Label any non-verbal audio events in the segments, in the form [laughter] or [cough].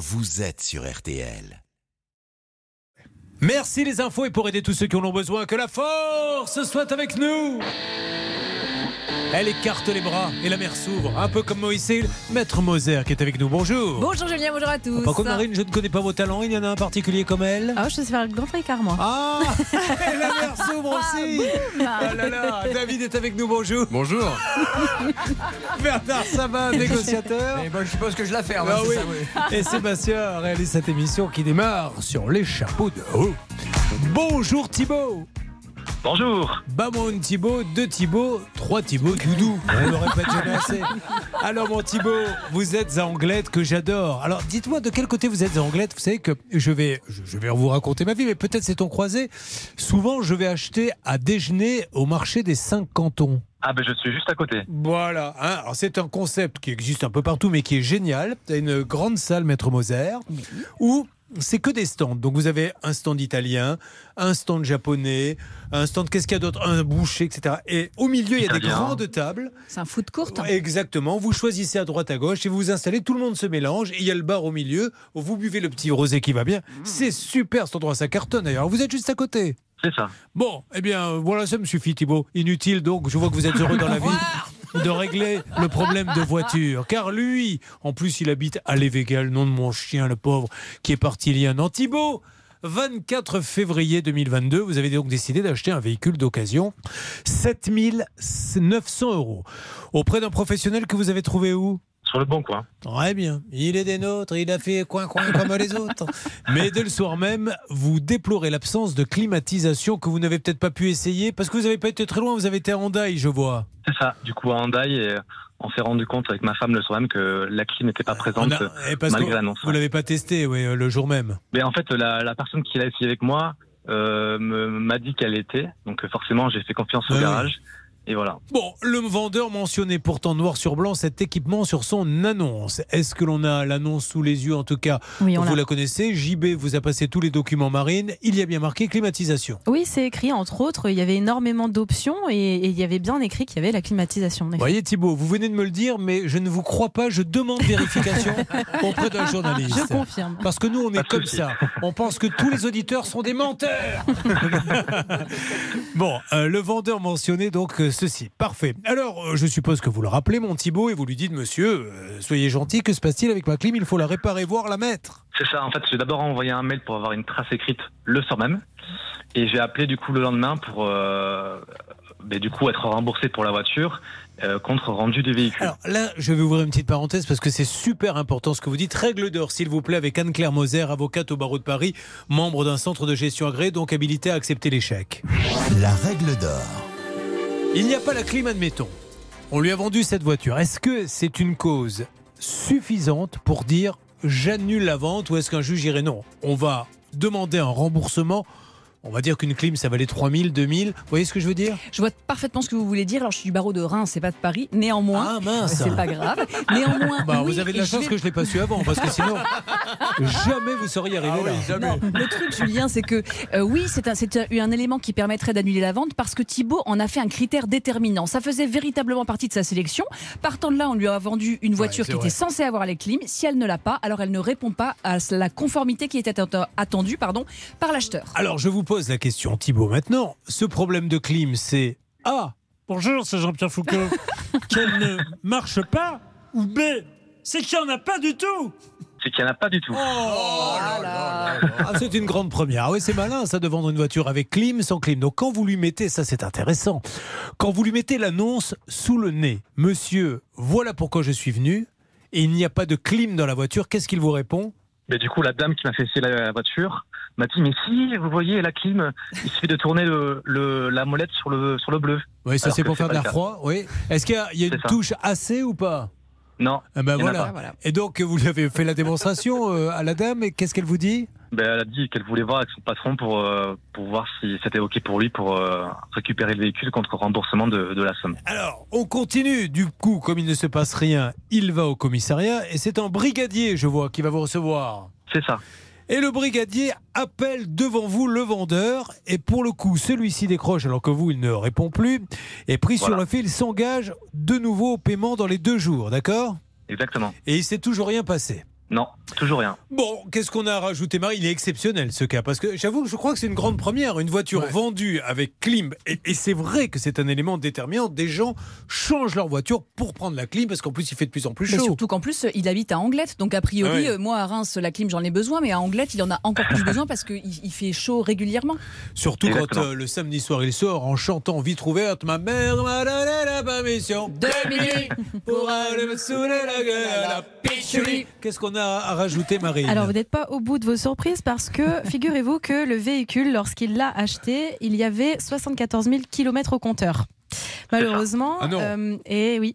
vous êtes sur RTL. Merci les infos et pour aider tous ceux qui en ont besoin, que la force soit avec nous. Elle écarte les bras et la mer s'ouvre, un peu comme Moïse, Maître Moser qui est avec nous. Bonjour. Bonjour Julien, bonjour à tous. Par contre, Marine, je ne connais pas vos talents. Il y en a un particulier comme elle. Ah, je sais faire le grand écart, moi. Ah, [laughs] et la mer s'ouvre aussi. Ah là là, David est avec nous. Bonjour. Bonjour. [laughs] Bernard Sabat, négociateur. Et ben, je suppose que je la ferme. Ah c'est oui. ça, oui. [laughs] Et Sébastien réalise cette émission qui démarre sur les chapeaux de haut. Bonjour Thibaut. Bonjour. Bamon Thibaut, deux Thibaut, trois Thibaut Doudou. On le répète jamais assez. Alors mon Thibaut, vous êtes à Anglette que j'adore. Alors dites-moi de quel côté vous êtes à Anglette? Vous savez que je vais, je vais vous raconter ma vie, mais peut-être c'est on croisé. Souvent, je vais acheter à déjeuner au marché des cinq cantons. Ah ben je suis juste à côté. Voilà. hein. Alors c'est un concept qui existe un peu partout, mais qui est génial. Tu as une grande salle Maître Moser où c'est que des stands. Donc vous avez un stand italien, un stand japonais, un stand qu'est-ce qu'il y a d'autre, un boucher, etc. Et au milieu il y a des grandes tables. C'est un foot court. Exactement. Vous choisissez à droite à gauche et vous vous installez. Tout le monde se mélange. Et il y a le bar au milieu. où Vous buvez le petit rosé qui va bien. C'est super cet endroit. Ça cartonne d'ailleurs. Vous êtes juste à côté. C'est ça. Bon, eh bien, voilà, ça me suffit, Thibaut. Inutile, donc, je vois que vous êtes heureux dans la [laughs] vie de régler le problème de voiture. Car lui, en plus, il habite à Lévégal, nom de mon chien, le pauvre, qui est parti il y a un an. Thibaut, 24 février 2022, vous avez donc décidé d'acheter un véhicule d'occasion, 7900 euros, auprès d'un professionnel que vous avez trouvé où? Sur le bon coin. Très bien. Il est des nôtres, il a fait coin coin comme les autres. [laughs] Mais dès le soir même, vous déplorez l'absence de climatisation que vous n'avez peut-être pas pu essayer parce que vous n'avez pas été très loin, vous avez été à Hondaï, je vois. C'est ça. Du coup à Hyundai et on s'est rendu compte avec ma femme le soir même que la clim n'était pas présente. On a- eh, parce malgré l'annonce, Vous l'avez pas testé, oui, euh, le jour même. Mais en fait la, la personne qui l'a essayé avec moi euh, me- m'a dit qu'elle était. Donc euh, forcément j'ai fait confiance au Ah garage. Et voilà. Bon, le vendeur mentionnait pourtant noir sur blanc cet équipement sur son annonce. Est-ce que l'on a l'annonce sous les yeux En tout cas, Oui, on vous l'a. connaissez. JB vous a passé tous les documents marines. Il y a bien marqué climatisation. Oui, c'est écrit, entre autres, il y avait énormément d'options et, et il y avait bien écrit qu'il y avait la climatisation. Vous voyez Thibault, vous venez de me le dire, mais je ne vous crois pas. Je demande vérification [laughs] auprès d'un journaliste. Je confirme. Parce que nous, on est comme ça. On pense que tous les auditeurs sont des menteurs. [laughs] [laughs] bon, euh, le vendeur mentionnait donc euh, ceci. Parfait. Alors, euh, je suppose que vous le rappelez, mon Thibault, et vous lui dites, monsieur, euh, soyez gentil, que se passe-t-il avec ma clim? Il faut la réparer, voire la mettre. C'est ça. En fait j'ai d'abord envoyé un mail pour avoir une trace écrite le soir même. Et j'ai appelé du coup le lendemain pour euh, du coup être remboursé pour la voiture euh, contre rendu du véhicule. Alors là, je vais ouvrir une petite parenthèse parce que c'est super important ce que vous dites. Règle d'or, s'il vous plaît, avec Anne-Claire Moser, avocate au barreau de Paris, membre d'un centre de gestion agréé, donc habilité à accepter l'échec. La règle d'or. Il n'y a pas la clim, admettons. On lui a vendu cette voiture. Est-ce que c'est une cause suffisante pour dire j'annule la vente ou est-ce qu'un juge dirait non On va demander un remboursement. On va dire qu'une clim, ça valait 3000, 2000. Vous voyez ce que je veux dire? Je vois parfaitement ce que vous voulez dire. Alors, je suis du barreau de Reims, c'est pas de Paris. Néanmoins, Ah mince c'est pas grave. Néanmoins, Bah, oui, Vous avez de la chance vais- que je ne l'ai pas su avant, parce que sinon, [laughs] jamais vous seriez arrivé là. Non, le truc, Julien, c'est que euh, oui, c'est un, c'est un, un élément qui permettrait d'annuler la vente parce que Thibaut en a fait un critère déterminant. Ça faisait véritablement partie de sa sélection. Partant de là, on lui a vendu une voiture qui vrai. était censée avoir les clims. Si elle ne l'a pas, alors elle ne répond pas à la conformité qui était atte- attendue pardon, par l'acheteur. Alors, je vous pose la question, Thibault, maintenant. Ce problème de clim, c'est A. Bonjour, c'est Jean-Pierre Foucault. [laughs] Qu'elle ne marche pas Ou B. C'est qu'il n'y en a pas du tout C'est qu'il n'y en a pas du tout. Ah, c'est une grande première. Ah oui, c'est malin ça de vendre une voiture avec clim, sans clim. Donc quand vous lui mettez, ça c'est intéressant, quand vous lui mettez l'annonce sous le nez, monsieur, voilà pourquoi je suis venu, et il n'y a pas de clim dans la voiture, qu'est-ce qu'il vous répond? Mais du coup, la dame qui m'a fait essayer la voiture m'a dit Mais si, vous voyez, la clim, il suffit de tourner le, le- la molette sur le, sur le bleu. Oui, ça c'est pour faire de l'air froid, oui. Est-ce qu'il y a, il y a une ça. touche AC ou pas? Non. Ah ben voilà. pas. Voilà. Et donc vous lui avez fait la démonstration [laughs] euh, à la dame, et qu'est-ce qu'elle vous dit? Ben, elle a dit qu'elle voulait voir avec son patron pour, euh, pour voir si c'était OK pour lui pour euh, récupérer le véhicule contre remboursement de, de la somme. Alors, on continue. Du coup, comme il ne se passe rien, il va au commissariat et c'est un brigadier, je vois, qui va vous recevoir. C'est ça. Et le brigadier appelle devant vous le vendeur. Et pour le coup, celui-ci décroche alors que vous, il ne répond plus. Et pris sur le fil, il s'engage de nouveau au paiement dans les deux jours, d'accord? Exactement. Et il s'est toujours rien passé. Non, toujours rien. Bon, qu'est-ce qu'on a à rajouter, Marie Il est exceptionnel ce cas, parce que j'avoue que je crois que c'est une grande première, une voiture Ouais. vendue avec clim. Et, et c'est vrai que c'est un élément déterminant. Des gens changent leur voiture pour prendre la clim, parce qu'en plus il fait de plus en plus Mais chaud. surtout qu'en plus, il habite à Anglette. Donc, a priori, ouais. euh, moi, à Reims, la clim, j'en ai besoin. Mais à Anglette, il en a encore plus besoin parce qu'il il fait chaud régulièrement. Surtout quand euh, le samedi soir il sort en chantant Vitre ouverte, ma mère m'a donné la permission Deux minutes pour aller me saouler la gueule à la pichouli. Qu'est-ce qu'on a à rajouter, Marie Alors, vous n'êtes pas au bout de vos surprises parce que [laughs] figurez-vous que le véhicule, lorsqu'il l'a acheté, il y avait 74 000 km au compteur. Malheureusement, Ah non. euh, et oui,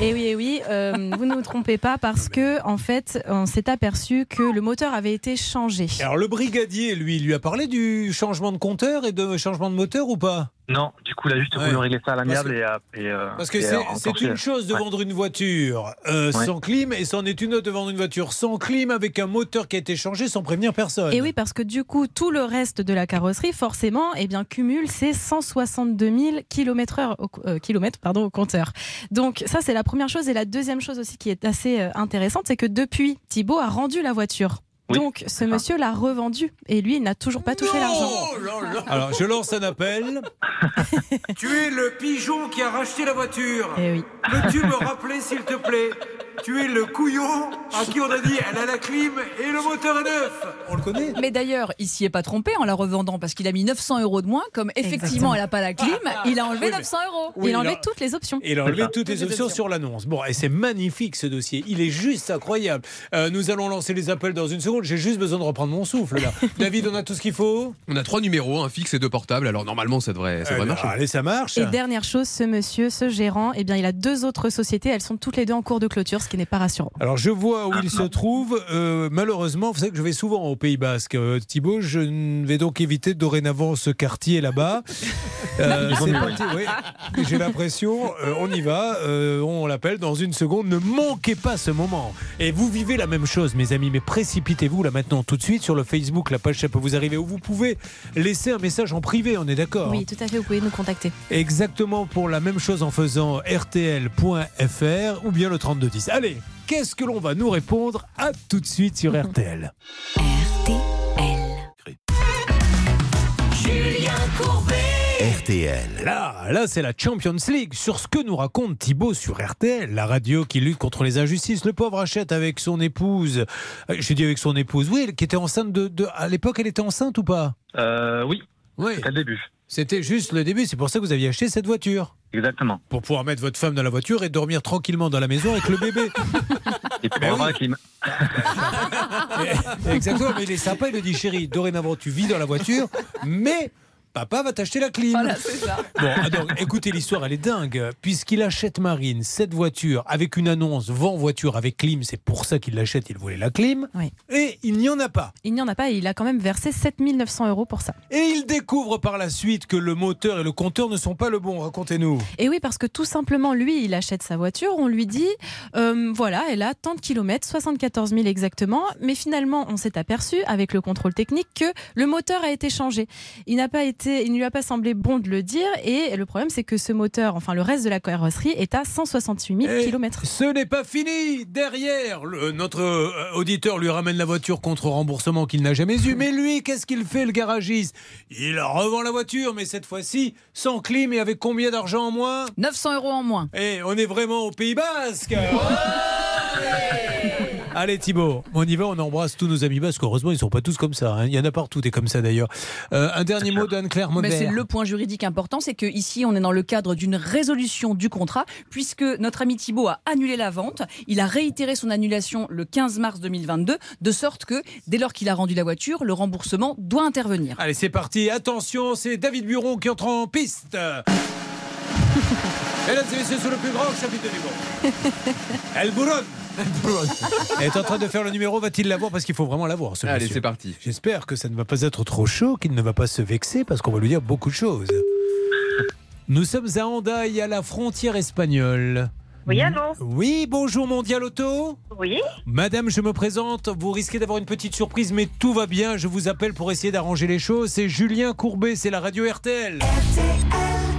et oui, et oui, euh, vous ne vous trompez pas parce que en fait, on s'est aperçu que le moteur avait été changé. Alors le brigadier, lui, lui a parlé du changement de compteur et de changement de moteur ou pas? Non, du coup, a juste Ouais. voulu régler ça à l'amiable et, et, euh, Parce que et c'est une chose de Ouais. vendre une voiture euh, Ouais. sans clim et c'en est une autre de vendre une voiture sans clim avec un moteur qui a été changé sans prévenir personne. Et oui, parce que du coup, tout le reste de la carrosserie, forcément, eh bien, cumule ces 162 000 km, au, euh, kilomètres, pardon, au compteur. Donc, ça, c'est la première chose. Et la deuxième chose aussi qui est assez euh, intéressante, c'est que depuis, Thibaut a rendu la voiture. Oui, Donc, ce ça. monsieur l'a revendue. Et lui, il n'a toujours pas touché l'argent. Alors je lance un appel. [laughs] tu es le pigeon qui a racheté la voiture. Eh oui. Peux-tu me rappeler s'il te plaît Tu es le couillon à qui on a dit elle a la clim et le moteur est neuf. On le connaît Mais d'ailleurs, il s'y est pas trompé en la revendant parce qu'il a mis 900 euros de moins. Comme effectivement, Exactement. elle a pas la clim, il a enlevé Oui, mais- 900 euros. Oui, il a enlevé toutes les options. Il a enlevé toutes les Toutes les options options. sur l'annonce. Bon, et c'est magnifique ce dossier. Il est juste incroyable. Euh, nous allons lancer les appels dans une seconde. J'ai juste besoin de reprendre mon souffle là. [laughs] David, on a tout ce qu'il faut? On a trois numéros, un fixe et deux portables. Alors normalement, ça devrait, ça devrait ben, marcher. Allez, ça marche. Et dernière chose, ce monsieur, ce gérant, eh bien, il a deux autres sociétés. Elles sont toutes les deux en cours de clôture, ce qui n'est pas rassurant. Alors je vois où il se trouve. Euh, malheureusement, vous savez que je vais souvent au Pays Basque. Euh, Thibaut, je vais donc éviter dorénavant ce quartier là-bas. [laughs] Euh, oui. J'ai l'impression, euh, on y va, euh, on l'appelle dans une seconde. Ne manquez pas ce moment. Et vous vivez la même chose, mes amis, mais précipitez-vous là maintenant tout de suite sur le Facebook, la page ça peut vous arriver, où vous pouvez laisser un message en privé, on est d'accord Oui, tout à fait, vous pouvez nous contacter. Exactement pour la même chose en faisant rtl.fr ou bien le 3210. Allez, qu'est-ce que l'on va nous répondre? À tout de suite sur RTL. RTL. Là, là c'est la Champions League sur ce que nous raconte Thibaut sur RTL, la radio qui lutte contre les injustices. Le pauvre achète avec son épouse, euh, je dis avec son épouse, oui, qui était enceinte de... de- à l'époque, elle était enceinte ou pas? Euh, oui, Oui, c'était le début. C'était juste le début, c'est pour ça que vous aviez acheté cette voiture. Exactement. Pour pouvoir mettre votre femme dans la voiture et dormir tranquillement dans la maison avec le bébé. [laughs] Et puis, Ben oui. clim. [laughs] Et- Exactement, mais il est sympa, il le dit chérie, dorénavant tu vis dans la voiture, mais papa va t'acheter la clim. Voilà, c'est ça. [laughs] Bon, ah, donc, écoutez, l'histoire, elle est dingue, puisqu'il achète Marine cette voiture avec une annonce vend voiture avec clim, c'est pour ça qu'il l'achète, il voulait la clim, Oui. et il n'y en a pas. Il n'y en a pas et il a quand même versé 7900 euros pour ça. Et il découvre par la suite que le moteur et le compteur ne sont pas le bon, racontez-nous. Et oui, parce que tout simplement, lui, il achète sa voiture, on lui dit, euh, voilà, elle a tant de kilomètres, 74 000 exactement, mais finalement, on s'est aperçu avec le contrôle technique que le moteur a été changé. Il n'a pas été, il ne lui a pas semblé bon de le dire, et le problème, c'est que ce moteur, enfin le reste de la carrosserie, est à 168 000 Et kilomètres. Ce n'est pas fini. Derrière, le- notre euh, auditeur lui ramène la voiture contre remboursement qu'il n'a jamais eu. Mais lui, qu'est-ce qu'il fait, le garagiste? Il revend la voiture, mais cette fois-ci sans clim et avec combien d'argent en moins? 900 euros en moins. Eh, on est vraiment au Pays Basque [laughs] Allez Thibaut, on y va, on embrasse tous nos amis basques. Heureusement, ils sont pas tous comme ça. hein. Il y en a partout, des comme ça d'ailleurs. Euh, un dernier mot d'Anne-Claire Mais c'est le point juridique important, c'est que ici on est dans le cadre d'une résolution du contrat, puisque notre ami Thibault a annulé la vente. Il a réitéré son annulation le 15 mars 2022, de sorte que dès lors qu'il a rendu la voiture, le remboursement doit intervenir. Allez, c'est parti. Attention, c'est David Buron qui entre en piste. [laughs] Mesdames et messieurs, sur le plus grand chapitre du monde. [laughs] El Buron. Elle est en train de faire le numéro. Va-t-il l'avoir Parce qu'il faut vraiment l'avoir, ce Allez, c'est parti. J'espère que ça ne va pas être trop chaud, qu'il ne va pas se vexer, parce qu'on va lui dire beaucoup de choses. Nous sommes à Hendaye, à la frontière espagnole. Oui, allô? Oui, bonjour Mondial Auto. Oui Madame, je me présente. Vous risquez d'avoir une petite surprise, mais tout va bien. Je vous appelle pour essayer d'arranger les choses. C'est Julien Courbet, c'est la radio RTL.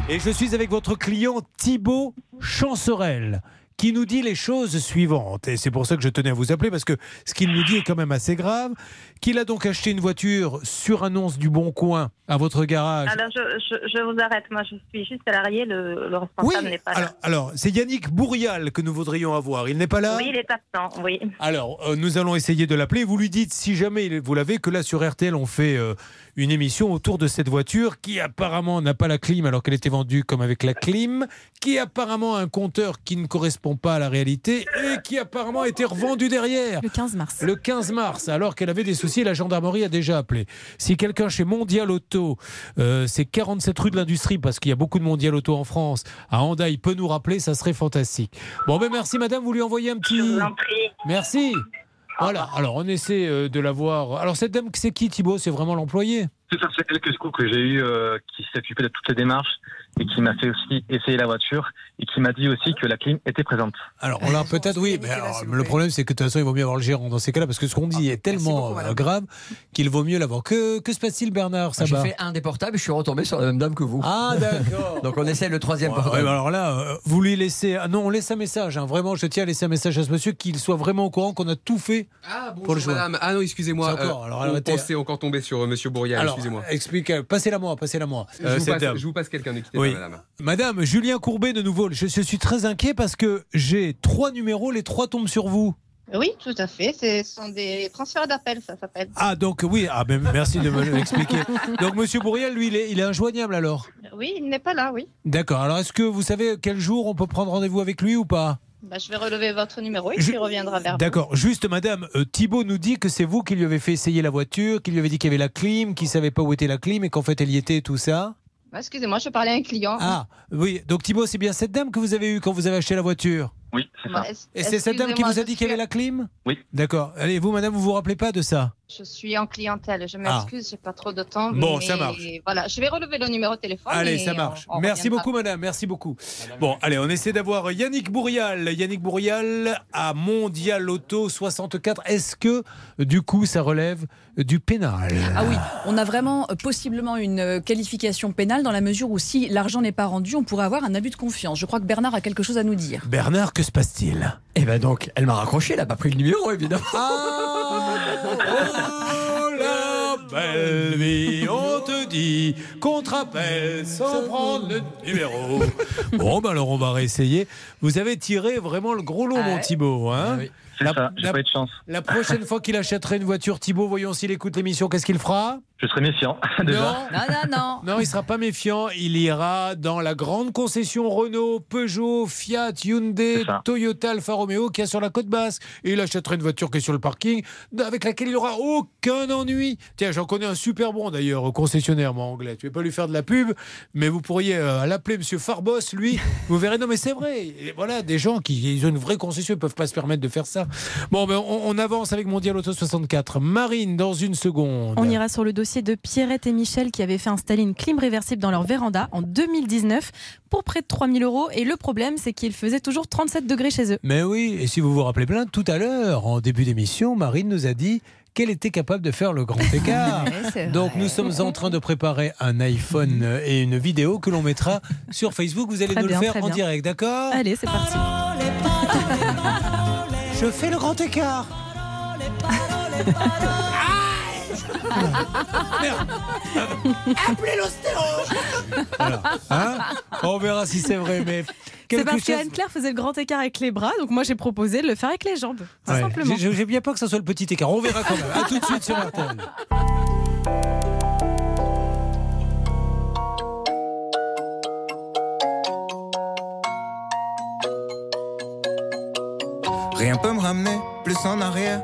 Et je suis avec votre client Thibaut Chancerelle, qui nous dit les choses suivantes. Et c'est pour ça que je tenais à vous appeler, parce que ce qu'il nous dit est quand même assez grave. Qu'il a donc acheté une voiture sur annonce du Bon Coin à votre garage. Alors, je, je- je vous arrête. Moi, je suis juste salarié. Le, le oui, responsable n'est pas alors, là. alors, c'est Yannick Bourrial que nous voudrions avoir. Il n'est pas là Oui, il est absent. Oui. Alors, euh, nous allons essayer de l'appeler. Vous lui dites, si jamais vous l'avez, que là sur RTL, on fait euh, une émission autour de cette voiture qui apparemment n'a pas la clim alors qu'elle était vendue comme avec la clim, qui apparemment a un compteur qui ne correspond pas à la réalité et qui apparemment a été revendu derrière. Le 15 mars. Le 15 mars, alors qu'elle avait des soucis, la gendarmerie a déjà appelé. Si quelqu'un chez Mondial Auto, euh, c'est 47 rue de l'Industrie, parce qu'il y a beaucoup de Mondial Auto en France, à Handaï, peut nous rappeler, ça serait fantastique. Bon, ben merci madame, vous lui envoyez un petit... Je vous en prie. Merci. Voilà, alors on essaie euh, de la voir. Alors cette dame, c'est qui Thibaut? C'est vraiment l'employé? C'est ça, c'est elle que, du coup, que j'ai eu, euh, qui s'est occupée de toutes les démarches et qui m'a fait aussi essayer la voiture et qui m'a dit aussi que la clim était présente. Alors on l'a peut-être, oui, mais alors, le problème c'est que de toute façon il vaut mieux avoir le gérant dans ces cas-là parce que ce qu'on dit est tellement beaucoup, euh, grave qu'il vaut mieux l'avoir. Que, que se passe-t-il Bernard J'ai Sabat fait un des portables et je suis retombé sur la même dame que vous. Ah d'accord. [laughs] Donc on essaie le troisième Ouais, portable. ouais, bah alors là, euh, vous lui laissez. ah non, on laisse un message. hein. Vraiment, je tiens à laisser un message à ce monsieur qu'il soit vraiment au courant qu'on a tout fait. Ah, bonjour Pour le joueur. madame. Ah non, excusez-moi. Euh, alors, on pensait encore tomber sur euh, monsieur Bourrial, alors, excusez-moi. explique. Passez-la moi, passez-la moi. Je, Euh, vous cette passe, je vous passe quelqu'un, Oui. pas madame. Madame, Julien Courbet de nouveau. Je, je suis très inquiet parce que j'ai trois numéros, les trois tombent sur vous. Oui, tout à fait. Ce sont des transferts d'appels, ça s'appelle. Ah donc oui, ah ben, merci de me l'expliquer. Donc Monsieur Bourriel, lui, il est, il est injoignable alors. Oui, il n'est pas là, oui. D'accord. Alors est-ce que vous savez quel jour on peut prendre rendez-vous avec lui ou pas Bah, je vais relever votre numéro et Je- puis il reviendra vers vous. D'accord. Juste, Madame euh, Thibault nous dit que c'est vous qui lui avez fait essayer la voiture, qui lui avez dit qu'il y avait la clim, qu'il savait pas où était la clim et qu'en fait elle y était, tout ça. Excusez-moi, je parlais à un client. Ah oui. Donc Thibault, c'est bien cette dame que vous avez eue quand vous avez acheté la voiture? Oui, c'est ça. Et c'est cette dame qui vous a dit qu'il y avait la clim Oui. D'accord. Allez, vous, Madame, vous vous rappelez pas de ça Je suis en clientèle, je m'excuse, j'ai pas trop de temps. Bon, mais ça marche. Voilà, je vais relever le numéro de téléphone. Allez, ça marche. on- on merci beaucoup, madame. Merci beaucoup. Bon, allez, on essaie d'avoir Yannick Bourrial. Yannick Bourrial à Mondial Auto 64. Est-ce que, du coup, ça relève du pénal Ah oui, on a vraiment euh, possiblement une euh, qualification pénale dans la mesure où si l'argent n'est pas rendu, on pourrait avoir un abus de confiance. Je crois que Bernard a quelque chose à nous dire. Bernard, que se passe-t-il Et ben donc, elle m'a raccroché, elle a pas pris le numéro évidemment. Oh, la belle vie, on te dit qu'on te rappelle sans prendre le numéro. Bon, ben alors on va réessayer. Vous avez tiré vraiment le gros lot, Ah mon ouais. Thibaut. Hein Ah oui. C'est La- ça, la- pas eu de chance. La prochaine fois qu'il achèterait une voiture, Thibaut, voyons s'il écoute l'émission, qu'est-ce qu'il fera? Je serais méfiant, [laughs] déjà. Non Non, non, non. Non, il sera pas méfiant. Il ira dans la grande concession Renault, Peugeot, Fiat, Hyundai. Toyota, Alfa Romeo qui a sur la côte basse. Et il achètera une voiture qui est sur le parking, avec laquelle il n'aura aucun ennui. Tiens, j'en connais un super bon d'ailleurs, au concessionnaire, moi, anglais. Tu vais pas lui faire de la pub, mais vous pourriez euh, l'appeler Monsieur Farbos, lui. Vous verrez, non, mais c'est vrai. Et voilà, des gens qui ils ont une vraie concession, ils peuvent pas se permettre de faire ça. Bon, ben, on, on avance avec Mondial Auto 64. Marine, dans une seconde. On ira sur le dossier de Pierrette et Michel qui avaient fait installer une clim réversible dans leur véranda en 2019 pour près de 3000 euros. Et le problème, c'est qu'ils faisaient toujours 37 degrés chez eux. Mais oui, et si vous vous rappelez bien, tout à l'heure, en début d'émission, Marine nous a dit qu'elle était capable de faire le grand [laughs] écart. Donc nous sommes en train de préparer un iPhone et une vidéo que l'on mettra sur Facebook. Vous allez Très nous bien, le faire en bien. direct, d'accord? Allez, c'est parti. Je fais le grand écart. [laughs] Merde. Appelez l'ostéo. Voilà. Hein On verra si c'est vrai, mais C'est parce chose- qu'Anne-Claire faisait le grand écart avec les bras, donc moi j'ai proposé de le faire avec les jambes. Tout Ouais. simplement. J'ai- bien peur que ça soit le petit écart. On verra quand même. À tout de suite sur RTL. Rien peut me ramener plus en arrière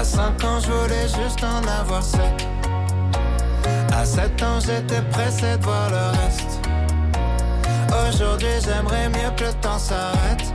À 5 ans, je voulais juste en avoir 7. À 7 ans, j'étais pressé de voir le reste. Aujourd'hui j'aimerais mieux que le temps s'arrête.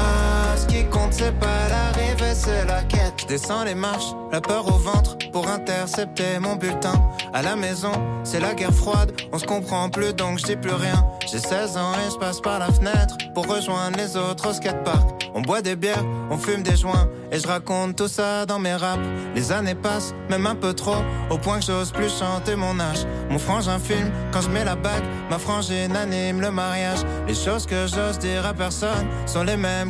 Ah, ce qui compte, c'est pas l'arrivée, c'est la quête. Je descends les marches, la peur au ventre pour intercepter mon bulletin. À la maison, c'est la guerre froide, on se comprend plus donc je dis plus rien. J'ai 16 ans et je passe par la fenêtre pour rejoindre les autres au skatepark. On boit des bières, on fume des joints et je raconte tout ça dans mes raps. Les années passent, même un peu trop, au point que j'ose plus chanter mon âge. Mon frangin filme quand je mets la bague, ma frangine anime le mariage. Les choses que j'ose dire à personne sont les mêmes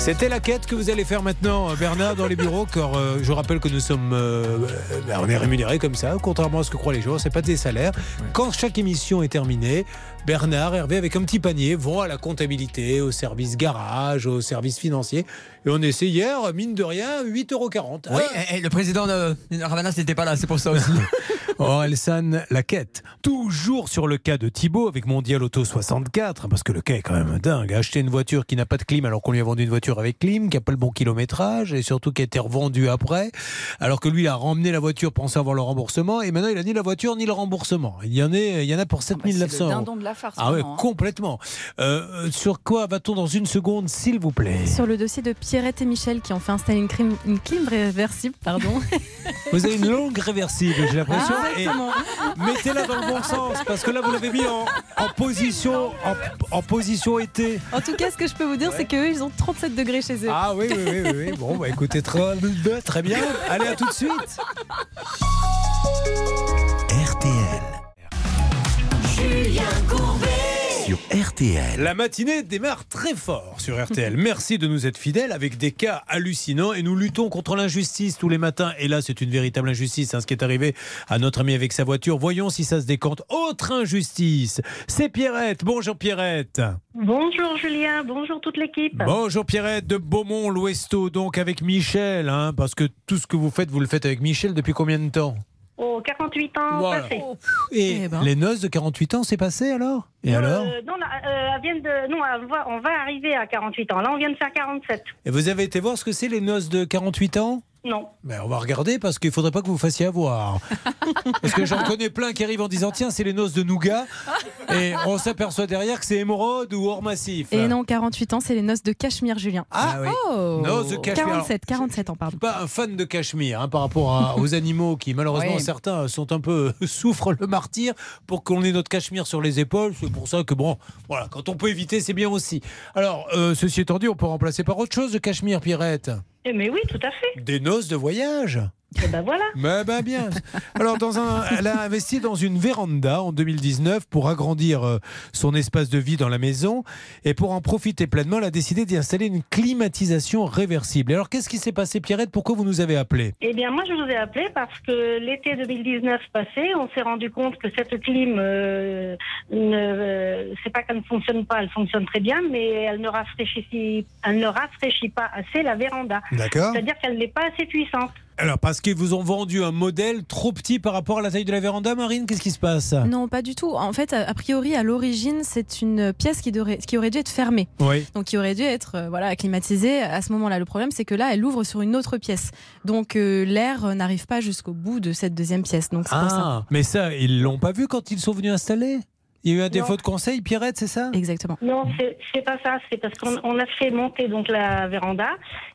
C'était la quête que vous allez faire maintenant, Bernard, dans les bureaux, car euh, je rappelle que nous sommes, euh, euh, ben, on est rémunérés comme ça, contrairement à ce que croient les gens, c'est pas des salaires. Quand chaque émission est terminée, Bernard, Hervé, avec un petit panier, vont à la comptabilité, au service garage, au service financier, et on essaie hier, mine de rien, 8,40 euros. Oui, et, et le président de Ravanas n'était pas là, c'est pour ça aussi. [laughs] Oh, Elsan, la quête. Toujours sur le cas de Thibaut avec Mondial Auto 64, parce que le cas est quand même dingue. Acheter une voiture qui n'a pas de clim alors qu'on lui a vendu une voiture avec clim, qui n'a pas le bon kilométrage et surtout qui a été revendue après, alors que lui il a ramené la voiture pensant avoir le remboursement et maintenant il a ni la voiture ni le remboursement. Il y en, est, il y en a pour Ah bah, C'est 7900 le euros. dindon de la farce. Ah ouais, hein. complètement. Euh, sur quoi va-t-on dans une seconde, s'il vous plaît? Sur le dossier de Pierrette et Michel qui ont fait installer une, clim, une clim réversible, pardon. [laughs] Vous avez une longue réversible, j'ai l'impression. Ah, exactement. mettez-la dans le bon sens, parce que là, vous l'avez mis en, en position, en, en position été. En tout cas, ce que je peux vous dire, c'est qu'eux, ils ont 37 degrés chez eux. Ah oui, oui, oui, oui, oui. Bon, bah écoutez, très, très bien. Allez, à tout de suite. RTL. Julien Courbet. Sur RTL. La matinée démarre très fort sur RTL. [laughs] Merci de nous être fidèles avec des cas hallucinants et nous luttons contre l'injustice tous les matins. Et là, c'est une véritable injustice, hein, ce qui est arrivé à notre ami avec sa voiture. Voyons si ça se décante. Autre injustice. C'est Pierrette. Bonjour Pierrette. Bonjour Julien, bonjour toute l'équipe. Bonjour Pierrette de Beaumont, l'Ouesto, donc avec Michel, hein, parce que tout ce que vous faites, vous le faites avec Michel depuis combien de temps? Oh, 48 ans Voilà. passés. Et Eh ben. les noces de 48 ans, c'est passé alors? Et Euh, alors? non, là, euh, viennent de, non, on va, on va arriver à 48 ans. Là, on vient de faire 47. Et vous avez été voir ce que c'est les noces de 48 ans? Non. Mais on va regarder parce qu'il faudrait pas que vous fassiez avoir. [laughs] Parce que j'en connais plein qui arrivent en disant tiens c'est les noces de nougat et on s'aperçoit derrière que c'est émeraude ou or massif. Et non, 48 ans, c'est les noces de Cachemire, Julien. Ah, oui. Oh Noces de Cachemire. 47, 47 ans, pardon. pas un fan de cachemire hein, par rapport à- aux animaux qui malheureusement Oui. certains sont un peu [laughs] souffrent le martyr pour qu'on ait notre cachemire sur les épaules c'est pour ça que bon voilà quand on peut éviter c'est bien aussi alors euh, ceci étant dit on peut remplacer par autre chose de cachemire Pierrette Eh, mais oui, tout à fait. des noces de voyage Eh ben voilà. [laughs] mais ben bien. Alors, dans un, elle a investi dans une véranda en 2019 pour agrandir euh, son espace de vie dans la maison. Et pour en profiter pleinement, elle a décidé d'y installer une climatisation réversible. Alors, qu'est-ce qui s'est passé, Pierrette? Pourquoi vous nous avez appelé Eh bien, moi, je vous ai appelé parce que l'été 2019 passé, on s'est rendu compte que cette clim, euh, ne, euh, c'est pas qu'elle ne fonctionne pas, elle fonctionne très bien, mais elle ne rafraîchit, elle ne rafraîchit pas assez la véranda. D'accord. C'est-à-dire qu'elle n'est pas assez puissante. Alors, parce qu'ils vous ont vendu un modèle trop petit par rapport à la taille de la véranda, Marine Qu'est-ce qui se passe? Non, pas du tout. En fait, a priori, à l'origine, c'est une pièce qui, devrait- qui aurait dû être fermée. Oui. Donc, qui aurait dû être euh, voilà, climatisée à ce moment-là. Le problème, c'est que là, elle ouvre sur une autre pièce. Donc, euh, l'air euh, n'arrive pas jusqu'au bout de cette deuxième pièce. Donc, pour ça. Ah, mais ça, ils l'ont pas vu quand ils sont venus installer? Il y a eu un défaut Non. de conseil, Pierrette, c'est ça? Exactement. Non, c'est pas ça. C'est parce qu'on on a fait monter donc la véranda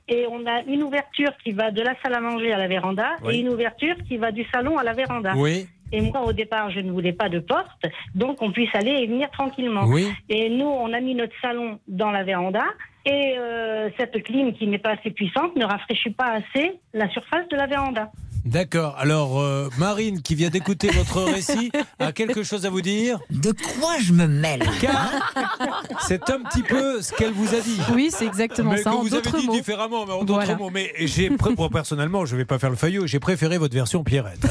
et on a une ouverture qui va de la salle à manger à la véranda Oui. et une ouverture qui va du salon à la véranda. Oui. Et moi, au départ, je ne voulais pas de porte, donc on puisse aller et venir tranquillement. Oui. Et nous, on a mis notre salon dans la véranda. Et euh, cette clim qui n'est pas assez puissante ne rafraîchit pas assez la surface de la véranda. D'accord. Alors, euh, Marine, qui vient d'écouter votre récit, a quelque chose à vous dire De quoi je me mêle Car c'est un petit peu ce qu'elle vous a dit. Oui, c'est exactement mais ça. que En vous avez d'autres dit mots. différemment, mais en d'autres Voilà. mots. Mais j'ai, personnellement, je vais pas faire le faillot. J'ai préféré votre version Pierrette.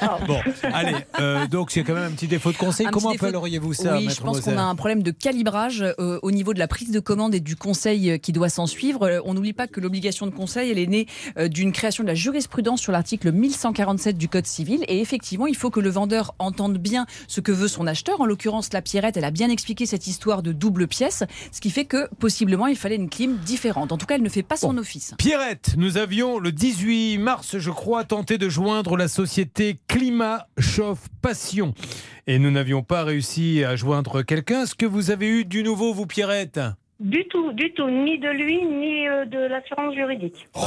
hein. [laughs] bon, allez. euh, donc, c'est quand même un petit défaut de conseil. Un Comment de- appelleriez-vous ça, Oui, je pense qu'on a un problème de calibrage euh, au niveau de la prise de commande et du conseil euh, qui doit s'en suivre. On n'oublie pas que l'obligation de conseil, elle est née euh, d'une création de la jurisprudence sur l'article 1147 du Code civil. Et effectivement, il faut que le vendeur entende bien ce que veut son acheteur. En l'occurrence, la Pierrette, elle a bien expliqué cette histoire de double pièce, ce qui fait que possiblement, il fallait une clim différente. En tout cas, elle ne fait pas son office. Pierrette, nous avions le 18 mars, je crois, tenté de joindre la société Climat Chauffe Passion. Et nous n'avions pas réussi à joindre quelqu'un. Est-ce que vous avez eu du nouveau, vous, Pierrette? Du tout, du tout, ni de lui, ni euh, de l'assurance juridique. Oh,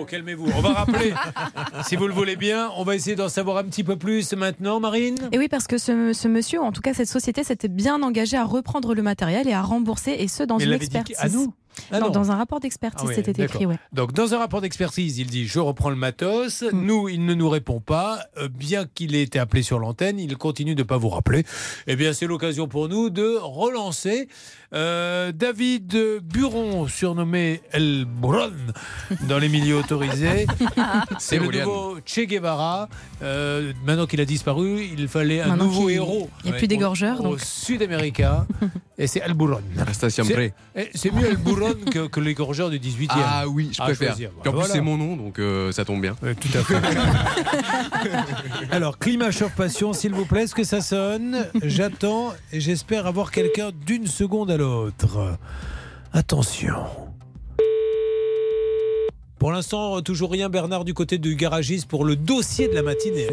oh, calmez-vous. On va rappeler, [laughs] si vous le voulez bien, on va essayer d'en savoir un petit peu plus maintenant, Marine. Et oui, parce que ce, ce monsieur, ou en tout cas cette société, s'était bien engagé à reprendre le matériel et à rembourser, et ce dans Mais une expertise. à nous Ah Non, non. dans un rapport d'expertise, Ah oui, c'était écrit, ouais. Donc, dans un rapport d'expertise, il dit Je reprends le matos. Hmm. Nous, il ne nous répond pas. Euh, bien qu'il ait été appelé sur l'antenne, il continue de ne pas vous rappeler. Eh bien, c'est l'occasion pour nous de relancer euh, David Buron, surnommé El Buron dans les milieux autorisés. [laughs] c'est le nouveau Che Guevara. Euh, maintenant qu'il a disparu, il fallait un Maintenant nouveau héros. il y a plus d'égorgeurs, Au, au donc. sud-américain. [laughs] et c'est El Buron. Eh, c'est mieux El Buron que, que l'égorgeur du 18e. Ah oui, je préfère. choisir. Puis en plus, Voilà. c'est mon nom, donc euh, ça tombe bien. tout à fait. [laughs] Alors, climat chauffe passion, s'il vous plaît, est-ce que ça sonne J'attends et j'espère avoir quelqu'un d'une seconde à l'autre. Attention. Pour l'instant, toujours rien, Bernard, du côté du garagiste pour le dossier de la matinée.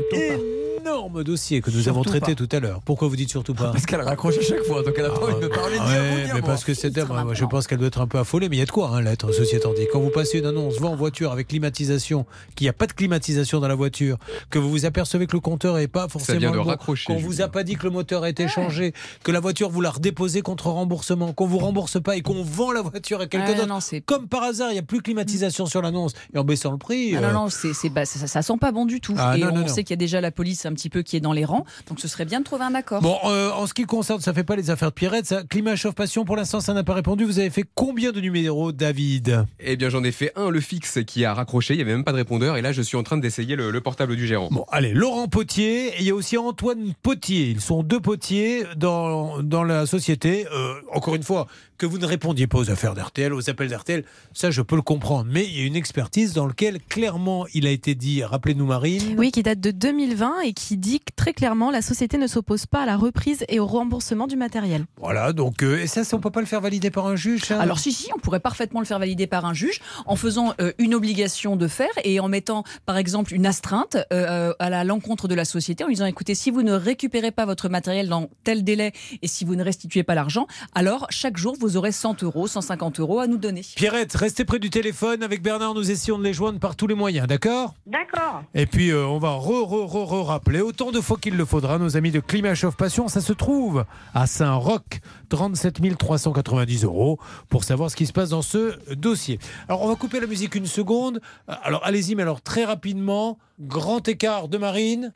Énorme dossier que nous avons traité pas. tout à l'heure. Pourquoi vous dites surtout pas Parce qu'elle raccroche à chaque fois, donc elle a pas envie de me parler vous, Ouais, ni à mais moi. parce que cette dame, moi, je pense qu'elle doit être un peu affolée, mais il y a de quoi, hein, l'être, ceci étant dit. Quand vous passez une annonce, va en voiture avec climatisation, qu'il n'y a pas de climatisation dans la voiture, que vous vous apercevez que le compteur n'est pas forcément. de bon, Qu'on vous a pas dit que le moteur a été changé, que la voiture vous l'a redéposée contre remboursement, qu'on vous rembourse pas et qu'on vend la voiture à quelqu'un Ah, d'autre. Comme par hasard, il n'y a plus de climatisation sur l'annonce. Et en baissant le prix. Ah non, euh, non, c'est, c'est- bah, ça, ça sent pas bon du tout. Ah, et non, on non, non. sait qu'il y a déjà la police un petit peu qui est dans les rangs, donc ce serait bien de trouver un accord. Bon, euh, en ce qui concerne, ça fait pas les affaires de Pierrette, ça. Climat chauffe passion, pour l'instant, ça n'a pas répondu. Vous avez fait combien de numéros, David? Eh bien, j'en ai fait un, le fixe, qui a raccroché. Il n'y avait même pas de répondeur. Et là, je suis en train d'essayer le, le portable du gérant. Bon, allez, Laurent Potier et il y a aussi Antoine Potier. Ils sont deux Potiers dans, dans la société. Euh, encore une fois, que vous ne répondiez pas aux affaires d'RTL, aux appels d'RTL, ça je peux le comprendre. Mais il y a une expertise dans laquelle clairement il a été dit, rappelez-nous Marine. Oui, qui date de 2020 et qui dit que très clairement la société ne s'oppose pas à la reprise et au remboursement du matériel. Voilà, donc euh, et ça, ça, on peut pas le faire valider par un juge ça? Alors si, si, on pourrait parfaitement le faire valider par un juge en faisant euh, une obligation de faire et en mettant par exemple une astreinte euh, à la- l'encontre de la société en lui disant écoutez, si vous ne récupérez pas votre matériel dans tel délai et si vous ne restituez pas l'argent, alors chaque jour vous aurez 100 euros, 150 euros à nous donner. Pierrette, restez près du téléphone. Avec Bernard, nous essayons de les joindre par tous les moyens, d'accord? D'accord. Et puis, euh, on va re, re, re, re rappeler autant de fois qu'il le faudra, nos amis de Climat Chauffe Passion. Ça se trouve à Saint-Roch, 37 390 euros, pour savoir ce qui se passe dans ce dossier. Alors, on va couper la musique une seconde. Euh, Alors, allez-y, mais alors très rapidement, grand écart de Marine.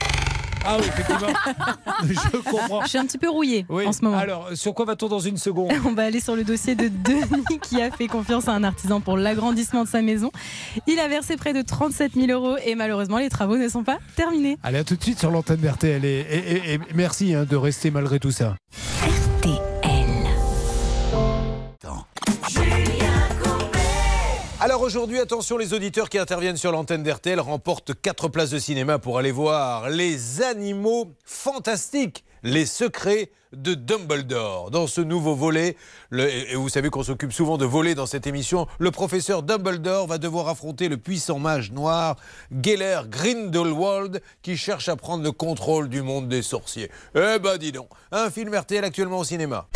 Ah oui, effectivement, [laughs] je comprends. Je suis un petit peu rouillée Oui. en ce moment. Alors, sur quoi va-t-on dans une seconde [laughs] On va aller sur le dossier de Denis qui a fait confiance à un artisan pour l'agrandissement de sa maison. Il a versé près de 37 000 euros et malheureusement les travaux ne sont pas terminés. Allez, à tout de suite sur l'antenne d'RTL. Et, et- et- et merci hein, de rester malgré tout ça. Alors aujourd'hui, attention, les auditeurs qui interviennent sur l'antenne d'RTL remportent 4 places de cinéma pour aller voir les animaux fantastiques, les secrets de Dumbledore. Dans ce nouveau volet, le- et et vous savez qu'on s'occupe souvent de volets dans cette émission, le professeur Dumbledore va devoir affronter le puissant mage noir Geller Grindelwald qui cherche à prendre le contrôle du monde des sorciers. Eh ben dis donc, un film RTL actuellement au cinéma.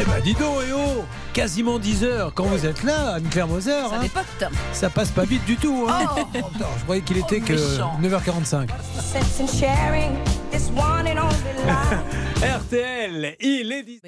Eh ben dis donc, et oh Quasiment 10 heures quand vous êtes là, Anne-Claire Moser. Ça hein. dépote. Ça passe pas vite du tout. Hein. [laughs] Attends, je croyais qu'il était que méchant. 9h45. [laughs] RTL, il est 10.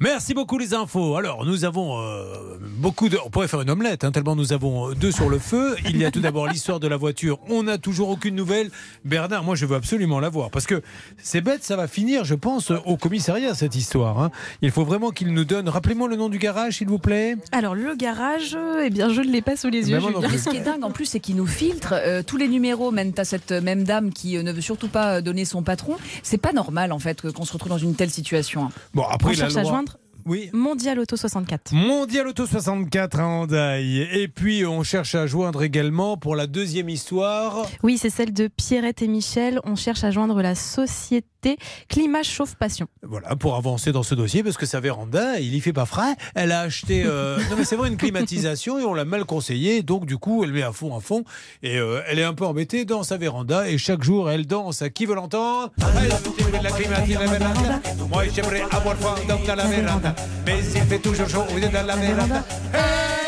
Merci beaucoup les infos. Alors nous avons euh, beaucoup de... On pourrait faire une omelette, hein, tellement nous avons deux sur le feu. Il y a tout d'abord l'histoire de la voiture. On n'a toujours aucune nouvelle. Bernard, moi je veux absolument la voir. Parce que c'est bête, ça va finir, je pense, au commissariat cette histoire. hein. Il faut vraiment qu'il nous donne... Rappelez-moi le nom du garage, s'il vous plaît. Alors le garage, euh, eh bien je ne l'ai pas sous les Ben, yeux. ce qui est dingue en plus, c'est qu'il nous filtre. euh, tous les numéros mènent à cette même dame qui euh, ne veut surtout pas donner son patron. C'est pas normal en fait que- qu'on se retrouve dans une telle situation. Bon, après, On il a le cherche à droit- joindre Oui. Mondial Auto 64. Mondial Auto 64 à Handaï. Et puis, on cherche à joindre également pour la deuxième histoire. Oui, c'est celle de Pierrette et Michel. On cherche à joindre la société Climat Chauffe Passion. Voilà, pour avancer dans ce dossier, parce que sa véranda, il y fait pas frais. Elle a acheté, euh, [laughs] non mais c'est vrai, une climatisation et on l'a mal conseillé. Donc, du coup, elle met à fond, à fond. Et euh, elle est un peu embêtée dans sa véranda. Et chaque jour, elle danse. À qui veut l'entendre. Moi, j'aimerais avoir froid dans la véranda. Mais il fait toujours chaud, vous êtes dans la véranda. Hey,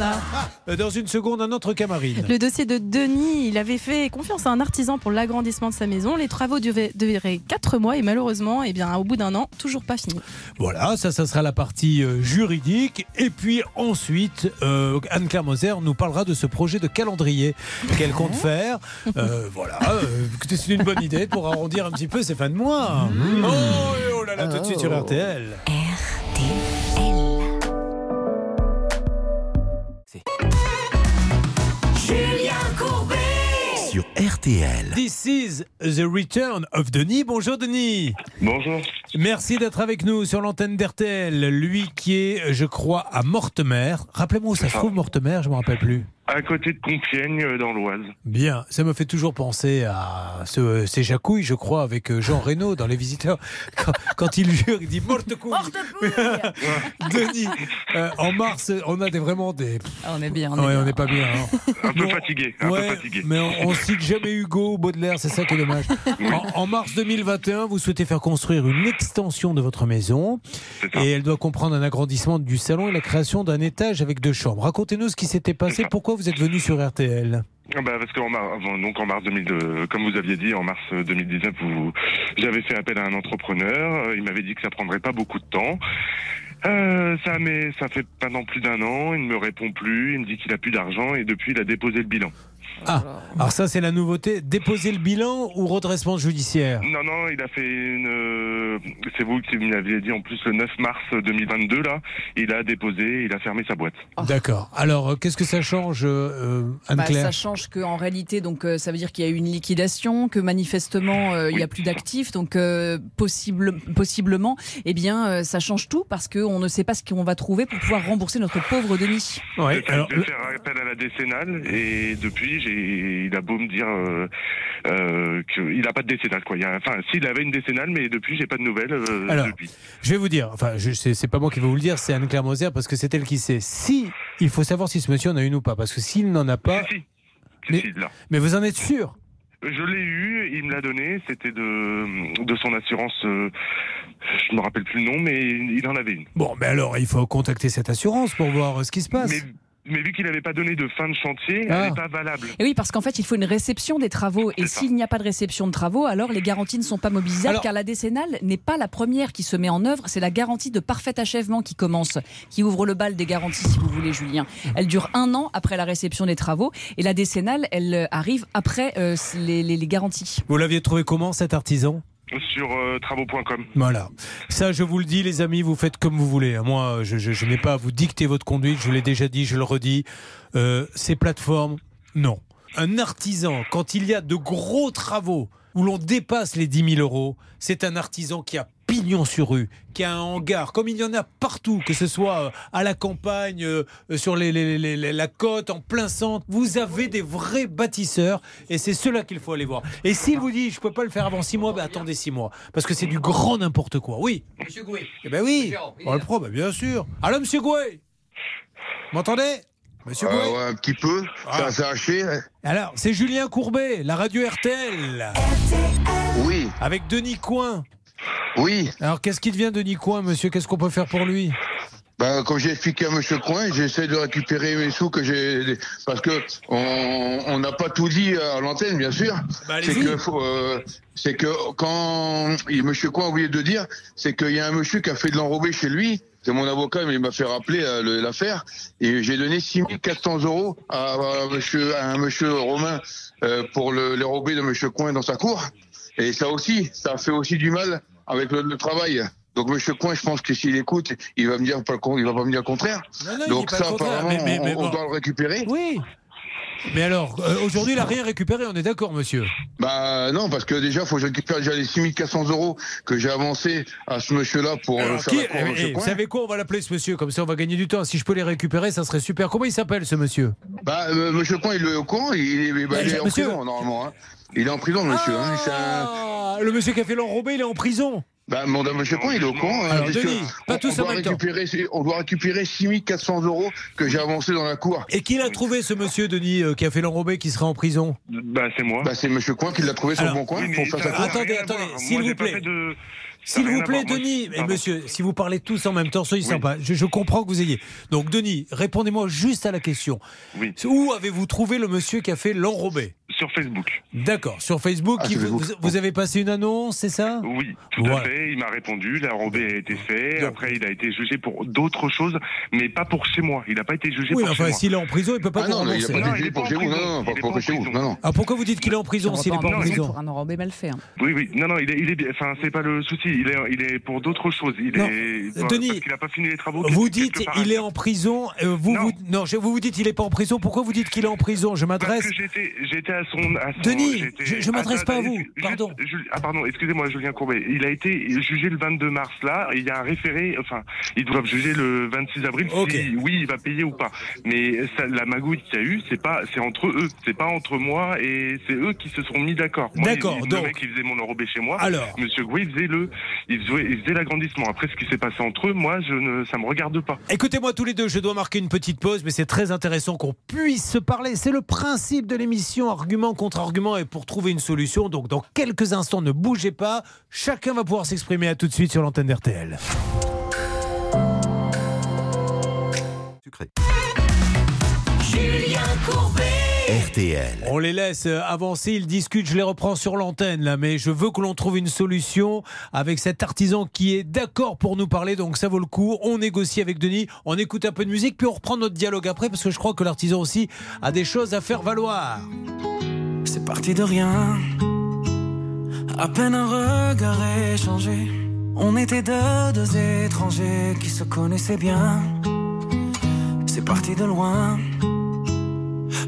Ah, Dans une seconde, un autre camarade. Le dossier de Denis, il avait fait confiance à un artisan pour l'agrandissement de sa maison. Les travaux duraient, duraient 4 mois et malheureusement, eh bien, au bout d'un an, toujours pas fini. Voilà, ça, ça sera la partie euh, juridique. Et puis ensuite, euh, Anne-Claire Moser nous parlera de ce projet de calendrier qu'elle compte faire. Euh, voilà, euh, écoutez, c'est une bonne idée pour arrondir un petit peu ces fins de mois. [laughs] Oh, et oh là là, tout de suite sur RTL. Julien Courbet. Sur RTL. This is the return of Denis. Bonjour Denis. Bonjour. Merci d'être avec nous sur l'antenne d'RTL. Lui qui est, je crois, à Mortemer. Rappelez-moi où ça se trouve, Mortemer, je ne me rappelle plus. À côté de Compiègne, euh, dans l'Oise. Bien, ça me fait toujours penser à ce, ces jacouilles, je crois, avec euh, Jean Reno dans Les Visiteurs. [laughs] Quand, quand il jure, il dit morte couille. [laughs] Denis, euh, en mars, on a des, vraiment des. Ah, on est bien. Ouais, on n'est pas bien. hein. Un peu fatigué. Un ouais, peu fatigué. mais on, on cite jamais Hugo, Baudelaire, c'est ça qui est dommage. En, en mars 2021, vous souhaitez faire construire une extension de votre maison et elle doit comprendre un agrandissement du salon et la création d'un étage avec deux chambres. Racontez-nous ce qui s'était passé, pourquoi vous êtes venu sur RTL. Ah bah, parce qu'en mar- avant- donc en mars 2002, comme vous aviez dit, en mars euh, 2019, vous, j'avais fait appel à un entrepreneur. Euh, Il m'avait dit que ça prendrait pas beaucoup de temps. Euh, ça, mais ça fait pendant plus d'un an. Il ne me répond plus. Il me dit qu'il a plus d'argent et depuis, il a déposé le bilan. Ah, alors ça c'est la nouveauté. Déposer le bilan ou redressement judiciaire Non, non, il a fait une. euh, C'est vous qui me l'aviez dit en plus le 9 mars 2022 là. Il a déposé, il a fermé sa boîte. D'accord. Alors euh, qu'est-ce que ça change, euh, Bah, Anne-Claire ça change qu'en réalité, donc euh, ça veut dire qu'il y a eu une liquidation, que manifestement euh, il n'y a plus d'actifs, donc euh, possible, possiblement, eh bien ça change tout parce qu'on ne sait pas ce qu'on va trouver pour pouvoir rembourser notre pauvre Denis. Ouais, J'ai fait faire appel à la décennale et depuis, j'ai, il a beau me dire euh, euh, qu'il n'a pas de décennale. Quoi. Il y a, enfin, s'il avait une décennale, mais depuis, j'ai pas de nouvelles. euh, Alors, depuis. je vais vous dire, enfin, je- c'est c'est pas moi qui vais vous le dire, c'est Anne-Claire Moser parce que c'est elle qui sait. Si, il faut savoir si ce monsieur en a une ou pas, parce que s'il n'en a pas. Mais, mais vous en êtes sûr? Je l'ai eu, il me l'a donné, c'était de, de son assurance, euh, je me rappelle plus le nom, mais il en avait une. Bon, mais alors, il faut contacter cette assurance pour voir ce qui se passe. Mais, mais vu qu'il n'avait pas donné de fin de chantier, Ah. elle n'est pas valable. Et oui, parce qu'en fait, il faut une réception des travaux. Et s'il n'y a pas de réception de travaux, alors les garanties ne sont pas mobilisables, Alors- car la décennale n'est pas la première qui se met en œuvre. C'est la garantie de parfait achèvement qui commence, qui ouvre le bal des garanties, si vous voulez, Julien. Elle dure un an après la réception des travaux. Et la décennale, elle euh, arrive après euh, les, les- les garanties. Vous l'aviez trouvé comment cet artisan? Sur euh, travaux.com. Voilà. Ça, je vous le dis, les amis, vous faites comme vous voulez. Moi, je, je- je n'ai pas à vous dicter votre conduite. Je l'ai déjà dit, je le redis. Euh, ces plateformes, non. Un artisan, quand il y a de gros travaux où l'on dépasse les 10 000 euros, c'est un artisan qui a sur rue, qui a un hangar, comme il y en a partout, que ce soit euh, à la campagne, euh, sur les- les- les- les- la côte, en plein centre. Vous avez des vrais bâtisseurs et c'est ceux-là qu'il faut aller voir. Et s'il vous dit, je peux pas le faire avant six mois, ben attendez six mois. Parce que c'est du grand n'importe quoi. Oui. Monsieur Gouet. Eh ben oui. On le prend, ben bien sûr. Allô, monsieur Gouet M'entendez? Monsieur Euh, Gouet? ouais, un petit peu, ça s'est haché. hein. Alors, c'est Julien Courbet, la radio RTL. Oui. Avec Denis Coin. Oui. Alors, qu'est-ce qui devient Denis Coin, monsieur? Qu'est-ce qu'on peut faire pour lui? Ben, comme j'ai expliqué à Monsieur Coin, j'essaie de récupérer mes sous que j'ai parce que on n'a pas tout dit à l'antenne, bien sûr. Bah, c'est allez-y. que euh, c'est que quand Monsieur Coin a oublié de dire, c'est qu'il y a un monsieur qui a fait de l'enrobé chez lui. C'est mon avocat, mais il m'a fait rappeler euh, l'affaire. Et j'ai donné 6400 euros à, à monsieur, à un monsieur Romain euh, pour le, l'enrobé de Monsieur Coin dans sa cour. Et ça aussi, ça fait aussi du mal avec le, le travail. Donc Monsieur Coin, je pense que s'il écoute, il va me dire pas il va pas me dire le contraire. Non, non, il Donc ça, apparemment, mais- mais- mais on, doit le récupérer. Oui. Mais alors, euh, aujourd'hui, il n'a rien récupéré, on est d'accord, monsieur Bah non, parce que déjà, faut que je récupère déjà les 6400 euros que j'ai avancés à ce monsieur-là pour euh, Alors, faire qui- la cour à eh, eh, vous savez quoi On va l'appeler ce monsieur, comme ça on va gagner du temps. Si je peux les récupérer, ça serait super. Comment il s'appelle ce monsieur? Bah, euh, monsieur Coin, il est au courant, il, est- bah, Mais, il est en prison normalement. hein. Il est en prison, monsieur. hein. Ah, le monsieur qui a fait l'enrobé, il est en prison. Bah, mon monsieur Coin, il est au courant. hein, Alors, Denis, pas on- tous on en doit même temps. récupérer, On doit récupérer 6400 euros que j'ai avancés dans la cour. Et qui l'a trouvé ce monsieur, Denis, euh, qui a fait l'enrobé, qui sera en prison? Bah, c'est moi. Bah, c'est monsieur Coin qui l'a trouvé sur le bon coin Oui, mais pour faire ça sa n'a cour. Attendez, attendez, s'il vous pas plaît. S'il n'a vous plaît, Denis, et pardon. monsieur, si vous parlez tous en même temps, soyez Oui. sympa. Je, je comprends que vous ayez. Donc, Denis, répondez-moi juste à la question. Oui. Où avez-vous trouvé le monsieur qui a fait l'enrobé Sur Facebook. D'accord, sur Facebook, Ah, qui sur vous, Facebook. vous avez passé une annonce, c'est ça? Oui, tout Voilà. à fait. Il m'a répondu. L'enrobé a été fait. Après, il a été jugé pour d'autres choses, mais pas pour chez moi. Il n'a pas été jugé Oui, pour enfin, chez moi. s'il est en prison, il peut pas Ah non, il a rembourser. pas Non, été jugé est pour pas chez en vous. Non, pas pour chez vous. Ah, pourquoi vous dites qu'il est en prison s'il n'est pas en prison pour un enrobé mal fait. hein. Oui, oui. Non, non, il est, il est bien. Enfin, c'est pas le souci. Il est, il est pour d'autres choses. Il Non. est. Denis, parce qu'il n'a pas fini les travaux. Vous dites il est en prison. euh, vous, Non. vous, non, je- vous vous dites il est pas en prison. Pourquoi vous dites qu'il est en prison? Je Parce m'adresse. que j'étais, à son, à son- Denis, je- je m'adresse pas à vous, juste- pardon. Jul- ah pardon, excusez-moi, Julien Courbet. Il a été jugé le 22 mars là. Il y a un référé. Enfin, ils doivent juger le 26 avril Ok. si oui, il va payer ou pas. Mais ça, la magouille qu'il y a eu, c'est pas, c'est entre eux. C'est pas entre moi et c'est eux qui se sont mis d'accord. D'accord, donc- Le mec, il faisait mon enrobé chez moi. Alors. Monsieur il faisait le, il faisait, il faisait l'agrandissement. Après, ce qui s'est passé entre eux, moi, je ne, ça me regarde pas. Écoutez-moi tous les deux, je dois marquer une petite pause, mais c'est très intéressant qu'on puisse se parler. C'est le principe de l'émission, argument contre argument, et pour trouver une solution. Donc dans quelques instants, ne bougez pas. Chacun va pouvoir s'exprimer à tout de suite sur l'antenne d'RTL. Julien Courbet. RTL. On les laisse euh, avancer, ils discutent, je les reprends sur l'antenne là, mais je veux que l'on trouve une solution avec cet artisan qui est d'accord pour nous parler, donc ça vaut le coup. On négocie avec Denis, on écoute un peu de musique, puis on reprend notre dialogue après, parce que je crois que l'artisan aussi a des choses à faire valoir. C'est parti de rien. À peine un regard échangé. On était deux, deux étrangers qui se connaissaient bien. C'est parti de loin.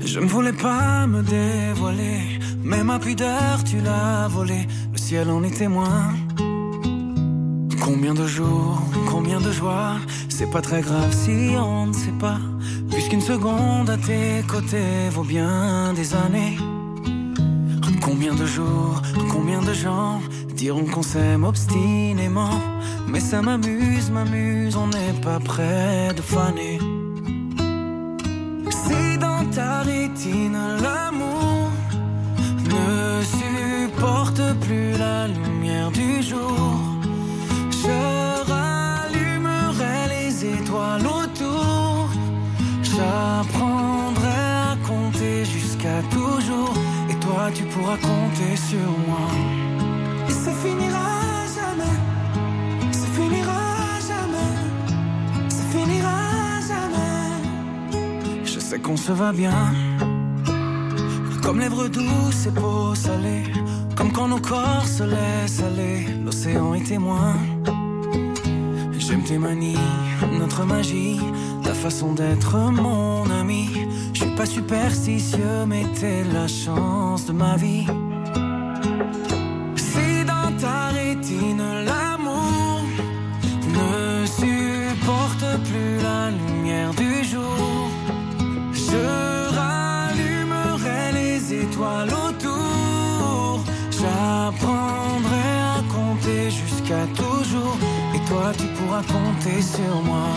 Je ne voulais pas me dévoiler, mais ma pudeur tu l'as volée. Le ciel en est témoin. Combien de jours, combien de joies, c'est pas très grave si on ne sait pas. Puisqu'une seconde à tes côtés vaut bien des années. Combien de jours, combien de gens diront qu'on s'aime obstinément. Mais ça m'amuse, m'amuse, on n'est pas près de faner. Ta rétine l'amour ne supporte plus la lumière du jour, je rallumerai les étoiles autour. J'apprendrai à compter jusqu'à toujours. Et toi, tu pourras compter sur moi. Qu'on se va bien. Comme lèvres douces et peau salée. Comme quand nos corps se laissent aller. L'océan est témoin. J'aime tes manies, notre magie, ta façon d'être mon ami. Je suis pas superstitieux, mais t'es la chance de ma vie. Tu pourras compter sur moi.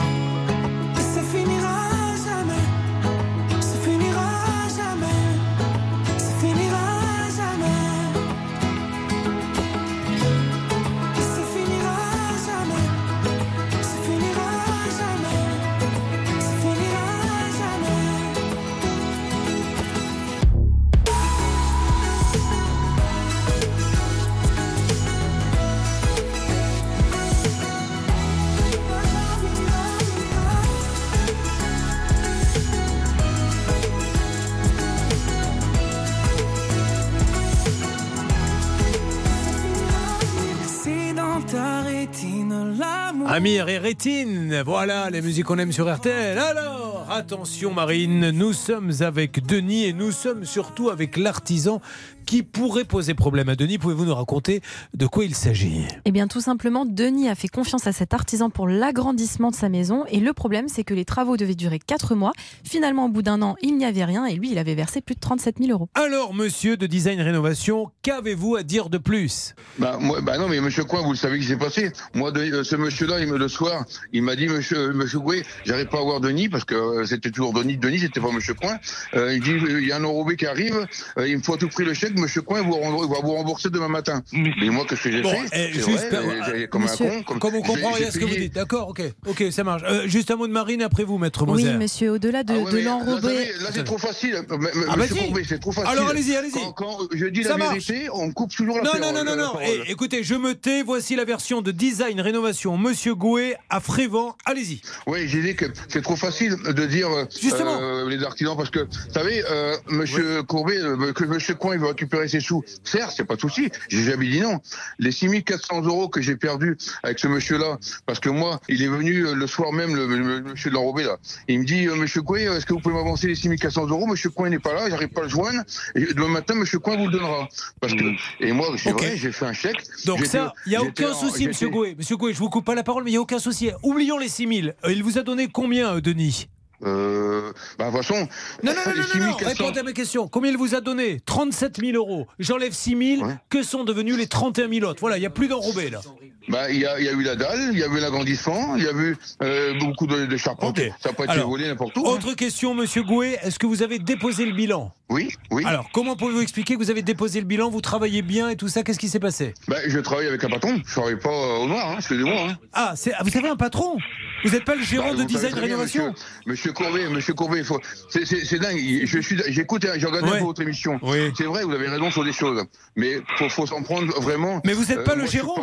Et Rétine, voilà les musiques qu'on aime sur RTL. Alors, attention Marine, nous sommes avec Denis et nous sommes surtout avec l'artisan qui pourrait poser problème à Denis. Pouvez-vous nous raconter de quoi il s'agit? Eh bien, tout simplement, Denis a fait confiance à cet artisan pour l'agrandissement de sa maison. Et le problème, c'est que les travaux devaient durer 4 mois. Finalement, au bout d'un an, il n'y avait rien. Et lui, il avait versé plus de 37 000 euros. Alors, monsieur de Design Rénovation, qu'avez-vous à dire de plus? Bah, moi, bah non, mais monsieur Coin, vous le savez ce qui s'est passé. Moi, de- euh, ce monsieur-là, il me, le soir, il m'a dit, monsieur, euh, monsieur Gouet, j'arrive pas à voir Denis, parce que euh, c'était toujours Denis, Denis, c'était pas monsieur Coin. Euh, il dit, il y a un enrobé qui arrive, euh, il me faut à tout prix le chèque, monsieur Coin vous, rend- il va vous rembourser demain matin. Mais moi, qu'est-ce que j'ai Bon, fait eh, juste, vrai, euh, j'ai- comme monsieur, un con. Comme, Comme on comprend rien à ce que vous dites, d'accord Ok, ok, ça marche. Euh, juste un mot de Marine après vous, maître Moser. Oui, monsieur, au-delà de, Ah ouais, de l'enrobé. Là, c'est trop facile. M- m- Ah, Monsieur vas-y. Courbet, c'est trop facile. Alors, allez-y, allez-y. Quand, quand je dis Ça la marche. vérité, on coupe toujours la Non, parole. non, non, non, non. Eh, écoutez, je me tais. Voici la version de design rénovation Monsieur Gouet à Frévent. Allez-y. Oui, j'ai dit que c'est trop facile de dire euh, Justement. euh, les artisans parce que, vous savez, euh, Monsieur Courbet, que Monsieur Coin il veut récupérer ses sous. Certes, c'est pas de souci. J'ai jamais dit non. Les 6400 euros que j'ai perdus avec ce monsieur-là, parce que moi, il est venu euh, le soir même, le, le- le monsieur de l'enrobé là. Il me dit, euh, Monsieur Coin, est-ce que vous pouvez m'avancer les 6400 euros? Monsieur Coin n'est pas là, j'arrive pas à le joindre. Et demain matin, Monsieur Coin vous le donnera. Parce que, et moi, c'est Ok. vrai, j'ai fait un chèque. Donc ça, il n'y a aucun en- souci, Monsieur Gouet. Monsieur Gouet, je vous coupe pas la parole, mais il n'y a aucun souci. Oublions les 6000. Euh, il vous a donné combien, euh, Denis? Euh, bah, de toute façon. Non, non, non, non, non, non, 6400 répondez à mes questions. Combien il vous a donné? 37 000 euros. J'enlève 6 000. Que sont devenus les 31 000 autres? Voilà, il n'y a plus d'enrobé là. Bah, il y a, il y a eu la dalle, il y a eu l'agrandissement, il y a eu euh, beaucoup de, de charpentes. Ça n'a pas été Alors, volé n'importe où. hein. Autre question, Monsieur Gouet. Est-ce que vous avez déposé le bilan? Oui, oui. Alors, comment pouvez-vous expliquer que vous avez déposé le bilan? Vous travaillez bien et tout ça? Qu'est-ce qui s'est passé? Bah, je travaille avec un patron, je travaille pas au noir, hein, excusez-moi. Hein. Ah, ah, vous avez un patron? Vous n'êtes pas le gérant Bah, de design rénovation monsieur, monsieur Courbet, monsieur Courbet, faut- c'est- dingue. Je suis, j'écoute, j'ai regardé Ouais. votre émission. Oui. C'est vrai, vous avez raison sur des choses, mais faut, faut s'en prendre vraiment. Mais vous n'êtes pas le moi, je suis gérant.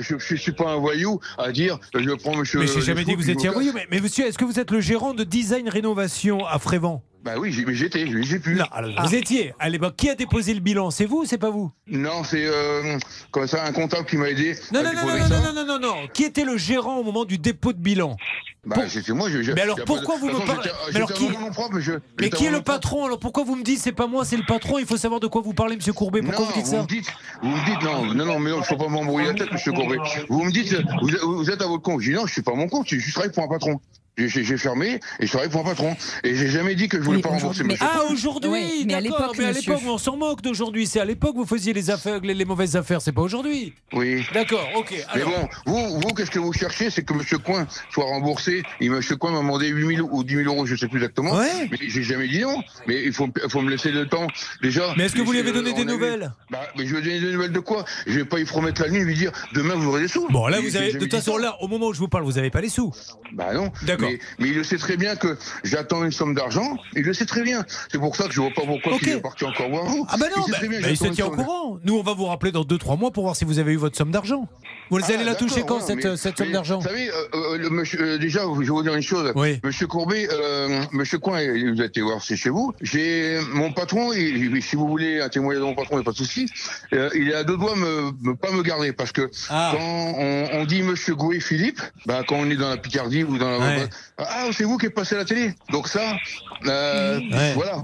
Je, je suis pas un voyou à dire, je prends monsieur. Mais j'ai jamais dit que vous étiez un voyou. Mais, mais monsieur, est-ce que vous êtes le gérant de design rénovation à Frévent? Bah oui, mais j'étais, mais j'ai. Non, alors, vous étiez. Allez, bah, qui a déposé le bilan? C'est vous ou c'est pas vous? Non, c'est euh, comme ça un comptable qui m'a aidé. non à non, non, non, ça. non, non, non, non, non. Qui était le gérant au moment du dépôt de bilan? Bah, c'était moi. Je, je- Mais alors, pourquoi de- vous me parlez- Mais alors, qui- à mon nom propre, je- Mais j'étais qui à est le patron? Alors pourquoi vous me dites c'est pas moi, c'est le patron? Il faut savoir de quoi vous parlez, Monsieur Courbet. Pourquoi non, vous dites ça? me dites, vous me dites, non, non, non, mais non, il faut pas m'embrouiller la tête, monsieur Courbet. Vous me dites, vous, êtes- vous êtes à votre compte. Je dis non, je suis pas à mon compte, je, je travaille pour un patron. J'ai- fermé et je travaille pour un patron. Et j'ai jamais dit que je voulais pas rembourser monsieur. Ah aujourd'hui, Oui, mais à d'accord. l'époque, Mais à monsieur. l'époque, on s'en moque d'aujourd'hui. C'est à l'époque vous faisiez les affaires, les, les mauvaises affaires. C'est pas aujourd'hui. Oui. D'accord, ok. Mais bon, vous, vous qu'est-ce que vous cherchez? C'est que Monsieur Coin soit remboursé. Et Monsieur Coin m'a demandé 8 000 ou 10 000 euros, je sais plus exactement. Ouais. Mais j'ai jamais dit non. Mais il faut, faut me laisser le temps déjà. mais est-ce que vous lui avez donné des nouvelles? Bah, mais je vais donner des nouvelles de quoi? Je vais pas y promettre la nuit et lui dire demain vous aurez des sous. Bon, là, vous avez. De toute façon, là, au moment où je vous parle, vous avez pas les sous. Bah non. D'accord. Mais, mais il le sait très bien que j'attends une somme d'argent. Il le sait très bien. C'est pour ça que je vois pas pourquoi Ok. il est parti encore voir vous. Ah bah non, il bah, bien que bah, il se tient au courant. Nous, on va vous rappeler dans 2-3 mois pour voir si vous avez eu votre somme d'argent. Vous Ah, allez la toucher quand, cette, mais- cette somme d'argent Vous savez, euh, euh, le monsieur, euh, déjà, je vais vous dire une chose. Oui. Monsieur Courbet, euh, Monsieur Coin, vous avez été voir, c'est chez vous. J'ai mon patron, il- si vous voulez un témoignage de mon patron, il n'y a pas de souci. Il est à deux doigts me, me pas me garder parce que Ah. quand on, on dit Monsieur Gouet Philippe, bah quand on est dans la Picardie ou dans la Ouais. Ah c'est vous qui êtes passé à la télé. Donc ça, euh, Ouais. voilà.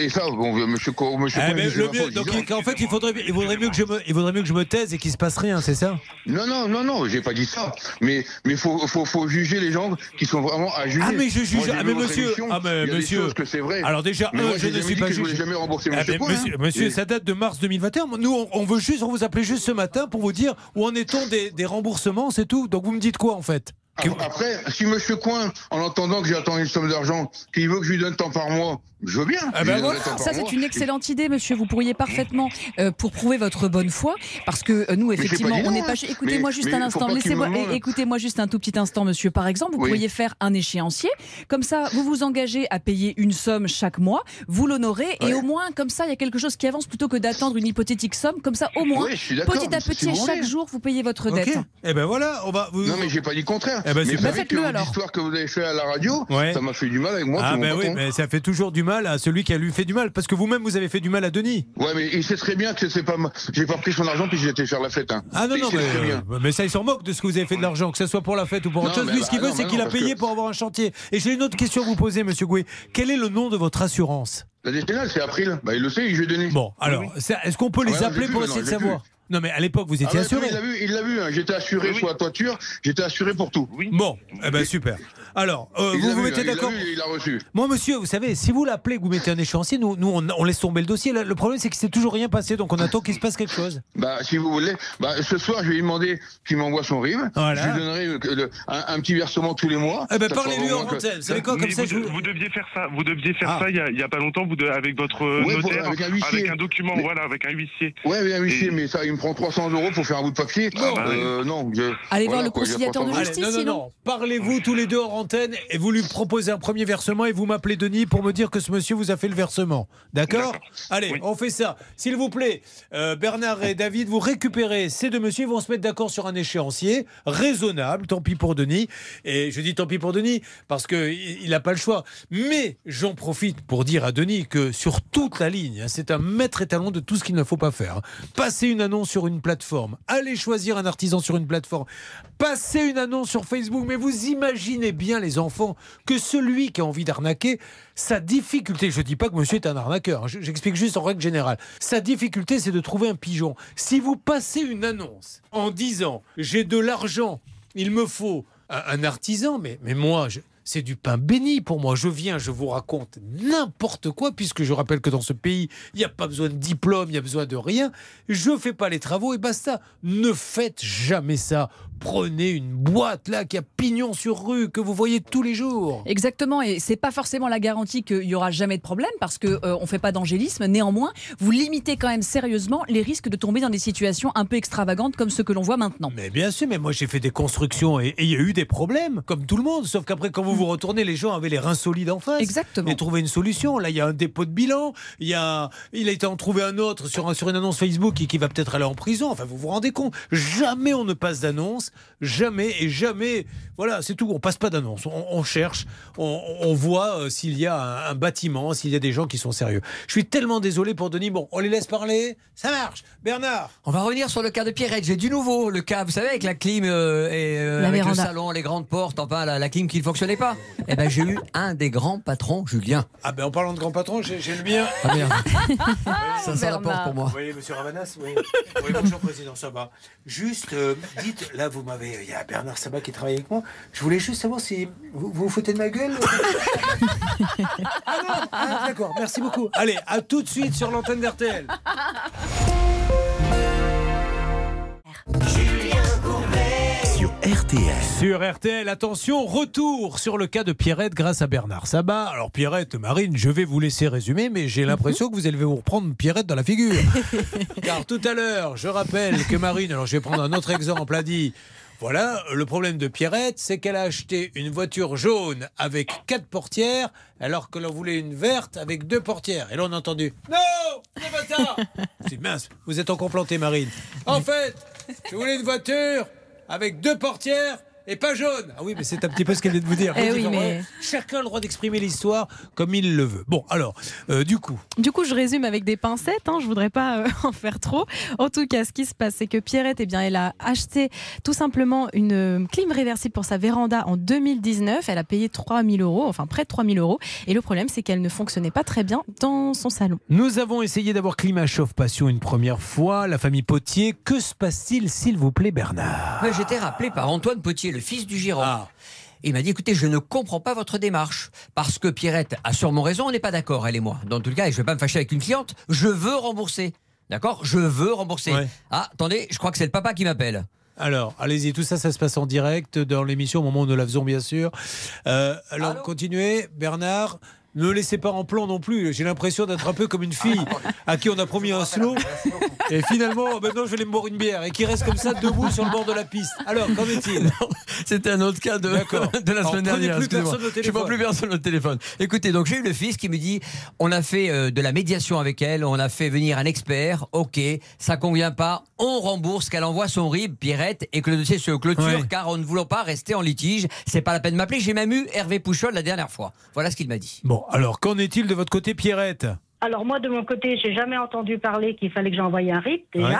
et ça, bon, Monsieur Monsieur Ah, mais le mieux, donc en fait, il faudrait, il vaudrait mieux que je me, il vaudrait mieux que je me taise et qu'il se passe rien, c'est ça? Non, non, non, non, j'ai pas dit ça. Mais mais faut, faut, faut juger les gens qui sont vraiment à juger. Ah mais je juge, Moi, ah mais monsieur, ah mais monsieur, que c'est vrai. alors déjà, Mais un, moi, je ne suis pas juge. jamais rembourser Ah, monsieur Coin, monsieur, hein. monsieur, Et- ça date de mars 2021. Nous, on, on veut juste, on vous appelait juste ce matin pour vous dire où en est-on des, des remboursements, c'est tout. Donc vous me dites quoi en fait? Après, si Monsieur Coin, en entendant que j'attends une somme d'argent, qu'il veut que je lui donne tant par mois, je veux bien. Ah ben voilà. par Ça, c'est une excellente idée, monsieur. Vous pourriez parfaitement, euh, pour prouver votre bonne foi, parce que euh, nous, effectivement, on n'est pas. hein. Écoutez-moi juste mais un instant. Laissez-moi. Écoutez-moi juste un tout petit instant, monsieur. Par exemple, vous Oui. pourriez faire un échéancier. Comme ça, vous vous engagez à payer une somme chaque mois. Vous l'honorez et au moins, comme ça, il y a quelque chose qui avance plutôt que d'attendre une hypothétique somme. Comme ça, au moins, Oui, petit à petit, chaque jour, vous payez votre dette. Eh ben voilà, on va. Vous... Non mais j'ai pas dit le contraire. Eh ben, mais vous Bah, savez que l'histoire que vous avez fait à la radio, Ouais. ça m'a fait du mal avec moi. Ah ben oui, mais ça fait toujours du mal à celui qui a lui fait du mal, parce que vous-même vous avez fait du mal à Denis. Ouais, mais il sait très bien que c'est pas. J'ai pas pris son argent puis j'ai été faire la fête. Hein. Ah non, Il non, mais, euh, mais ça, il s'en moque de ce que vous avez fait de l'argent, que ce soit pour la fête ou pour autre chose. Lui, bah, ce qu'il veut, non, c'est bah qu'il a payé que- pour avoir un chantier. Et j'ai une autre question à vous poser, monsieur Gouet. Quel est le nom de votre assurance? La décennale, c'est April. Bah il le sait, je lui ai donné. Bon, alors, est-ce qu'on peut Ah les appeler pour vu, essayer de savoir? Non, mais à l'époque, vous Ah étiez assuré. Il l'a vu, il l'a vu. hein. J'étais assuré sur la toiture, j'étais assuré pour tout. Bon, eh ben super. Alors, euh, vous l'a vous vu, mettez il l'a d'accord Il a reçu. Moi, monsieur, vous savez, si vous l'appelez, que vous mettez un échéancier, nous, nous on, on laisse tomber le dossier. Le problème, c'est qu'il s'est toujours rien passé, donc on attend qu'il se passe quelque chose. Bah, si vous voulez, bah, ce soir, je vais lui demander qu'il m'envoie son RIB. Voilà. Je lui donnerai euh, le- un, un petit versement tous les mois. Eh ben, parlez-lui en que- antenne. Vous savez quoi, comme ça, vous, je vous... vous deviez faire ça, vous deviez faire Ah. ça il y, a, il y a pas longtemps, vous de- avec votre Ouais, notaire, avec un huissier. document, Mais- voilà, avec un huissier. Ouais, mais un huissier, mais ça, il me prend 300 euros pour faire un bout de papier. Ah, bah, euh, non. je- Allez voir voilà, le quoi, j'ai conciliateur de 300 euros. justice. Allez, non, non, non. Parlez-vous tous les deux en antenne et vous lui proposez un premier versement et vous m'appelez Denis pour me dire que ce monsieur vous a fait le versement. D'accord Allez, on fait ça. S'il vous plaît, euh, Bernard et David, vous récupérez ces deux messieurs, ils vont se mettre d'accord sur un échéancier raisonnable, tant pis pour Denis. Et je dis tant pis pour Denis parce qu'il n'a pas le choix. Mais j'en profite pour dire à Denis que sur toute la ligne, hein, c'est un maître étalon de tout ce qu'il ne faut pas faire. Passer une annonce sur une plateforme, aller choisir un artisan sur une plateforme, passer une annonce sur Facebook, mais vous imaginez bien les enfants que celui qui a envie d'arnaquer, sa difficulté, je ne dis pas que monsieur est un arnaqueur, hein, je- j'explique juste en règle générale, sa difficulté c'est de trouver un pigeon. Si vous passez une annonce en disant j'ai de l'argent, il me faut un, un artisan, mais, mais moi, je- c'est du pain béni pour moi. Je viens, je vous raconte n'importe quoi, puisque je rappelle que dans ce pays, il n'y a pas besoin de diplôme, il n'y a besoin de rien. Je fais pas les travaux et basta. Ne faites jamais ça. Prenez une boîte là qui a pignon sur rue, que vous voyez tous les jours. Exactement, et c'est pas forcément la garantie qu'il y aura jamais de problème parce que euh, on fait pas d'angélisme. Néanmoins, vous limitez quand même sérieusement les risques de tomber dans des situations un peu extravagantes comme ce que l'on voit maintenant. Mais bien sûr, mais moi j'ai fait des constructions et il y a eu des problèmes, comme tout le monde. Sauf qu'après, quand vous vous retournez, les gens avaient les reins solides en face. Exactement. Et trouvaient une solution. Là, il y a un dépôt de bilan. Il y a, il a été en trouvé un autre sur, un- sur une annonce Facebook et qui va peut-être aller en prison. Enfin, vous vous rendez compte Jamais on ne passe d'annonce. Jamais et jamais. Voilà, c'est tout. On passe pas d'annonce. On, on cherche. On, on voit euh, s'il y a un, un bâtiment, s'il y a des gens qui sont sérieux. Je suis tellement désolé pour Denis. Bon, on les laisse parler. Ça marche. Bernard. On va revenir sur le cas de Pierrette. J'ai du nouveau. Le cas, vous savez, avec la clim euh, et euh, La avec le salon, les grandes portes, enfin la, la clim qui ne fonctionnait pas. Eh ben, j'ai eu un des grands patrons, Julien. Ah ben en parlant de grand patron, j'ai le mien. Ah merde. [laughs] Ça sent la Bernard. porte pour moi. Vous voyez, monsieur Ravanas Oui. Oui, bonjour, président, ça va. Juste, euh, dites, là, vous m'avez. Il y a Bernard Sabat qui travaille avec moi. Je voulais juste savoir si. Vous vous, foutez de ma gueule [laughs] Ah Ah, D'accord, merci beaucoup. Allez, à tout de suite sur l'antenne d'RTL. Sur RTL. Sur RTL, attention, retour sur le cas de Pierrette grâce à Bernard Sabat. Alors, Pierrette, Marine, je vais vous laisser résumer, mais j'ai l'impression que vous allez vous reprendre Pierrette dans la figure. [laughs] Car tout à l'heure, je rappelle que Marine, alors je vais prendre un autre exemple, a dit. Voilà, le problème de Pierrette, c'est qu'elle a acheté une voiture jaune avec quatre portières, alors que l'on voulait une verte avec deux portières. Et là, on a entendu Non C'est pas ça [laughs] dis, mince, vous êtes encore planté, Marine. En fait, je voulais une voiture avec deux portières et pas jaune. Ah oui, mais c'est un petit peu ce qu'elle vient de vous dire. Eh oui, dites, mais- Chacun a le droit d'exprimer l'histoire comme il le veut. Bon, alors, euh, du coup, Du coup, je résume avec des pincettes. Hein, je voudrais pas euh, [laughs] en faire trop. En tout cas, ce qui se passe, c'est que Pierrette, eh bien, elle a acheté tout simplement une euh, clim réversible pour sa véranda en 2019. Elle a payé 3000 euros, enfin près de 3000 euros. Et le problème, c'est qu'elle ne fonctionnait pas très bien dans son salon. nous avons essayé d'avoir Climat Chauffe Passion une première fois. La famille Potier, que se passe-t-il, s'il vous plaît, Bernard? J'étais rappelé par Antoine Potier, le fils du Giron. Ah. Il m'a dit écoutez, je ne comprends pas votre démarche. Parce que Pierrette a sûrement raison, on n'est pas d'accord, elle et moi. Dans tout le cas, et je ne vais pas me fâcher avec une cliente, je veux rembourser. D'accord? Je veux rembourser. Ouais. Ah, attendez, je crois que c'est le papa qui m'appelle. Alors, allez-y, tout ça, ça se passe en direct dans l'émission, au moment où nous la faisons, bien sûr. Euh, alors, Allô? continuez, Bernard. Ne laissez pas en plan non plus. J'ai l'impression d'être un peu comme une fille à qui on a promis un slow. Et finalement, maintenant, je vais aller me boire une bière et qui reste comme ça debout sur le bord de la piste. Alors, qu'en est-il? C'était un autre cas de, [laughs] de la semaine dernière. plus personne au Je prends téléphone. plus personne au téléphone. Écoutez, donc j'ai eu le fils qui me dit on a fait euh, de la médiation avec elle, on a fait venir un expert, ok, ça convient pas, on rembourse, qu'elle envoie son RIB, Pierrette, et que le dossier se clôture, car on ne voulons pas rester en litige. C'est pas la peine de m'appeler, j'ai même eu Hervé Pouchol la dernière fois. Voilà ce qu'il m'a dit. Bon, alors, qu'en est-il de votre côté, Pierrette? Alors moi, de mon côté, j'ai jamais entendu parler qu'il fallait que j'envoie un RIP déjà. Ouais.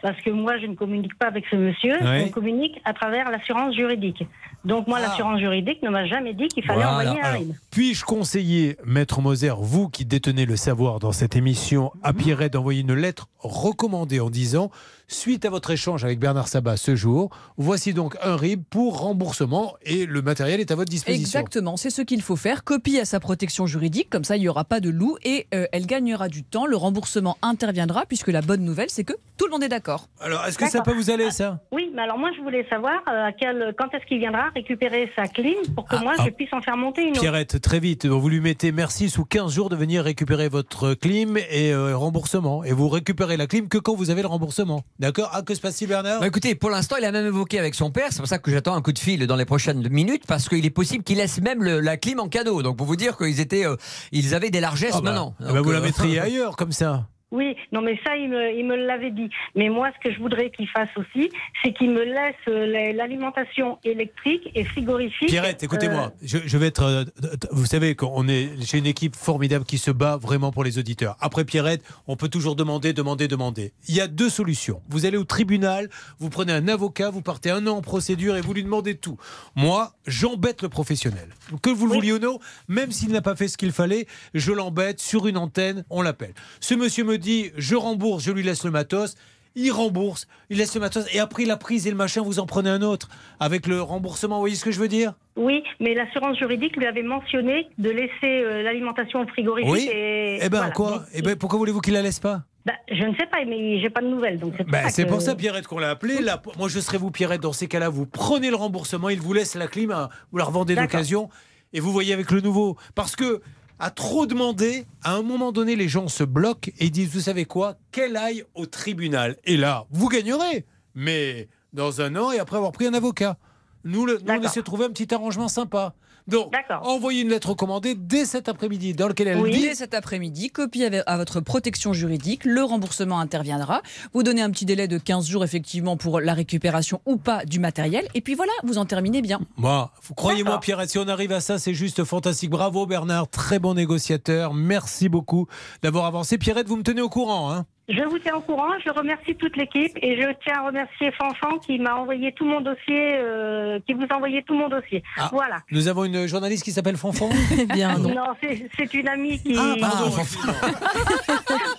Parce que moi, je ne communique pas avec ce monsieur, Ouais. on communique à travers l'assurance juridique. Donc moi, l'assurance juridique ne m'a jamais dit qu'il fallait Voilà. envoyer un RIB. Puis-je conseiller, Maître Moser, vous qui détenez le savoir dans cette émission, à Pierrette d'envoyer une lettre recommandée en disant Suite à votre échange avec Bernard Sabat ce jour, voici donc un RIB pour remboursement et le matériel est à votre disposition. Exactement, c'est ce qu'il faut faire. Copie à sa protection juridique, comme ça il n'y aura pas de loup et euh, elle gagnera du temps. Le remboursement interviendra puisque la bonne nouvelle c'est que tout le monde est d'accord. Alors, est-ce que ça peut vous aller, ça? Oui, mais alors moi, je voulais savoir euh, à quel, quand est-ce qu'il viendra récupérer sa clim pour que moi, ah. je puisse en faire monter une autre? Pierrette, très vite, vous lui mettez merci sous 15 jours de venir récupérer votre clim et euh, remboursement. Et vous récupérez la clim que quand vous avez le remboursement. D'accord Ah, que se passe-t-il, Bernard Bah, écoutez, pour l'instant, il a même évoqué avec son père. C'est pour ça que j'attends un coup de fil dans les prochaines minutes, parce qu'il est possible qu'il laisse même le- la clim en cadeau. Donc, pour vous dire qu'ils étaient, euh, ils avaient des largesses Ah bah, maintenant. ah bah, Donc, vous la euh, mettriez [laughs] ailleurs, comme ça. Oui, non, mais ça, il me, il me l'avait dit. Mais moi, ce que je voudrais qu'il fasse aussi, c'est qu'il me laisse euh, la- l'alimentation électrique et frigorifique. Pierrette, écoutez-moi, Euh, je, je vais être. euh, vous savez qu'on est. J'ai une équipe formidable qui se bat vraiment pour les auditeurs. Après Pierrette, on peut toujours demander, demander, demander. Il y a deux solutions. Vous allez au tribunal, vous prenez un avocat, vous partez un an en procédure et vous lui demandez tout. Moi, j'embête le professionnel. Que vous le vouliez ou non, même s'il n'a pas fait ce qu'il fallait, je l'embête sur une antenne, on l'appelle. Ce monsieur me dit, je rembourse, je lui laisse le matos. Il rembourse, il laisse le matos et après la prise et le machin, vous en prenez un autre. Avec le remboursement, vous voyez ce que je veux dire? Oui, mais l'assurance juridique lui avait mentionné de laisser euh, l'alimentation frigorifique. Oui. Et, Eh ben voilà. quoi? Donc, Eh ben pourquoi voulez-vous qu'il la laisse pas? Bah, je ne sais pas, mais j'ai pas de nouvelles. Donc c'est pour, Bah, ça c'est que- pour ça, Pierrette, qu'on l'a appelé. Là, moi, je serais vous, Pierrette, dans ces cas-là, vous prenez le remboursement, il vous laisse la clim, hein, vous la revendez d'occasion, et vous voyez avec le nouveau. Parce que, à trop demander, à un moment donné, les gens se bloquent et disent, vous savez quoi, qu'elle aille au tribunal. Et là, vous gagnerez, mais dans un an et après avoir pris un avocat. Nous, le- nous on essaie de trouver un petit arrangement sympa. Donc, envoyez une lettre recommandée dès cet après-midi dans lequel elle Oui, dit dès cet après-midi, copie à votre protection juridique, le remboursement interviendra. Vous donnez un petit délai de 15 jours, effectivement, pour la récupération ou pas du matériel. Et puis voilà, vous en terminez bien. Moi, vous- croyez-moi, Pierrette, si on arrive à ça, c'est juste fantastique. Bravo, Bernard, très bon négociateur. Merci beaucoup d'avoir avancé. Pierrette, vous me tenez au courant, hein Je vous tiens au courant, je remercie toute l'équipe et je tiens à remercier Fanfan qui m'a envoyé tout mon dossier, euh, qui vous a envoyé tout mon dossier. Ah, Voilà. Nous avons une journaliste qui s'appelle Fanfan [laughs] Eh bien, non, c'est- c'est une amie qui. Ah, pardon,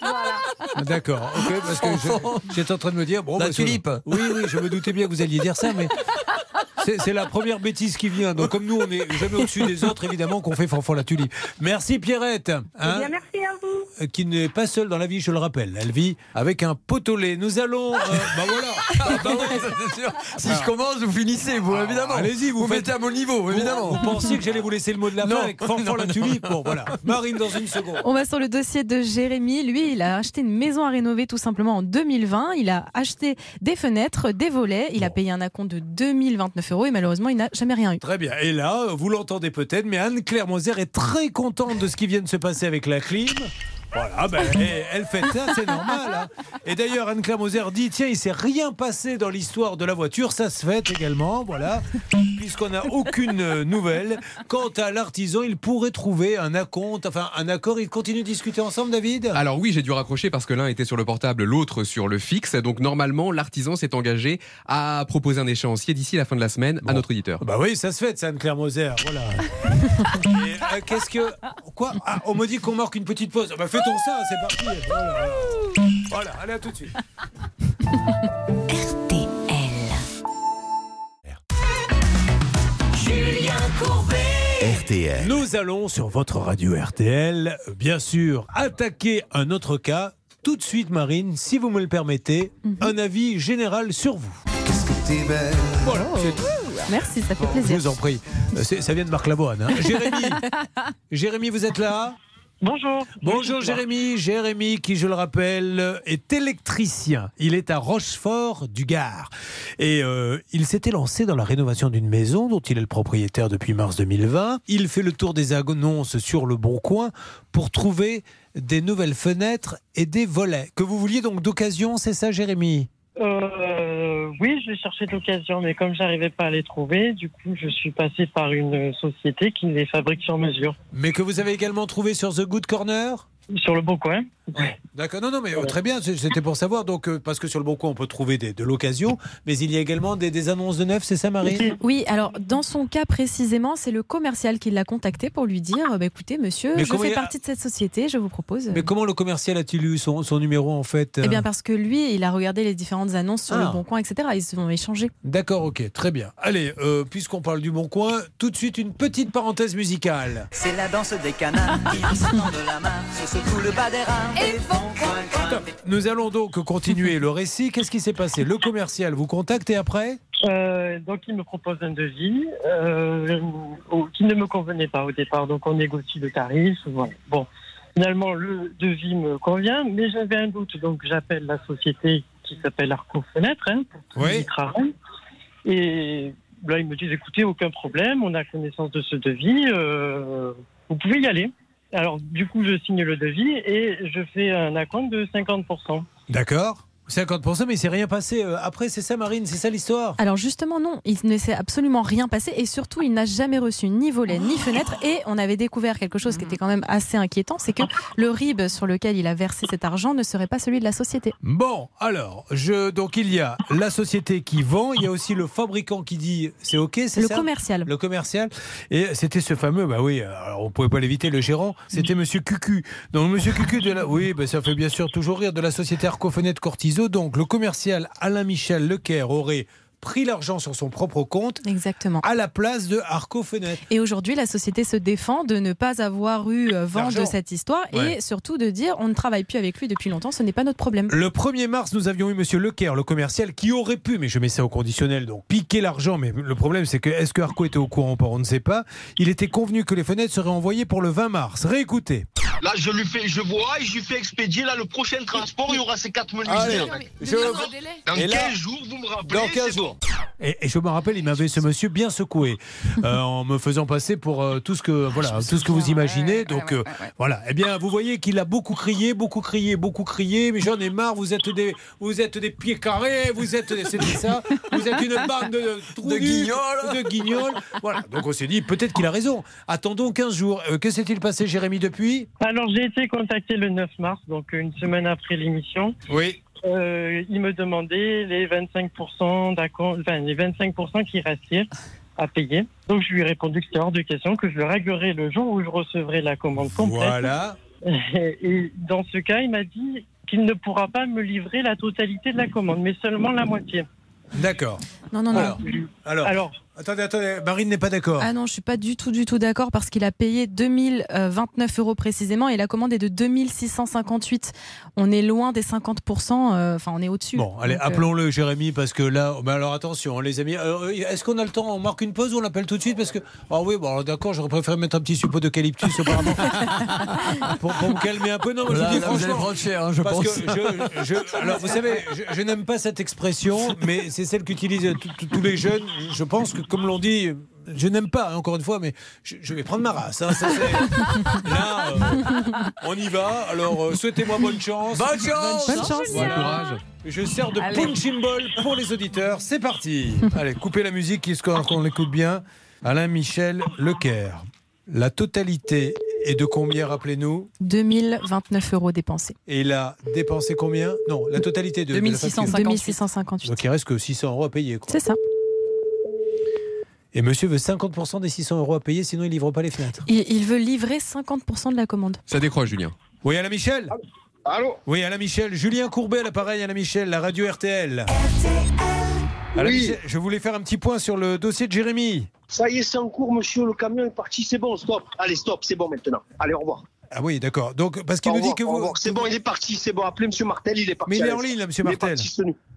Ah, D'accord, ok, parce que j'étais en train de me dire. Bon, La bah, c'est- tulipe. Oui, oui, je me doutais bien que vous alliez dire ça, mais. C'est c'est la première bêtise qui vient. Donc, comme nous, on n'est jamais au-dessus des autres, évidemment, qu'on fait Fanfan la tulipe. Merci, Pierrette. Eh hein, bien, merci à vous. euh, qui n'est pas seule dans la vie, je le rappelle. Elle vit avec un potolet. Nous allons. euh, [laughs] bah voilà. Ah, bah oui, ça, c'est sûr. Si je commence, vous finissez, vous, évidemment. Ah, Allez-y, vous, Vous faites- mettez à mon niveau, Vous- évidemment. Vous, pensiez que j'allais vous laisser le mot de la fin Non. avec Fanfan Non, la non. tulipe Bon, voilà. Marine, dans une seconde. On va sur le dossier de Jérémy. Lui, il a acheté une maison à rénover tout simplement en 2020. Il a acheté des fenêtres, des volets. Il a payé un acompte de 2029 euros et malheureusement, il n'a jamais rien eu. Très bien. Et là, vous l'entendez peut-être, mais Anne-Claire Moser est très contente de ce qui vient de se passer avec la clim. Voilà, ben, [laughs] elle fait ça, c'est normal. hein. Et d'ailleurs, Anne-Claire Moser dit tiens, il s'est rien passé dans l'histoire de la voiture, ça se fait également, voilà, puisqu'on n'a aucune nouvelle. Quant à l'artisan, il pourrait trouver un acompte, enfin un accord. Ils continuent de discuter ensemble, David? Alors oui, j'ai dû raccrocher parce que l'un était sur le portable, l'autre sur le fixe. Donc normalement, l'artisan s'est engagé à proposer un échéancier d'ici la fin de la semaine à notre auditeur. Bah oui, ça se fait, ça, Anne-Claire Moser. Voilà. [laughs] Euh, Qu'est-ce que. Quoi? Ah, On me dit qu'on marque une petite pause. Bah, Ça, c'est parti. Voilà, voilà, allez, à tout de suite. Julien Courbet. RTL. Nous allons sur votre radio RTL, bien sûr, attaquer un autre cas. Tout de suite, Marine, si vous me le permettez, un avis général sur vous. Voilà, c'est tout. Merci, ça fait Je plaisir. vous en prie. Ça vient de Marc Lavoine. hein. Jérémy, [laughs] Jérémy, vous êtes là? Bonjour. Bonjour Jérémy. Jérémy, qui je le rappelle, est électricien. Il est à Rochefort du Gard. Et euh, il s'était lancé dans la rénovation d'une maison dont il est le propriétaire depuis mars 2020. Il fait le tour des annonces sur le Bon Coin pour trouver des nouvelles fenêtres et des volets. Que vous vouliez donc d'occasion, c'est ça Jérémy? Euh, oui, je cherchais de l'occasion, mais comme j'arrivais pas à les trouver, du coup, je suis passé par une société qui les fabrique sur mesure. Mais que vous avez également trouvé sur The Good Corner? Sur le Bon Coin. D'accord, non, non, mais euh, très bien, c'était pour savoir, donc, euh, parce que sur le Bon Coin, on peut trouver des- de l'occasion, mais il y a également des, des annonces de neuf, c'est ça, Marie? Oui, alors dans son cas précisément, c'est le commercial qui l'a contacté pour lui dire bah, écoutez, monsieur, Mais je fais a- partie de cette société, je vous propose. Mais comment le commercial a-t-il eu son, son numéro, en fait Eh bien, euh parce que lui, il a regardé les différentes annonces sur Ah. le Bon Coin, etc. Ils se sont échangés. D'accord, ok, très bien. Allez, euh, puisqu'on parle du Bon Coin, tout de suite, une petite parenthèse musicale. C'est la danse des canards qui se tendent la main, se secouent le bas des reins Nous allons donc continuer le récit. Qu'est-ce qui s'est passé? Le commercial vous contacte et après? Euh, donc, il me propose un devis euh, qui ne me convenait pas au départ. Donc, on négocie le tarif. Voilà. Bon, finalement, le devis me convient, mais j'avais un doute. Donc, j'appelle la société qui s'appelle Arco Fenêtre hein, pour j'y travaille. Et là, ils me disent écoutez, aucun problème, on a connaissance de ce devis, euh, vous pouvez y aller. Alors, du coup, je signe le devis et je fais un acompte de 50%. D'accord 50%, mais il s'est rien passé. euh, Après, c'est ça, Marine, c'est ça l'histoire Alors justement non, il ne s'est absolument rien passé et surtout il n'a jamais reçu ni volet ni fenêtre et on avait découvert quelque chose qui était quand même assez inquiétant, c'est que le RIB sur lequel il a versé cet argent ne serait pas celui de la société. Bon, alors, je, donc il y a la société qui vend, il y a aussi le fabricant qui dit c'est OK, c'est Le ça commercial. Le commercial. Et c'était ce fameux, bah oui, alors on pouvait pas l'éviter, le gérant, c'était Monsieur Cucu. Donc Monsieur Cucu de la, oui, bah ça fait bien sûr toujours rire, de la société Arcofenêtre Donc le commercial Alain Michel Lecaire aurait pris l'argent sur son propre compte. Exactement. À la place de Arco Fenêtre. Et aujourd'hui, la société se défend de ne pas avoir eu euh, vent de cette histoire Ouais. et surtout de dire on ne travaille plus avec lui depuis longtemps, ce n'est pas notre problème. Le 1er mars, nous avions eu Monsieur Lecaire, le commercial, qui aurait pu, mais je mets ça au conditionnel, donc piquer l'argent. Mais le problème, c'est que est-ce que Arco était au courant ou pas On ne sait pas. Il était convenu que les fenêtres seraient envoyées pour le 20 mars. Réécoutez. Là, je lui fais, je vois et je lui fais expédier. Là, le prochain transport, il y aura ces quatre mec. je- Dans Et 15 là- jours, vous me rappelez. Dans 15 c'est bon. jours. Et, et je me rappelle, il m'avait ce monsieur bien secoué euh, [laughs] en me faisant passer pour euh, tout ce que voilà, tout ce que vous imaginez. Donc euh, voilà. Eh bien, vous voyez qu'il a beaucoup crié, beaucoup crié, beaucoup crié. Mais j'en ai marre. Vous êtes des, vous êtes des pieds carrés. Vous êtes, des- c'était ça. Vous êtes une bande de trous De nuls, guignols. de guignols. Voilà. Donc on s'est dit peut-être qu'il a raison. Attendons 15 jours. Euh, que s'est-il passé, Jérémy, depuis? Alors, j'ai été contacté le 9 mars, donc une semaine après l'émission. Oui. Euh, il me demandait les 25% d'accord, enfin, les 25% qui restaient à payer. Donc, je lui ai répondu que c'était hors de question, que je le réglerai le jour où je recevrai la commande complète. Voilà. [laughs] Et dans ce cas, il m'a dit qu'il ne pourra pas me livrer la totalité de la commande, mais seulement la moitié. D'accord. Non, non, non. Alors, alors, Alors. Attendez, attendez. Marine n'est pas d'accord. Ah non, je suis pas du tout, du tout d'accord parce qu'il a payé 2029 euros précisément et la commande est de 2658. On est loin des 50%, euh, enfin on est au-dessus. Bon, allez, euh, appelons-le, Jérémy, parce que là, mais alors attention, les amis. euh, Est-ce qu'on a le temps? On marque une pause ou on l'appelle tout de suite? Parce que, ah oui, bon, alors d'accord, j'aurais préféré mettre un petit suppôt d'eucalyptus auparavant [laughs] pour, pour me calmer un peu. Non, moi, je Là, vous dis là, vous allez franchement, prendre cher, hein, je parce pense. que je, je- alors, vous savez, je, je n'aime pas cette expression, mais c'est celle qu'utilisent tous les jeunes. Je pense que, comme l'on dit. Je n'aime pas, hein, encore une fois, mais je, je vais prendre ma race. hein, ça, c'est- [laughs] là, euh, on y va. Alors, euh, souhaitez-moi bonne chance. Bonne chance Bonne chance. Bon courage. Je sers de Allez. punching ball pour les auditeurs. C'est parti. [laughs] Allez, coupez la musique, histoire qu'on l'écoute bien. Alain Michel Lecaire. La totalité est de combien, rappelez-nous? 2029 euros dépensés. Et il a dépensé combien? Non, la totalité de, de la facture. 2658. Donc il reste que 600 euros à payer. quoi. C'est ça. Et monsieur veut 50% des 600 euros à payer, sinon il livre pas les fenêtres. Il, il veut livrer 50% de la commande. Ça décroche, Julien. Oui, Alain Michel Allô Oui, Alain Michel. Julien Courbet à l'appareil, Alain Michel, la radio RTL. Alain Oui. Michel, je voulais faire un petit point sur le dossier de Jérémy. Ça y est, c'est en cours, monsieur. Le camion est parti. C'est bon, stop. Allez, stop, c'est bon maintenant. Allez, au revoir. Ah oui, d'accord. Donc, parce qu'il nous dit que vous. C'est bon, il est parti. C'est bon. Appelez monsieur Martel, il est parti. Mais il est en ligne, là, est Martel.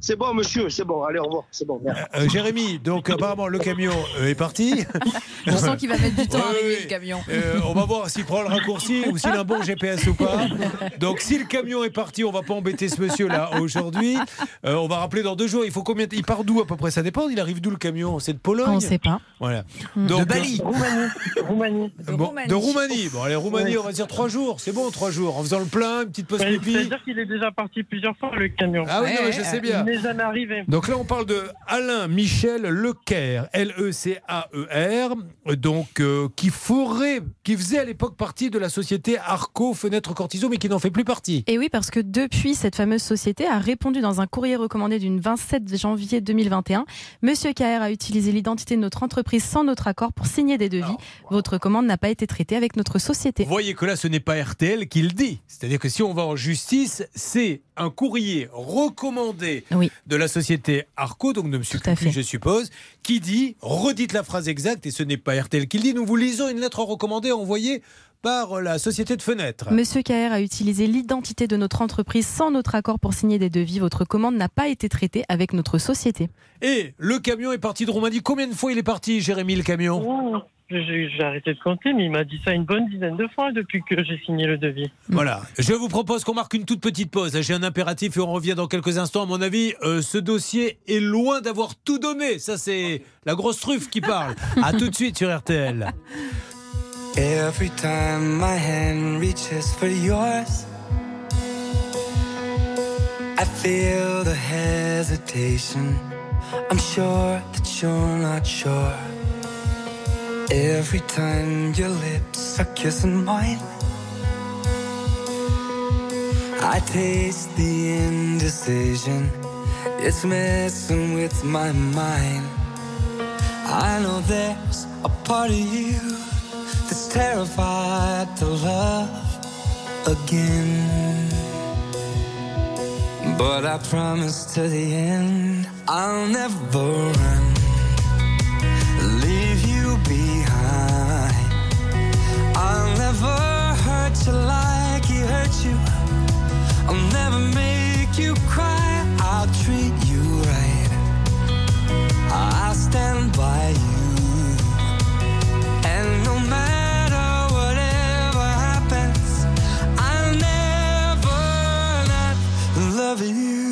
c'est bon, monsieur, c'est bon. Allez, au revoir. C'est bon. merci. Euh, Jérémy, donc apparemment le camion euh, est parti. [laughs] On sent qu'il va mettre du temps à arriver oui. le camion. Euh, on va voir s'il prend le raccourci ou s'il a un bon GPS ou pas. Donc si le camion est parti, on va pas embêter ce monsieur là aujourd'hui. Euh, on va rappeler dans deux jours. Il faut combien Il part d'où à peu près? Ça dépend. Il arrive d'où le camion? C'est de Pologne? On ne sait pas. Voilà. Donc, De Bali. Roumanie. Roumanie. euh, bon, de Roumanie. Bon, allez, Roumanie, on va dire trois jours. C'est bon, trois jours. En faisant le plein, une petite pause Ouais, pipi. C'est-à-dire qu'il est déjà parti plusieurs fois, le camion. Ah oui, non, je sais bien. Il n'est jamais arrivé. Donc là, on parle de Alain Michel Lecaire, L-E-C-A-E-R, donc euh, qui ferait, qui faisait à l'époque partie de la société Arco Fenêtre Cortiso, mais qui n'en fait plus partie. Et oui, parce que depuis, cette fameuse société a répondu dans un courrier recommandé du 27 janvier 2021. Monsieur KR a utilisé l'identité de notre entreprise sans notre accord pour signer des devis. Votre commande n'a pas été traitée avec notre société. Vous voyez que là, ce n'est pas RTL qui le dit. C'est-à-dire que si on va en justice, c'est un courrier recommandé de la société Arco, donc de M. Cucu, je suppose, qui dit, redites la phrase exacte, et ce n'est pas RTL qui le dit, nous vous lisons une lettre recommandée envoyée par la société de fenêtres. Monsieur KR a utilisé l'identité de notre entreprise sans notre accord pour signer des devis. Votre commande n'a pas été traitée avec notre société. Et le camion est parti de Roumanie. Combien de fois il est parti, Jérémy, le camion? Oh, J'ai arrêté de compter, mais il m'a dit ça une bonne dizaine de fois depuis que j'ai signé le devis. Voilà. Je vous propose qu'on marque une toute petite pause. J'ai un impératif et on revient dans quelques instants. À mon avis, euh, ce dossier est loin d'avoir tout donné. Ça, c'est la grosse truffe qui parle. À tout de suite sur RTL. Every time my hand reaches for yours, I feel the hesitation. I'm sure that you're not sure. Every time your lips are kissing mine, I taste the indecision. It's messing with my mind. I know there's a part of you that's terrified to love again. But I promise to the end I'll never run, never hurt you like he hurt you. I'll never make you cry. I'll treat you right. I'll stand by you. And no matter whatever happens, I'll never not love you.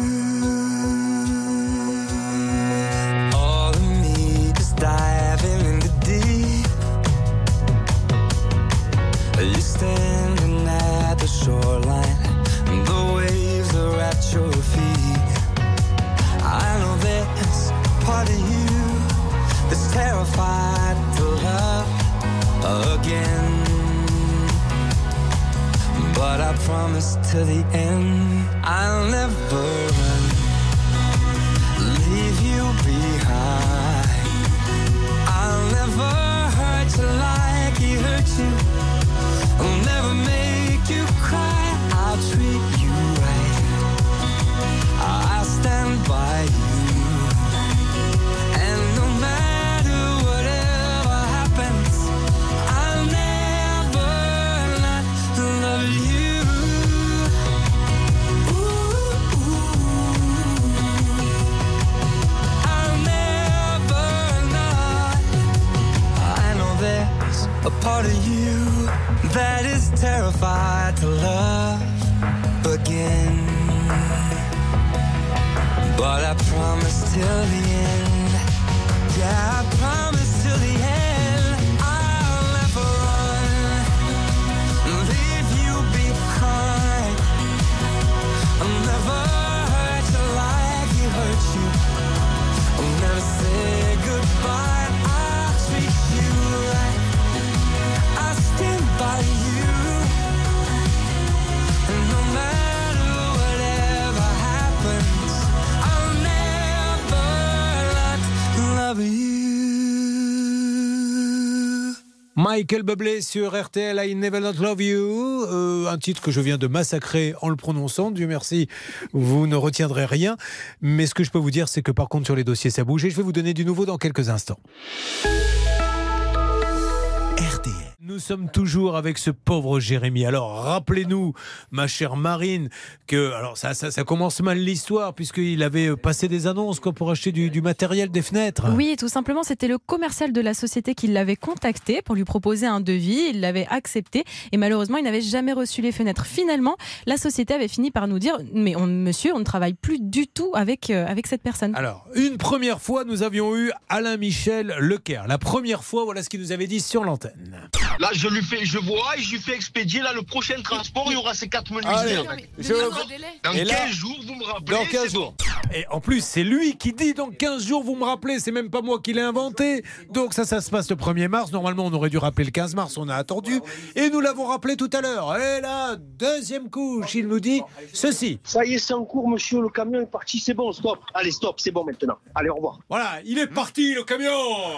Terrified to love again. But I promise to the end, I'll never run, leave you behind. I'll never hurt you like he hurt you. I'll never make you cry. I'll treat you right. I'll stand by you. Part of you that is terrified to love again. But I promise till the end. Yeah, I promise till the end. Michael Bublé sur RTL, I Never Not Love You, Euh, un titre que je viens de massacrer en le prononçant. Dieu merci, vous ne retiendrez rien. Mais ce que je peux vous dire, c'est que par contre sur les dossiers, ça bouge. Et je vais vous donner du nouveau dans quelques instants. Nous sommes toujours avec ce pauvre Jérémy. Alors, rappelez-nous, ma chère Marine, que alors ça, ça, ça commence mal l'histoire puisqu'il avait euh, passé des annonces quoi, pour acheter du, du matériel des fenêtres. Oui, tout simplement, c'était le commercial de la société qui l'avait contacté pour lui proposer un devis. Il l'avait accepté et malheureusement, il n'avait jamais reçu les fenêtres. Finalement, la société avait fini par nous dire Mais on, monsieur, on ne travaille plus du tout avec, euh, avec cette personne. Alors, une première fois, nous avions eu Alain Michel Lecaire. La première fois, voilà ce qu'il nous avait dit sur l'antenne. Là, je lui fais, je vois et je lui fais expédier. Là, le prochain transport, il y aura ces quatre je- Dans Et 15 là- jours, vous me rappelez. Dans 15 c'est jours. Et en plus, c'est lui qui dit dans 15 jours, vous me rappelez, c'est même pas moi qui l'ai inventé. Donc ça, ça se passe le 1er mars. Normalement, on aurait dû rappeler le 15 mars, on a attendu. Et nous l'avons rappelé tout à l'heure. Et là, deuxième couche, il nous dit ceci. Ça y est, c'est en cours, monsieur. Le camion est parti. C'est bon, stop. Allez, stop, c'est bon maintenant. Allez, au revoir. Voilà, il est parti, le camion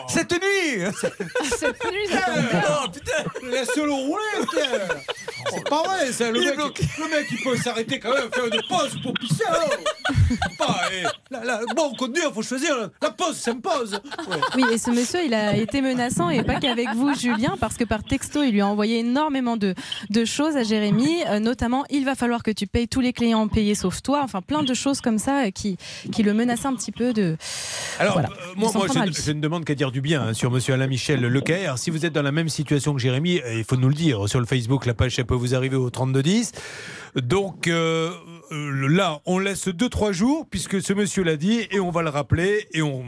Cette nuit [laughs] Cette nuit, Oh putain Laisse-le rouler, C'est pas vrai, ça. Le, Il mec, le mec, il peut s'arrêter quand même, faire une pause pour pisser, alors Pas, eh, là, là, Bon, conduire, faut choisir. La pause, c'est une pause Ouais. Oui, et ce monsieur, il a été menaçant et pas qu'avec vous, Julien, parce que par texto, il lui a envoyé énormément de, de choses à Jérémy, euh, notamment il va falloir que tu payes tous les clients payés sauf toi, enfin plein de choses comme ça euh, qui, qui le menaçaient un petit peu de. Alors, Voilà. euh, moi, De je ne demande qu'à dire du bien hein, sur monsieur Alain Michel Lecaire. Si vous êtes dans la même situation que Jérémy, euh, il faut nous le dire. Sur le Facebook, la page, ça peut vous arriver au 3210. Donc euh, euh, là, on laisse 2-3 jours, puisque ce monsieur l'a dit, et on va le rappeler. Et on,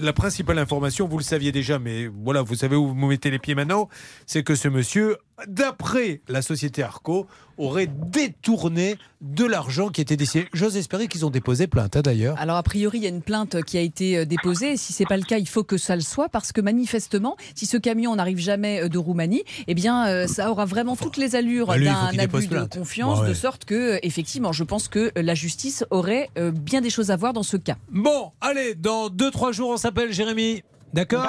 la principale information, vous le saviez déjà, mais voilà, vous savez où vous mettez les pieds maintenant, c'est que ce monsieur, d'après la société Arco, aurait détourné de l'argent qui était destiné. J'ose espérer qu'ils ont déposé plainte, hein, d'ailleurs. Alors a priori, il y a une plainte qui a été euh, déposée. Et si c'est pas le cas, il faut que ça le soit parce que manifestement, si ce camion n'arrive jamais euh, de Roumanie, eh bien, euh, ça aura vraiment toutes les allures Bah, d'un abus de confiance, Bah ouais. de sorte que, effectivement, je pense que la justice aurait bien des choses à voir dans ce cas. Bon, allez, dans 2-3 jours, on s'appelle Jérémy. D'accord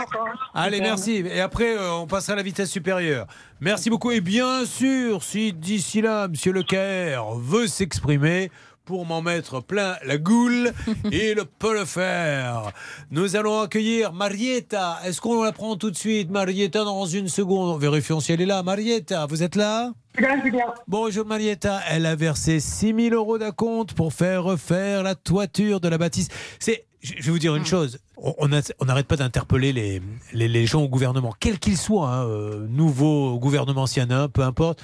Allez, Super. merci. Et après, euh, on passera à la vitesse supérieure. Merci beaucoup. Et bien sûr, si d'ici là, Monsieur Lecaire veut s'exprimer, pour m'en mettre plein la goule. [laughs] Il peut le faire. Nous allons accueillir Marietta. Est-ce qu'on la prend tout de suite, Marietta, dans une seconde? Vérifions si elle est là. Marietta, vous êtes là? Bonjour Marietta, elle a versé 6 000 euros d'acompte pour faire refaire la toiture de la bâtisse. C'est, je je vais vous dire une chose, on n'arrête pas d'interpeller les, les, gens au gouvernement, quels qu'ils soient, hein, euh, nouveau gouvernement s'il y en a peu importe.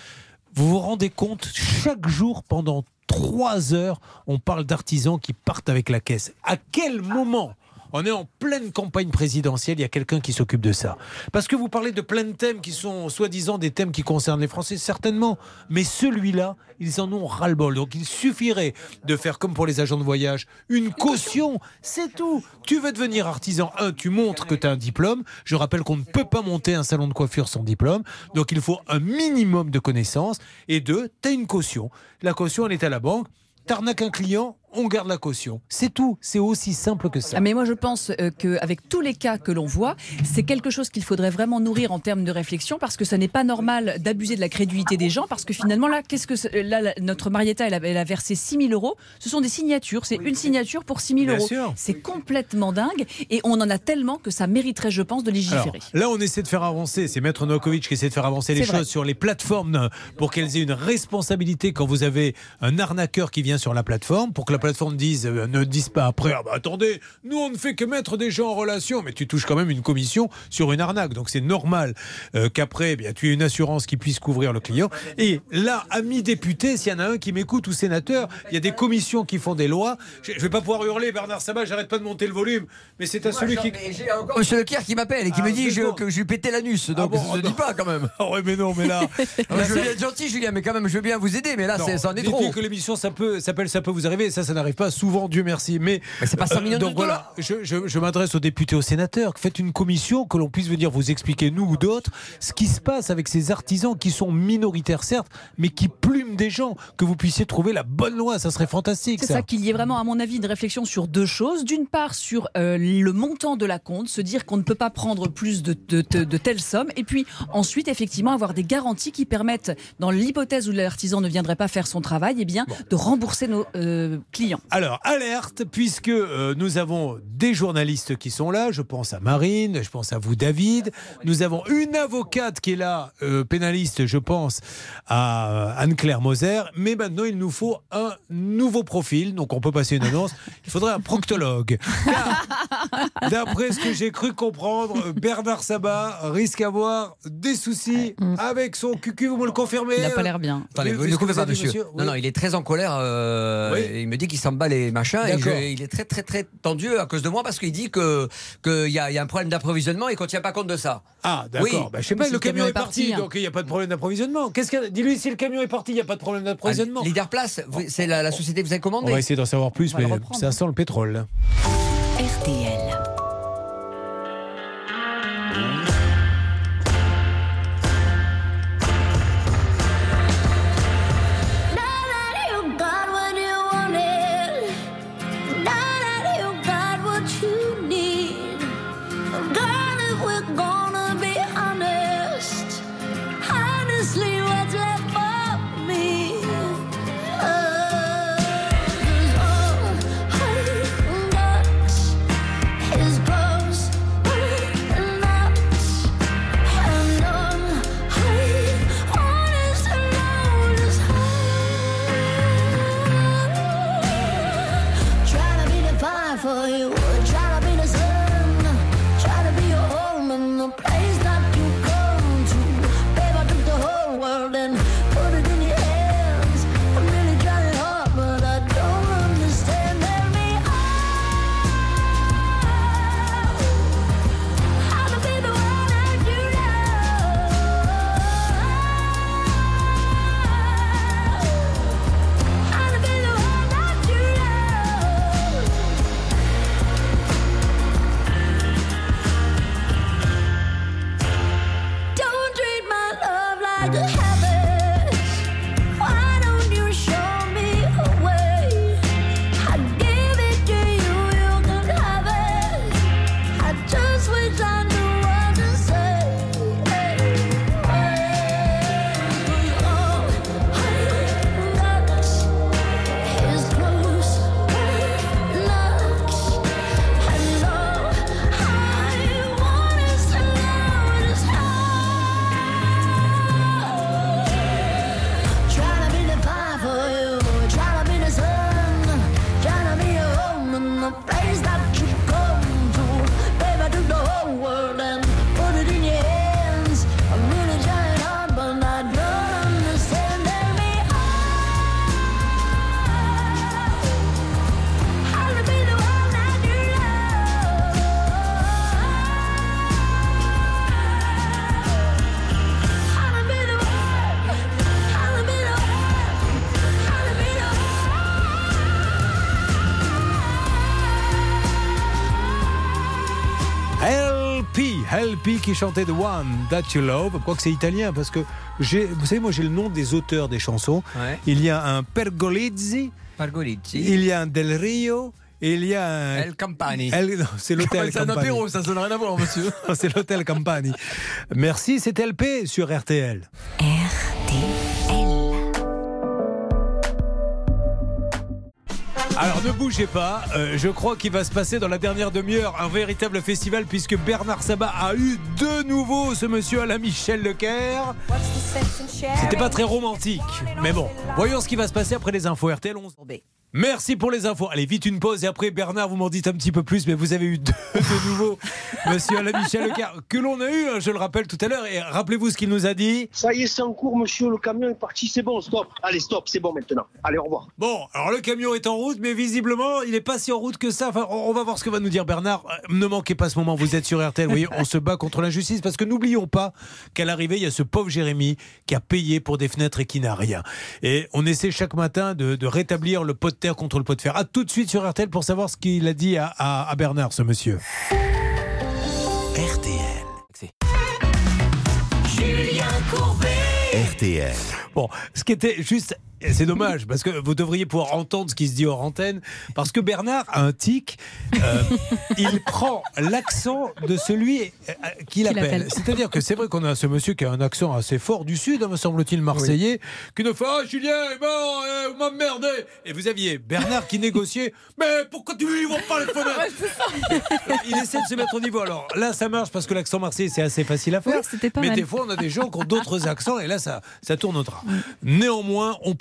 Vous vous rendez compte, chaque jour pendant trois heures, on parle d'artisans qui partent avec la caisse. À quel moment on est en pleine campagne présidentielle, il y a quelqu'un qui s'occupe de ça. Parce que vous parlez de plein de thèmes qui sont soi-disant des thèmes qui concernent les Français, certainement. Mais celui-là, ils en ont ras-le-bol. Donc il suffirait de faire comme pour les agents de voyage, une caution, c'est tout. Tu veux devenir artisan, un, tu montres que tu as un diplôme. Je rappelle qu'on ne peut pas monter un salon de coiffure sans diplôme. Donc il faut un minimum de connaissances. Et deux, tu as une caution. La caution, elle est à la banque. T'arnaques un client, on garde la caution. C'est tout. C'est aussi simple que ça. Ah, mais moi, je pense euh, qu'avec tous les cas que l'on voit, c'est quelque chose qu'il faudrait vraiment nourrir en termes de réflexion parce que ça n'est pas normal d'abuser de la crédulité des gens parce que finalement, là, qu'est-ce que c'est- là, notre Marietta, elle a, elle a versé 6 000 euros. Ce sont des signatures. C'est une signature pour 6 000 Bien euros. sûr. C'est complètement dingue et on en a tellement que ça mériterait, je pense, de Alors, légiférer. là, on essaie de faire avancer. C'est Maître Novakovic qui essaie de faire avancer les vrai. choses sur les plateformes pour qu'elles aient une responsabilité quand vous avez un arnaqueur qui vient sur la plateforme, pour que la plateforme dise, euh, ne dise pas après, ah bah, attendez, nous on ne fait que mettre des gens en relation, mais tu touches quand même une commission sur une arnaque. Donc c'est normal euh, qu'après, eh bien, tu aies une assurance qui puisse couvrir le client. Et là, amis députés, s'il y en a un qui m'écoute ou sénateur, il y a des commissions qui font des lois. Je ne vais pas pouvoir hurler, Bernard Sabat, j'arrête pas de monter le volume, mais c'est à celui qui. Encore Monsieur Leclerc qui m'appelle et qui Ah, me dit je- que je lui pétais l'anus. Donc bon, je ne ah dis pas quand même. [laughs] Ah ouais, mais non, mais là. Ah, [laughs] je veux bien être gentil, Julien, mais quand même, je veux bien vous aider, mais là, ça en est trop. que l'émission ça peut s'appelle ça peut vous arriver ça ça n'arrive pas souvent Dieu merci mais, euh, c'est pas 100 millions de donc voilà dollars. je, je- je m'adresse aux députés aux sénateurs faites une commission que l'on puisse venir vous expliquer nous ou d'autres ce qui se passe avec ces artisans qui sont minoritaires certes mais qui plument des gens que vous puissiez trouver la bonne loi ça serait fantastique C'est ça qu'il y ait vraiment, à mon avis, une réflexion sur deux choses. D'une part, sur euh, le montant de la compte, se dire qu'on ne peut pas prendre plus de, de, de- de telles sommes. Et puis ensuite, effectivement, avoir des garanties qui permettent, dans l'hypothèse où l'artisan ne viendrait pas faire son travail, eh bien, de rembourser nos euh, clients. Alors, alerte, puisque euh, nous avons des journalistes qui sont là, je pense à Marine, je pense à vous David, nous avons une avocate qui est là, euh, pénaliste, je pense à euh, Anne-Claire Moser, mais maintenant il nous faut un nouveau profil, donc on peut passer une annonce, il faudrait un proctologue. D'après ce que j'ai cru comprendre, Bernard Sabat risque d'avoir des soucis avec son cucu, vous me le confirmez Il n'a pas l'air bien. Attendez, vous avez monsieur. monsieur Non, Oui. non, il est très en colère. euh, Oui. Il me dit qu'il s'en bat les machins. Et je- il est très, très, très tendu à cause de moi parce qu'il dit que qu'il y, a- y a un problème d'approvisionnement et qu'on ne tient pas compte de ça. Ah, d'accord. Oui. Bah, je sais pas, Si le camion est parti, donc il n'y a pas de problème d'approvisionnement. Qu'est-ce que... Dis-lui si le camion est parti, il n'y a pas de problème d'approvisionnement. Leader Place, c'est la, la société que vous avez On commandée. va essayer d'en savoir plus, On mais ça sent le pétrole. RTL. Qui chantait The One That You Love. Je crois que c'est italien parce que j'ai, vous savez, moi j'ai le nom des auteurs des chansons. Ouais. Il y a un Pergolizzi, il y a un Del Rio et il y a un. El Campani. El- non, c'est [laughs] l'hôtel C'est un Campani. apéro, ça, ça n'a rien à voir, monsieur. [laughs] c'est l'hôtel Campani. Merci, c'est LP sur RTL. Alors ne bougez pas, euh, je crois qu'il va se passer dans la dernière demi-heure un véritable festival puisque Bernard Sabat a eu de nouveau ce monsieur à la Michel Lecaire. C'était pas très romantique, mais bon, voyons ce qui va se passer après les infos RTL 11. Merci pour les infos. Allez, vite une pause et après Bernard, vous m'en dites un petit peu plus, mais vous avez eu [laughs] de, de nouveau monsieur Alain Michel Lecaire que l'on a eu, hein, je le rappelle tout à l'heure, et rappelez-vous ce qu'il nous a dit. Ça y est, c'est en cours, monsieur. Le camion est parti. C'est bon, stop. Allez, stop. C'est bon maintenant. Allez, au revoir. Bon, alors le camion est en route, mais visiblement, il n'est pas si en route que ça. Enfin, on va voir ce que va nous dire Bernard. Euh, Ne manquez pas ce moment, vous êtes sur RTL, vous voyez, on se bat contre l'injustice, parce que n'oublions pas qu'à l'arrivée, il y a ce pauvre Jérémy qui a payé pour des fenêtres et qui n'a rien. Et on essaie chaque matin de, de rétablir le pot de terre contre le pot de fer. À tout de suite sur RTL pour savoir ce qu'il a dit à, à- à Bernard, ce monsieur. RTL. Julien Courbet. RTL. Bon, ce qui était juste. C'est dommage parce que vous devriez pouvoir entendre ce qui se dit hors antenne parce que Bernard a un tic. euh, il prend l'accent de celui euh, qu'il Qu'il appelle. appelle. C'est-à-dire que c'est vrai qu'on a ce monsieur qui a un accent assez fort du sud, hein, me semble-t-il, marseillais, qui ne fait Ah, Julien, eh ben, euh, vous m'emmerdez Et vous aviez Bernard qui négociait Mais pourquoi tu lui ouvres pas les fenêtres Il essaie de se mettre au niveau. Alors là, ça marche parce que l'accent marseillais, c'est assez facile à faire. Oui, c'était pas mais mal. des fois, on a des gens qui ont d'autres accents et là, ça, ça tourne au drap. Néanmoins, on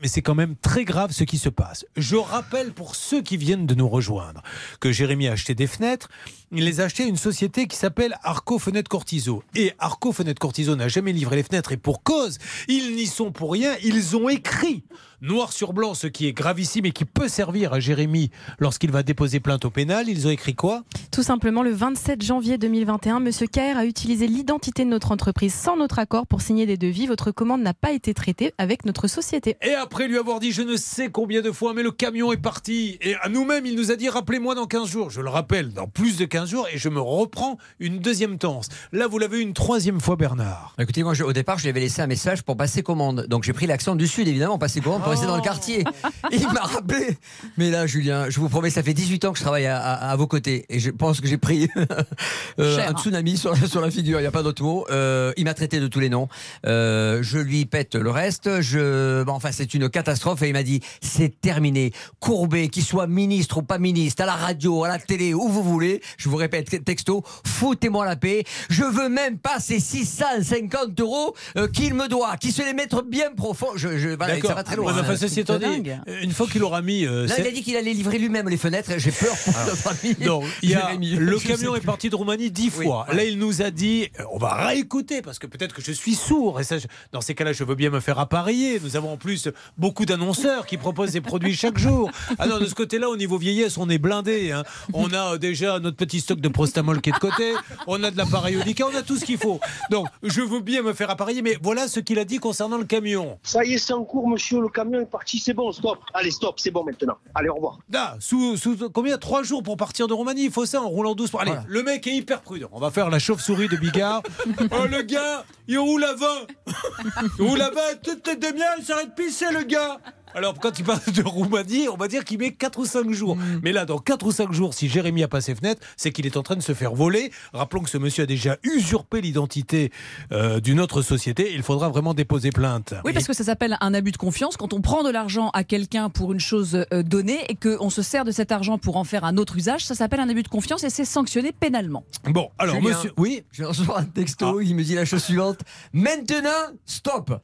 mais c'est quand même très grave ce qui se passe. Je rappelle pour ceux qui viennent de nous rejoindre que Jérémy a acheté des fenêtres. Il les a achetées à une société qui s'appelle Arco Fenêtres Cortiso. Et Arco Fenêtres Cortiso n'a jamais livré les fenêtres et pour cause, ils n'y sont pour rien. Ils ont écrit noir sur blanc ce qui est gravissime et qui peut servir à Jérémy lorsqu'il va déposer plainte au pénal. Ils ont écrit quoi? Tout simplement, le 27 janvier 2021, Monsieur KR a utilisé l'identité de notre entreprise sans notre accord pour signer des devis. Votre commande n'a pas été traitée avec notre société. Et après lui avoir dit je ne sais combien de fois, mais le camion est parti. Et à nous-mêmes, il nous a dit rappelez-moi dans 15 jours. Je le rappelle, dans plus de 15 jours, et je me reprends une deuxième tense. Là, vous l'avez eu une troisième fois, Bernard. Écoutez, moi, je- au départ, je lui avais laissé un message pour passer commande. Donc, j'ai pris l'accent du Sud, évidemment, passer commande pour rester dans le quartier. [laughs] Il m'a rappelé. Mais là, Julien, je vous promets, ça fait 18 ans que je travaille à, à- à vos côtés. Et je pense que j'ai pris [laughs] euh, un tsunami sur, la- sur la figure. Il n'y a pas d'autre mot. Euh, il m'a traité de tous les noms. Euh, je lui pète le reste. Je, bon, enfin, c'est une catastrophe. Et il m'a dit c'est terminé. Courbet, qu'il soit ministre ou pas ministre, à la radio, à la télé, où vous voulez. Je vous répète, texto, foutez-moi la paix. Je veux même pas ces 650 euros qu'il me doit, qu'il se les mette bien profond. Je, je, voilà, D'accord. ça va très loin. Enfin, hein. ceci étant dit, dingue. une fois qu'il aura mis. euh, Là, il a dit qu'il allait livrer lui-même les fenêtres. J'ai peur pour notre ami. Non, il y a, Jérémy. le [laughs] camion est parti de Roumanie dix Oui, fois. ouais. Là, il nous a dit, euh, on va réécouter parce que peut-être que je suis sourd. Et ça, je- dans ces cas-là, je veux bien me faire appareiller. Nous avons en plus beaucoup d'annonceurs qui proposent des produits chaque jour. Ah non, de ce côté-là, au niveau vieillesse, on est blindé. hein. On a euh, déjà notre petit stock de prostamol qui est de côté. On a de l'appareil Audica, on a tout ce qu'il faut. Donc, je veux bien me faire appareiller, mais voilà ce qu'il a dit concernant le camion. Ça y est, c'est en cours, monsieur. Le camion est parti. C'est bon, stop. Allez, stop. C'est bon maintenant. Allez, au revoir. Là, sous, sous combien Trois jours pour partir de Roumanie. Il faut ça en roulant doucement. Allez, Voilà. le mec est hyper prudent. On va faire la chauve-souris de Bigard. [laughs] oh, le gars, il roule à 20. [laughs] Il roule à 20. Toutes les demi-heures, il s'arrête de pisser, le gars. Alors, quand il parle de Roumanie, on va dire qu'il met 4 ou 5 jours. Mais là, dans 4 ou 5 jours, si Jérémy a pas ses fenêtres, c'est qu'il est en train de se faire voler. Rappelons que ce monsieur a déjà usurpé l'identité euh, d'une autre société. Il faudra vraiment déposer plainte. Oui, parce que ça s'appelle un abus de confiance. Quand on prend de l'argent à quelqu'un pour une chose euh, donnée et qu'on se sert de cet argent pour en faire un autre usage, ça s'appelle un abus de confiance et c'est sanctionné pénalement. Bon, alors, Julien, monsieur. Oui, Je reçois un texto, il me dit la chose suivante. Maintenant, stop.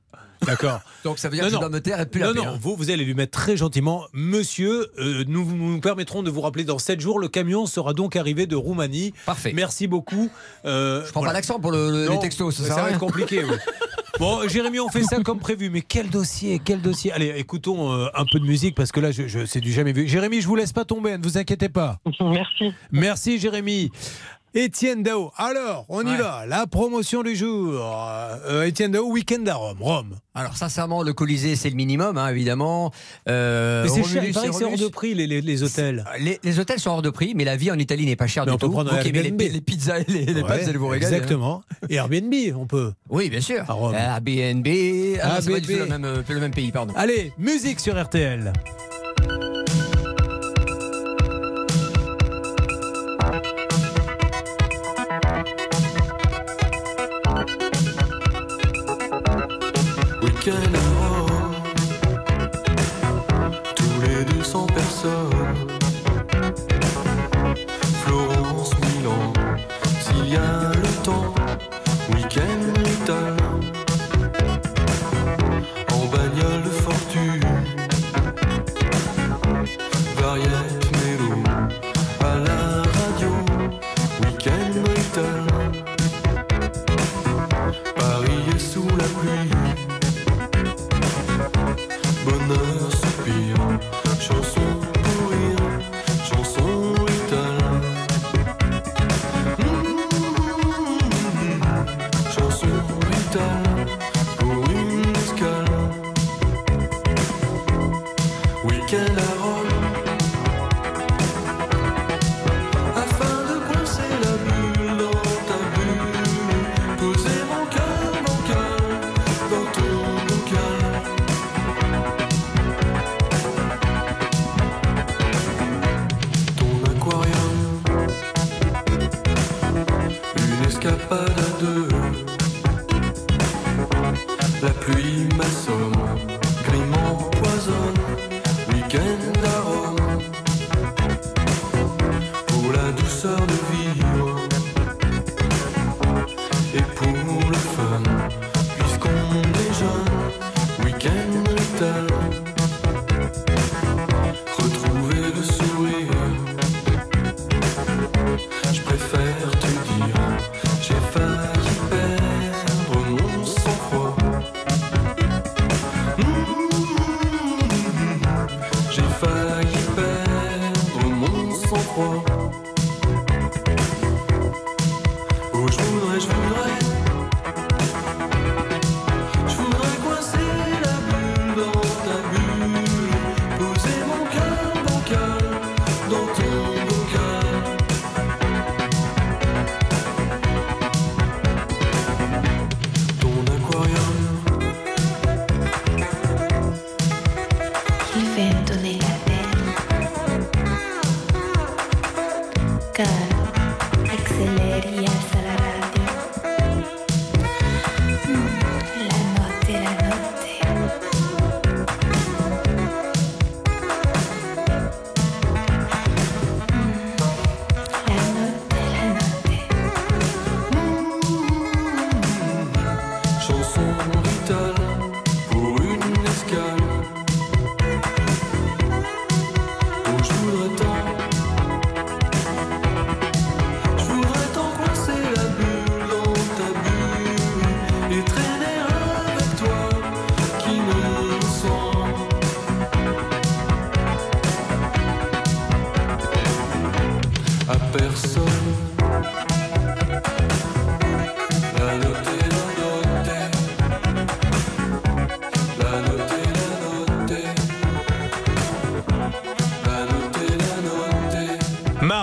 D'accord. [laughs] Donc ça veut dire Non, que non. je dois me taire et plus non, la paix, non, hein. vous, vous allez lui mettre très gentiment. Monsieur, euh, nous nous permettrons de vous rappeler dans 7 jours. Le camion sera donc arrivé de Roumanie. Parfait. Merci beaucoup. Euh, Je prends voilà. pas l'accent pour le, le- Non, les textos, ça, ça, va rien. être compliqué. oui. [laughs] Bon, Jérémy, on fait ça comme prévu. Mais quel dossier, quel dossier. Allez, écoutons euh, un peu de musique parce que là, je, je- c'est du jamais vu. Jérémy, je vous laisse pas tomber, ne vous inquiétez pas. [laughs] Merci. Merci, Jérémy. Étienne Dao. Alors, on y Ouais. va. La promotion du jour. Euh, Étienne Dao, week-end à Rome. Rome. Alors sincèrement, le Colisée, c'est le minimum, hein, évidemment. Euh, Mais c'est cher. Il paraît que c'est hors de prix, les, les- les hôtels. Les, les hôtels sont hors de prix, mais la vie en Italie n'est pas chère Mais du on peut tout. prendre les, Airbnb. les pizzas et les, les Ouais, pâtes, vous allez vous régaler. hein. Exactement. Et Airbnb, on peut. Oui, bien sûr. À Rome. Airbnb. Ah, c'est pas du ABB. tout le même, euh, le même pays, pardon. Allez, musique sur RTL.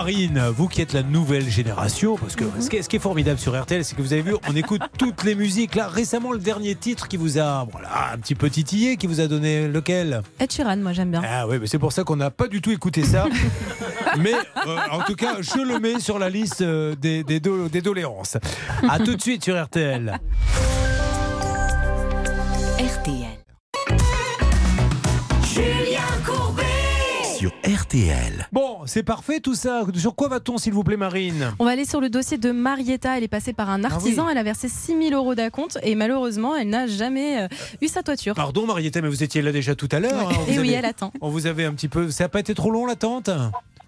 Marine, vous qui êtes la nouvelle génération, parce que ce, qui est, ce qui est formidable sur RTL, c'est que vous avez vu, on écoute [laughs] toutes les musiques. Là, récemment, le dernier titre qui vous a voilà, un petit peu titillé, qui vous a donné lequel? Ed Sheeran, moi j'aime bien. Ah oui, mais c'est pour ça qu'on n'a pas du tout écouté ça. [laughs] mais euh, en tout cas, je le mets sur la liste euh, des, des, do- des doléances. À tout de suite sur RTL. RTL. C'est parfait tout ça. Sur quoi va-t-on, s'il vous plaît, Marine? On va aller sur le dossier de Marietta. Elle est passée par un artisan. Elle a versé 6000 euros d'acompte et malheureusement, elle n'a jamais euh, eu sa toiture. Pardon, Marietta, mais vous étiez là déjà tout à l'heure. Ouais. hein. Oui, elle attend. On vous avait un petit peu. Ça n'a pas été trop long l'attente?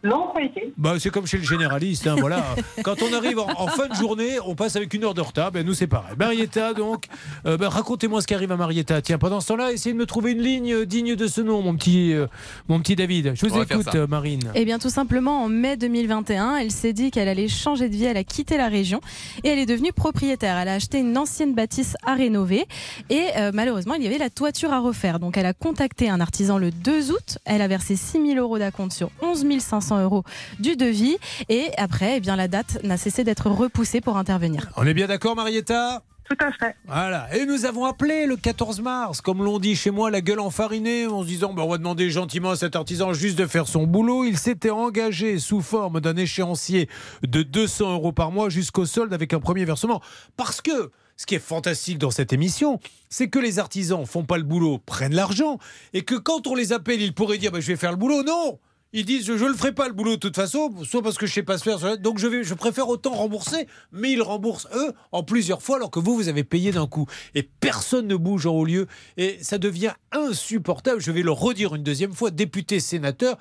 Non, pas été. Bah, c'est comme chez le généraliste, hein, voilà. [laughs] Quand on arrive en, en fin de journée, on passe avec une heure de retard. Ben, nous, c'est pareil. Marietta, donc, euh, ben, racontez-moi ce qui arrive à Marietta. Tiens, pendant ce temps-là, essayez de me trouver une ligne euh, digne de ce nom, mon petit, euh, mon petit David. Je vous On écoute, euh, Marine. Eh bien, tout simplement, en mai 2021, elle s'est dit qu'elle allait changer de vie. Elle a quitté la région et elle est devenue propriétaire. Elle a acheté une ancienne bâtisse à rénover et euh, malheureusement, il y avait la toiture à refaire. Donc, elle a contacté un artisan le 2 août. Elle a versé 6 000 euros d'acompte sur 11 500 euros du devis. Et après, eh bien, la date n'a cessé d'être repoussée pour intervenir. On est bien d'accord, Marietta? Tout à fait. Voilà. Et nous avons appelé le 14 mars, comme l'on dit chez moi, la gueule enfarinée, en se disant bah, on va demander gentiment à cet artisan juste de faire son boulot. Il s'était engagé sous forme d'un échéancier de 200 euros par mois jusqu'au solde avec un premier versement. Parce que. Ce qui est fantastique dans cette émission, c'est que les artisans font pas le boulot, prennent l'argent, et que quand on les appelle, ils pourraient dire bah, je vais faire le boulot. Non, ils disent je ne le ferai pas le boulot de toute façon, soit parce que je sais pas se faire, soit- donc je vais, je préfère autant rembourser, mais ils remboursent eux en plusieurs fois alors que vous vous avez payé d'un coup et personne ne bouge en haut lieu et ça devient insupportable. Je vais le redire une deuxième fois, députés, sénateurs,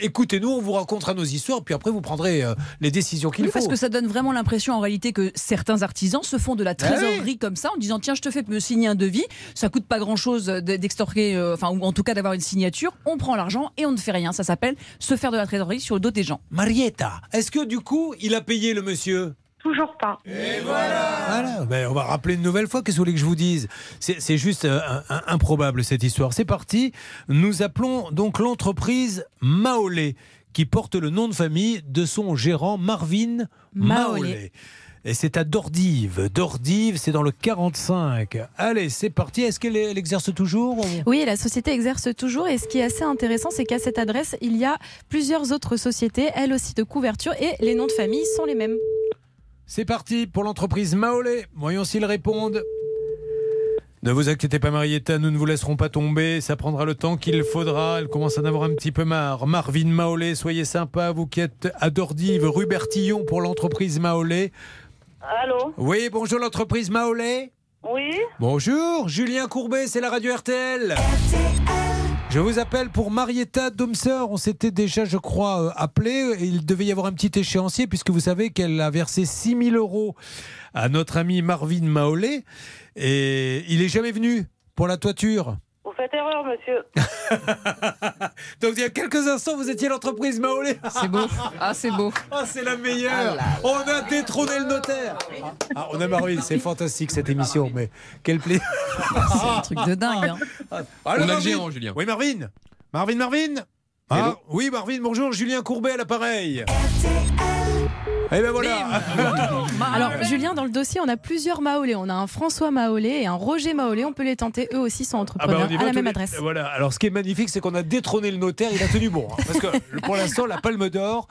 écoutez-nous, on vous racontera nos histoires puis après vous prendrez euh, les décisions qu'il Oui, faut. parce que ça donne vraiment l'impression en réalité que certains artisans se font de la Ah oui. trésorerie comme ça en disant tiens je te fais me signer un devis, ça coûte pas grand chose d'extorquer, euh, enfin ou en tout cas d'avoir une signature, on prend l'argent et on ne fait rien. Ça s'appelle se faire de la trésorerie sur le dos des gens. Marietta, est-ce que du coup il a payé le monsieur? Toujours pas. Voilà, ben, on va rappeler une nouvelle fois, qu'est-ce que vous voulez que je vous dise? C'est c'est juste euh, un- un- improbable cette histoire. C'est parti, nous appelons donc l'entreprise Maolé, qui porte le nom de famille de son gérant Marvin Maolé. Et c'est à Dordive. Dordive, c'est dans le 45. Allez, c'est parti. Est-ce qu'elle elle exerce toujours ou- Oui, et la société exerce toujours. Et ce qui est assez intéressant, c'est qu'à cette adresse, il y a plusieurs autres sociétés, elles aussi de couverture, et les noms de famille sont les mêmes. C'est parti pour l'entreprise Maolé. Voyons s'ils répondent. Ne vous inquiétez pas, Marietta, nous ne vous laisserons pas tomber. Ça prendra le temps qu'il faudra. Elle commence à en avoir un petit peu marre. Marvin Maolé, soyez sympa, vous qui êtes à Dordive, rue Bertillon pour l'entreprise Maolé. Allô Oui, bonjour l'entreprise Maolé. Oui Bonjour, Julien Courbet, c'est la radio RTL. Je vous appelle pour Marietta Domser. On s'était déjà, je crois, euh, appelé. Il devait y avoir un petit échéancier puisque vous savez qu'elle a versé 6 000 euros à notre ami Marvin Maolé. Et il est jamais venu pour la toiture. Faites erreur, monsieur. [laughs] Donc il y a quelques instants, vous étiez l'entreprise Maolé. C'est beau. Ah, c'est beau. [laughs] Ah, c'est la meilleure. On a détrôné le notaire. Ah, on a Marvin, c'est fantastique cette émission, mais quel plaisir. [laughs] C'est un truc de dingue. hein. Alors, On a le gérant, Julien. Oui, Marvin. Marvin, Marvin. Ah, oui, Marvin, bonjour, Julien Courbet à l'appareil. Et ben voilà. [laughs] Alors, Julien, dans le dossier, on a plusieurs Maolé. On a un François Maolé et un Roger Maolé. On peut les tenter. Eux aussi sont Ah entrepreneurs bah, y va à la même les- adresse. Voilà. Alors, ce qui est magnifique, c'est qu'on a détrôné le notaire. Il a tenu bon, hein, parce que pour l'instant, la Palme d'Or.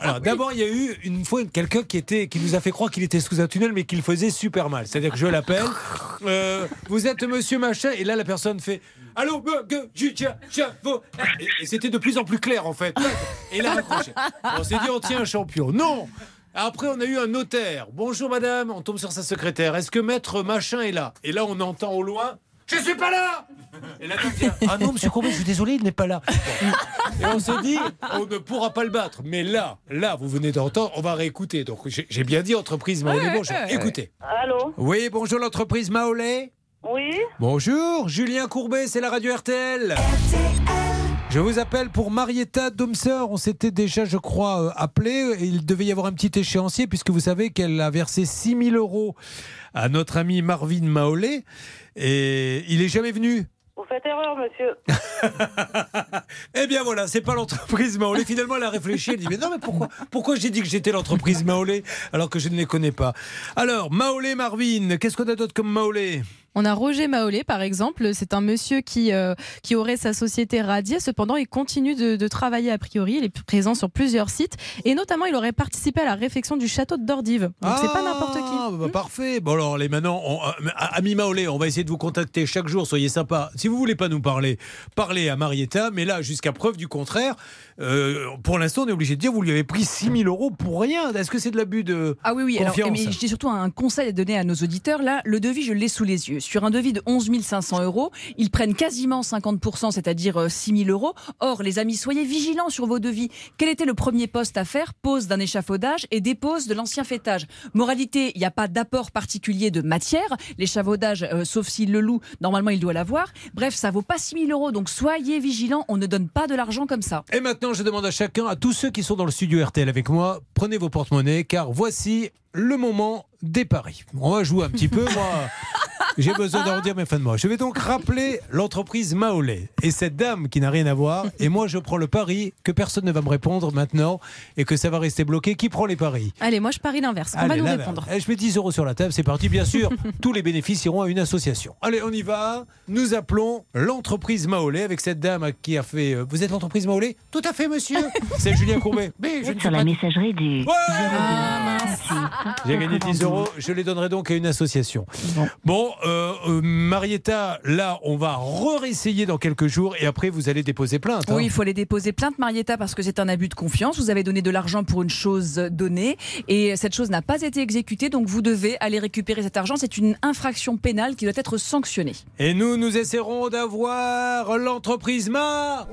Alors, d'abord, il y a eu une fois quelqu'un qui était, qui nous a fait croire qu'il était sous un tunnel, mais qu'il faisait super mal. C'est-à-dire que je l'appelle. euh, vous êtes Monsieur Machin, et là, la personne fait. Allô, Et, c'était de plus en plus clair, en fait. Et là, raccroché. On s'est dit, on tient un champion. Non. Après, on a eu un notaire. Bonjour madame, on tombe sur sa secrétaire. Est-ce que maître machin est là? Et là, on entend au loin Je suis pas là Et la dame vient Ah non, monsieur Courbet, je suis désolé, il n'est pas là. Et on s'est dit On ne pourra pas le battre. Mais là, là, vous venez d'entendre, on va réécouter. Donc, j'ai bien dit entreprise Maolé. Bonjour, écoutez. Allô? Oui, bonjour l'entreprise Maolé. Oui Bonjour, Julien Courbet, c'est la radio RTL. Je vous appelle pour Marietta Domser. On s'était déjà, je crois, euh, appelé. Il devait y avoir un petit échéancier puisque vous savez qu'elle a versé 6 000 euros à notre ami Marvin Maolé. Et il est jamais venu. Vous faites erreur, monsieur. [laughs] Eh bien voilà, c'est pas l'entreprise Maolé. Finalement, elle a réfléchi. Elle dit Mais non, mais pourquoi, pourquoi j'ai dit que j'étais l'entreprise Maolé alors que je ne les connais pas? Alors, Maolé Marvin, qu'est-ce qu'on a d'autre comme Maolé On a Roger Maolé, par exemple. C'est un monsieur qui, euh, qui aurait sa société radiée. Cependant, il continue de, de travailler a priori. Il est présent sur plusieurs sites. Et notamment, il aurait participé à la réfection du château de Dordive. Donc, c'est pas n'importe qui. Ah, bah, parfait. Bon, alors, les maintenant, on, euh, ami Maolé, on va essayer de vous contacter chaque jour. Soyez sympa. Si vous voulez pas nous parler, parlez à Marietta. Mais là, jusqu'à preuve du contraire, euh, pour l'instant, on est obligé de dire vous lui avez pris 6 000 euros pour rien. Est-ce que c'est de l'abus de Ah oui, oui. Alors, confiance mais j'ai surtout un conseil à donner à nos auditeurs. Là, le devis, je l'ai sous les yeux. Sur un devis de 11 500 euros, ils prennent quasiment 50%, c'est-à-dire euh, 6 000 euros. Or, les amis, soyez vigilants sur vos devis. Quel était le premier poste à faire? Pose d'un échafaudage et dépose de l'ancien fêtage. Moralité, il n'y a pas d'apport particulier de matière. L'échafaudage, euh, sauf s'il le loue, normalement il doit l'avoir. Bref, ça vaut pas 6 000 euros, donc soyez vigilants, on ne donne pas de l'argent comme ça. Et maintenant, je demande à chacun, à tous ceux qui sont dans le studio RTL avec moi, prenez vos porte-monnaies, car voici le moment des paris. On va jouer un petit peu, moi. [laughs] J'ai besoin d'arrondir mes fins de mois. Je vais donc rappeler l'entreprise Maolé et cette dame qui n'a rien à voir. Et moi, je prends le pari que personne ne va me répondre maintenant et que ça va rester bloqué. Qui prend les paris? Allez, moi je parie l'inverse. On va nous là, répondre. eh, Je mets 10 euros sur la table, c'est parti. Bien sûr, [laughs] tous les bénéfices iront à une association. Allez, on y va. Nous appelons l'entreprise Maolé avec cette dame qui a fait. euh, Vous êtes l'entreprise Maolé Tout à fait, monsieur. [laughs] C'est Julien Courbet. Mais je ne suis pas- messagerie du. J'ai gagné 10 euros. Je les donnerai donc à une association. Bon, euh, euh, Marietta, là, on va re-essayer dans quelques jours et après, vous allez déposer plainte. hein. Oui, il faut aller déposer plainte, Marietta, parce que c'est un abus de confiance. Vous avez donné de l'argent pour une chose donnée et cette chose n'a pas été exécutée, donc vous devez aller récupérer cet argent. C'est une infraction pénale qui doit être sanctionnée. Et nous, nous essaierons d'avoir l'entreprise Ma.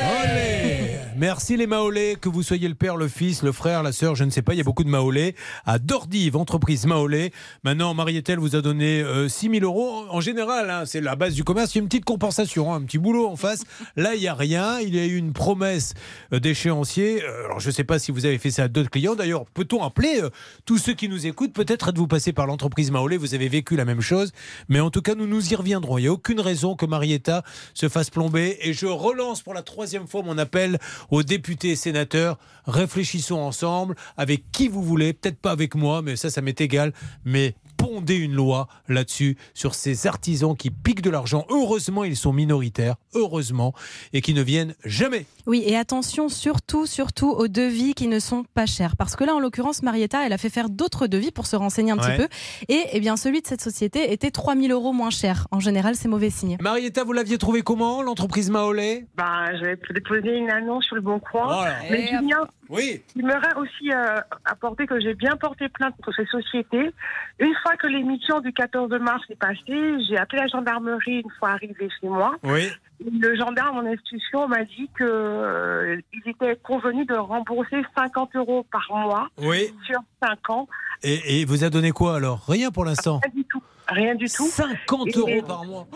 Olé Merci les Maolés, que vous soyez le père, le fils, le frère, la sœur, je ne sais pas, il y a beaucoup de Maolés. À Dordive, entreprise Maolé. Maintenant, Mariettel vous a donné 6 000 euros. En général, hein, c'est la base du commerce, il y a une petite compensation, hein, un petit boulot en face. Là, il n'y a rien. Il y a eu une promesse euh, d'échéancier. Euh, Alors, je ne sais pas si vous avez fait ça à d'autres clients. D'ailleurs, peut-on appeler euh, tous ceux qui nous écoutent? Peut-être êtes-vous passé par l'entreprise Maolé, vous avez vécu la même chose. Mais en tout cas, nous nous y reviendrons. Il n'y a aucune raison que Marietta se fasse plomber. Et je relance pour la troisième fois mon appel aux députés et sénateurs. Réfléchissons ensemble avec qui vous voulez. Peut-être pas avec moi, mais ça, ça m'est égal. Mais pondez une loi là-dessus sur ces artisans qui piquent de l'argent. Heureusement, ils sont minoritaires, heureusement, et qui ne viennent jamais. Oui, et attention surtout, surtout aux devis qui ne sont pas chers. Parce que là, en l'occurrence, Marietta, elle a fait faire d'autres devis pour se renseigner un Ouais. petit peu. Et eh bien, celui de cette société était 3000 euros moins cher. En général, c'est mauvais signe. Marietta, vous l'aviez trouvé comment, l'entreprise Maolé Bah, j'avais déposé une annonce sur le Bon Coin. Voilà. Mais Et Julien, Oui. il m'aurait aussi euh, apporté que j'ai bien porté plainte contre ces sociétés. Une fois que l'émission du 14 mars est passée, j'ai appelé la gendarmerie une fois arrivé chez moi. Oui. Le gendarme en institution m'a dit que euh, il était convenu de rembourser 50 euros par mois Oui. sur 5 ans. Et, et vous a donné quoi alors? Rien pour l'instant? Rien du tout. Rien du tout. 50 Et- euros par mois.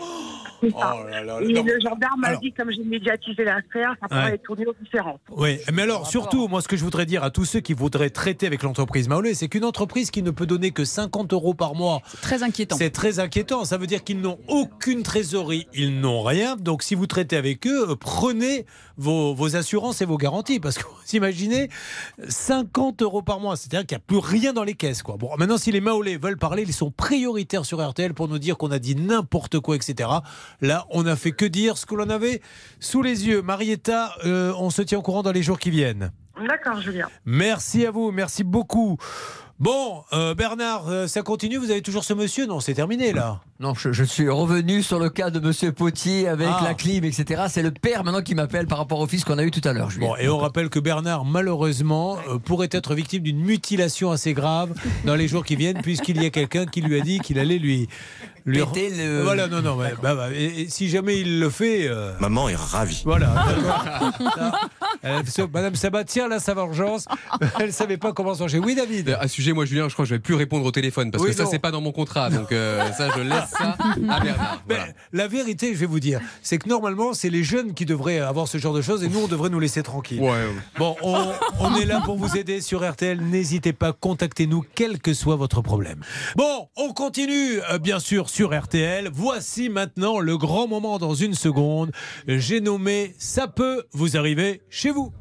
Oh là là. Et le gendarme m'a Alors- dit, comme j'ai médiatisé l'affaire, ça pourrait Ouais. être tourné différent. Oui, mais alors surtout, moi ce que je voudrais dire à tous ceux qui voudraient traiter avec l'entreprise Maolé, c'est qu'une entreprise qui ne peut donner que 50 euros par mois, Très inquiétant. c'est très inquiétant. Ça veut dire qu'ils n'ont aucune trésorerie, ils n'ont rien. Donc si vous traitez avec eux, euh, prenez vos, vos assurances et vos garanties. Parce que vous imaginez, 50 euros par mois, c'est-à-dire qu'il n'y a plus rien dans les caisses. Quoi. Bon, maintenant si les Maolé veulent parler, ils sont prioritaires sur RTL pour nous dire qu'on a dit n'importe quoi, etc. Là, on n'a fait que dire ce que l'on avait sous les yeux. Marietta, euh, on se tient au courant dans les jours qui viennent. D'accord, Julien. Merci à vous, merci beaucoup. Bon, euh, Bernard, euh, ça continue Vous avez toujours ce monsieur Non, c'est terminé là. Non, je, je suis revenu sur le cas de Monsieur Potier avec Ah. la clim, etc. C'est le père maintenant qui m'appelle par rapport au fils qu'on a eu tout à l'heure. Bon, et on rappelle que Bernard, malheureusement, euh, pourrait être victime d'une mutilation assez grave dans les jours qui viennent, puisqu'il y a quelqu'un qui lui a dit qu'il allait lui. Lui Péter le- Voilà, non, non, ouais, bah, bah, et, et si jamais il le fait. euh, Maman est ravie. Voilà. [laughs] euh, Madame Sabatier, là, sa vengeance, [laughs] elle savait pas comment s'en Oui, David. À ce sujet, moi, Julien, je crois que je vais plus répondre au téléphone parce Oui, que ça, non. c'est pas dans mon contrat. Donc, euh, ça, je laisse ça à Bernard. Mais la vérité, je vais vous dire, c'est que normalement, c'est les jeunes qui devraient avoir ce genre de choses et nous, on devrait nous laisser tranquilles. Ouais, ouais. Bon, on, on est là pour vous aider sur RTL. N'hésitez pas, contactez-nous, quel que soit votre problème. Bon, on continue, euh, bien sûr, sur RTL. Voici maintenant le grand moment dans une seconde. J'ai nommé Ça peut vous arriver chez vous.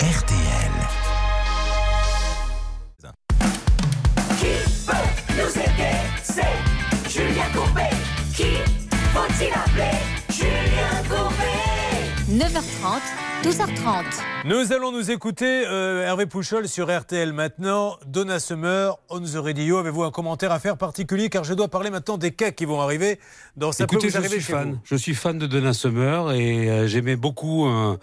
RTL. Qui peut nous aider? C'est Julien Courbet. Qui faut-il appeler? Julien Courbet 9h30, 12h30. Nous allons nous écouter euh, Hervé Pouchol sur RTL maintenant. Donna Summer, on the radio. Avez-vous un commentaire à faire particulier? Car je dois parler maintenant des cakes qui vont arriver dans ça Écoutez, je suis fan. vous. Je suis fan de Donna Summer et euh, j'aimais beaucoup euh,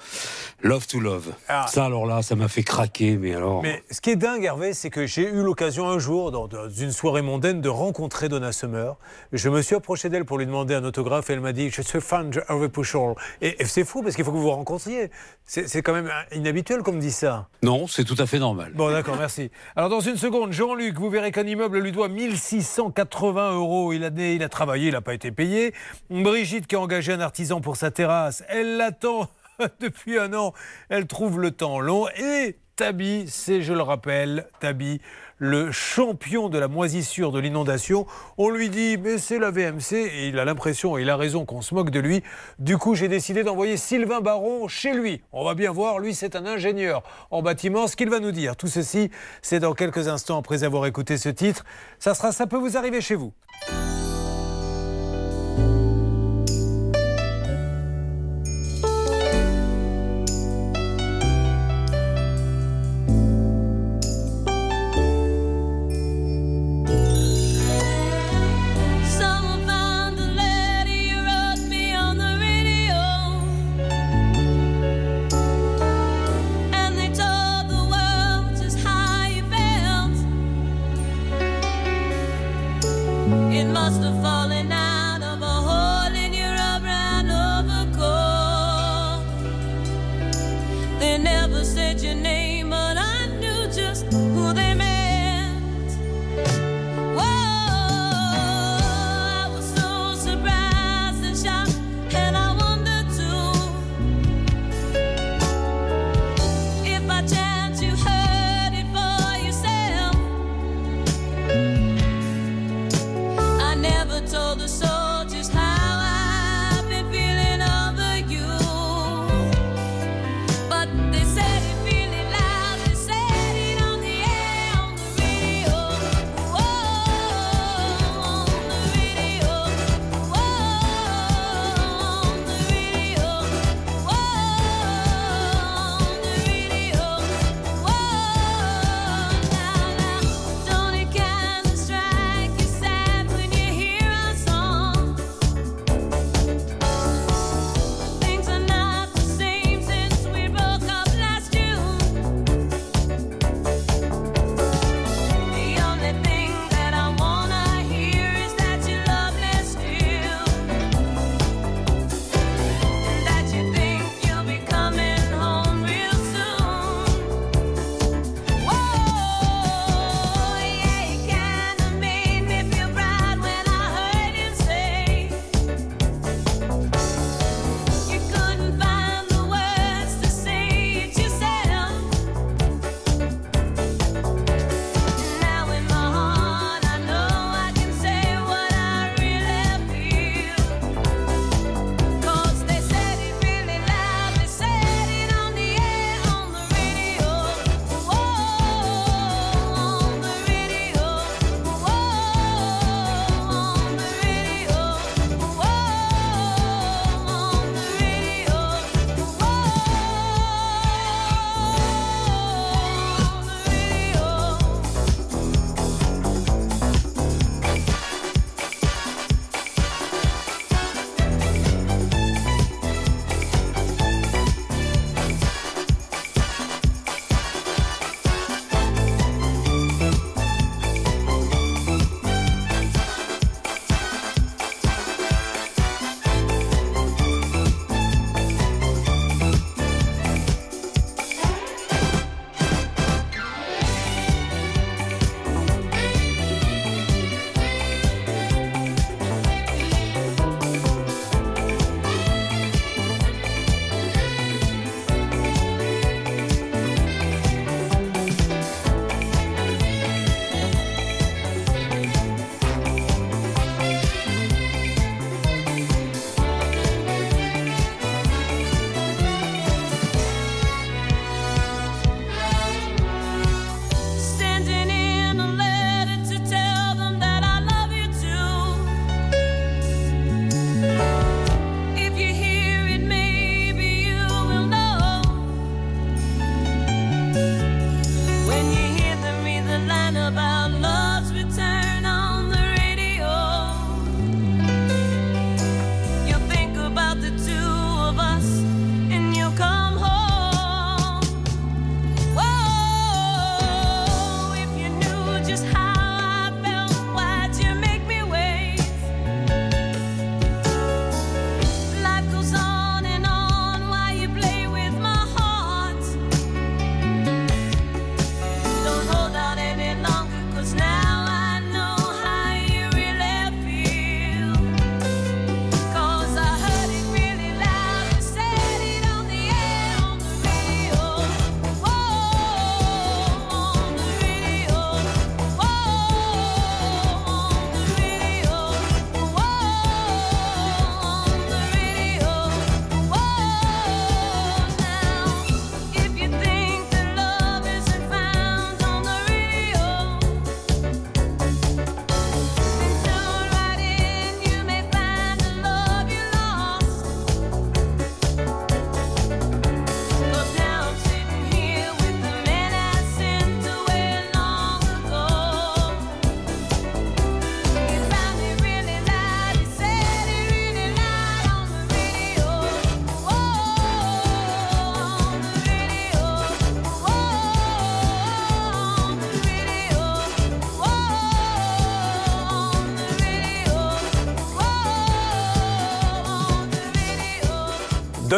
Love to Love. Ah. Ça, alors là, ça m'a fait craquer. Mais alors. Mais ce qui est dingue, Hervé, c'est que j'ai eu l'occasion un jour, dans, dans une soirée mondaine, de rencontrer Donna Summer. Je me suis approché d'elle pour lui demander un autographe et elle m'a dit Je suis fan de Hervé Pouchol. Et, et c'est fou parce qu'il faut que vous vous rencontriez. C'est quand même inhabituel comme dit ça. Non, c'est tout à fait normal. Bon, d'accord, merci. Alors, dans une seconde, Jean-Luc, vous verrez qu'un immeuble lui doit 1680 euros. Il a, il a travaillé, il n'a pas été payé. Brigitte, qui a engagé un artisan pour sa terrasse, elle l'attend [laughs] depuis un an. Elle trouve le temps long. Et Tabi, c'est, je le rappelle, Tabi, le champion de la moisissure, de l'inondation. On lui dit, mais c'est la VMC, et il a l'impression, et il a raison, qu'on se moque de lui. Du coup, j'ai décidé d'envoyer Sylvain Baron chez lui. On va bien voir, lui, c'est un ingénieur en bâtiment, ce qu'il va nous dire. Tout ceci, c'est dans quelques instants après avoir écouté ce titre. Ça sera, ça peut vous arriver chez vous.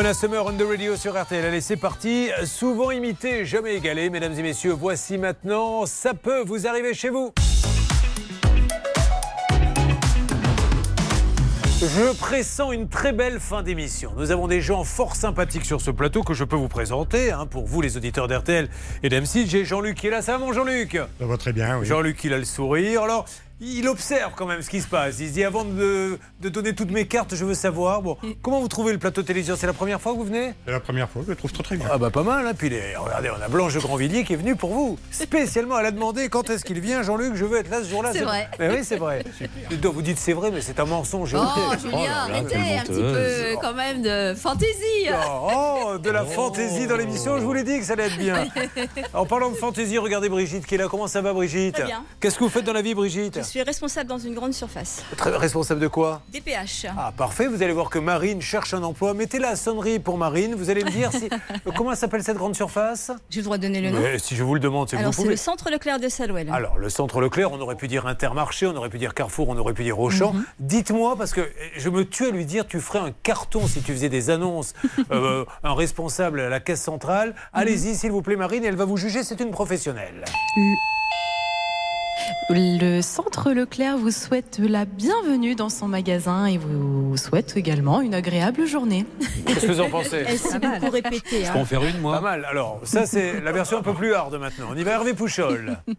Donna Summer on the radio sur RTL. Allez, c'est parti. Souvent imité, jamais égalé. Mesdames et messieurs, voici maintenant Ça peut vous arriver chez vous. Pressens une très belle fin d'émission. Nous avons des gens fort sympathiques sur ce plateau que je peux vous présenter. hein, pour vous, les auditeurs d'RTL et d'M6, j'ai Jean-Luc qui est là. Ça va, mon Jean-Luc? Ça va très bien, oui. Jean-Luc, il a le sourire. Alors, il observe quand même ce qui se passe. Il se dit avant de, de donner toutes mes cartes, je veux savoir. Bon, comment vous trouvez le plateau télévision? C'est la première fois que vous venez? C'est la première fois, je le trouve très très bien. Ah bah pas mal, hein. Puis les- regardez, on a Blanche de Grandvilliers qui est venue pour vous. Spécialement, elle a demandé quand est-ce qu'il vient, Jean-Luc, je veux être là ce jour-là. C'est vrai. Mais oui, c'est vrai. [laughs] Donc, vous dites c'est vrai, mais c'est un mensonge. Oh. Julien, arrêtez un petit peu quand même de fantaisie. Oh, de la fantaisie dans l'émission, je vous l'ai dit que ça allait être bien. [laughs] En parlant de fantaisie, regardez Brigitte qui est là. Comment ça va, Brigitte Très bien. Qu'est-ce que vous faites dans la vie, Brigitte Je suis responsable dans une grande surface. Très responsable de quoi DPH. Ah, parfait. Vous allez voir que Marine cherche un emploi. Mettez la sonnerie pour Marine. Vous allez me dire si. Euh, [laughs] Comment s'appelle cette grande surface J'ai le droit de donner le nom. Si je vous le demande, c'est vous c'est pouvez. le centre Leclerc de Salouel. Alors, le centre Leclerc, on aurait pu dire Intermarché, on aurait pu dire Carrefour, on aurait pu dire Auchan. Mhm. Dites-moi, parce que je me tue à lui dire, tu ferais un carton si tu faisais des annonces, [laughs] euh, un responsable à la caisse centrale. Allez-y, s'il vous plaît, Marine, elle va vous juger, c'est une professionnelle. Le centre Leclerc vous souhaite la bienvenue dans son magasin et vous souhaite également une agréable journée. Qu'est-ce que vous en pensez [laughs] Elle s'est beaucoup répétée. hein. faire une, moi Pas mal. Alors, ça, c'est la version un peu plus hard maintenant. On y va, Hervé Pouchol. [laughs]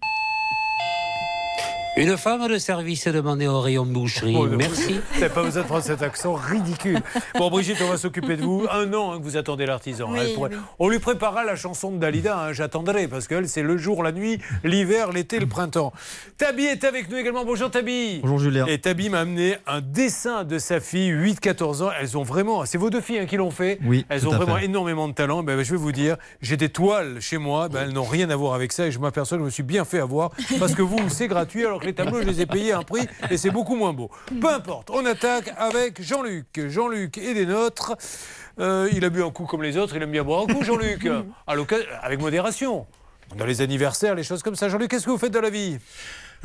Une femme de service est demandée au rayon boucherie. Oh, Merci. [laughs] Vous n'avez pas besoin de prendre cet accent ridicule. Bon, Brigitte, on va s'occuper de vous. Un an hein, que vous attendez l'artisan. Oui, Elle pourrait- oui. On lui préparera la chanson de Dalida. hein, J'attendrai parce qu'elle, c'est le jour, la nuit, l'hiver, l'été, le printemps. Tabi est avec nous également. Bonjour Tabi. Bonjour Julien. Et Tabi m'a amené un dessin de sa fille, 8-14 ans. Elles ont vraiment, c'est vos deux filles hein, qui l'ont fait. Oui, Elles ont vraiment fait. énormément de talent. Ben, je vais vous dire, j'ai des toiles chez moi. Ben, elles n'ont rien à voir avec ça et je m'aperçois que je me suis bien fait avoir parce que vous, c'est gratuit alors que les tableaux, je les ai payés à un prix et c'est beaucoup moins beau. Peu importe, on attaque avec Jean-Luc. Jean-Luc est des nôtres. Euh, il a bu un coup comme les autres, il aime bien boire un coup, Jean-Luc. [laughs] Avec modération. Dans les anniversaires, les choses comme ça. Jean-Luc, qu'est-ce que vous faites dans la vie?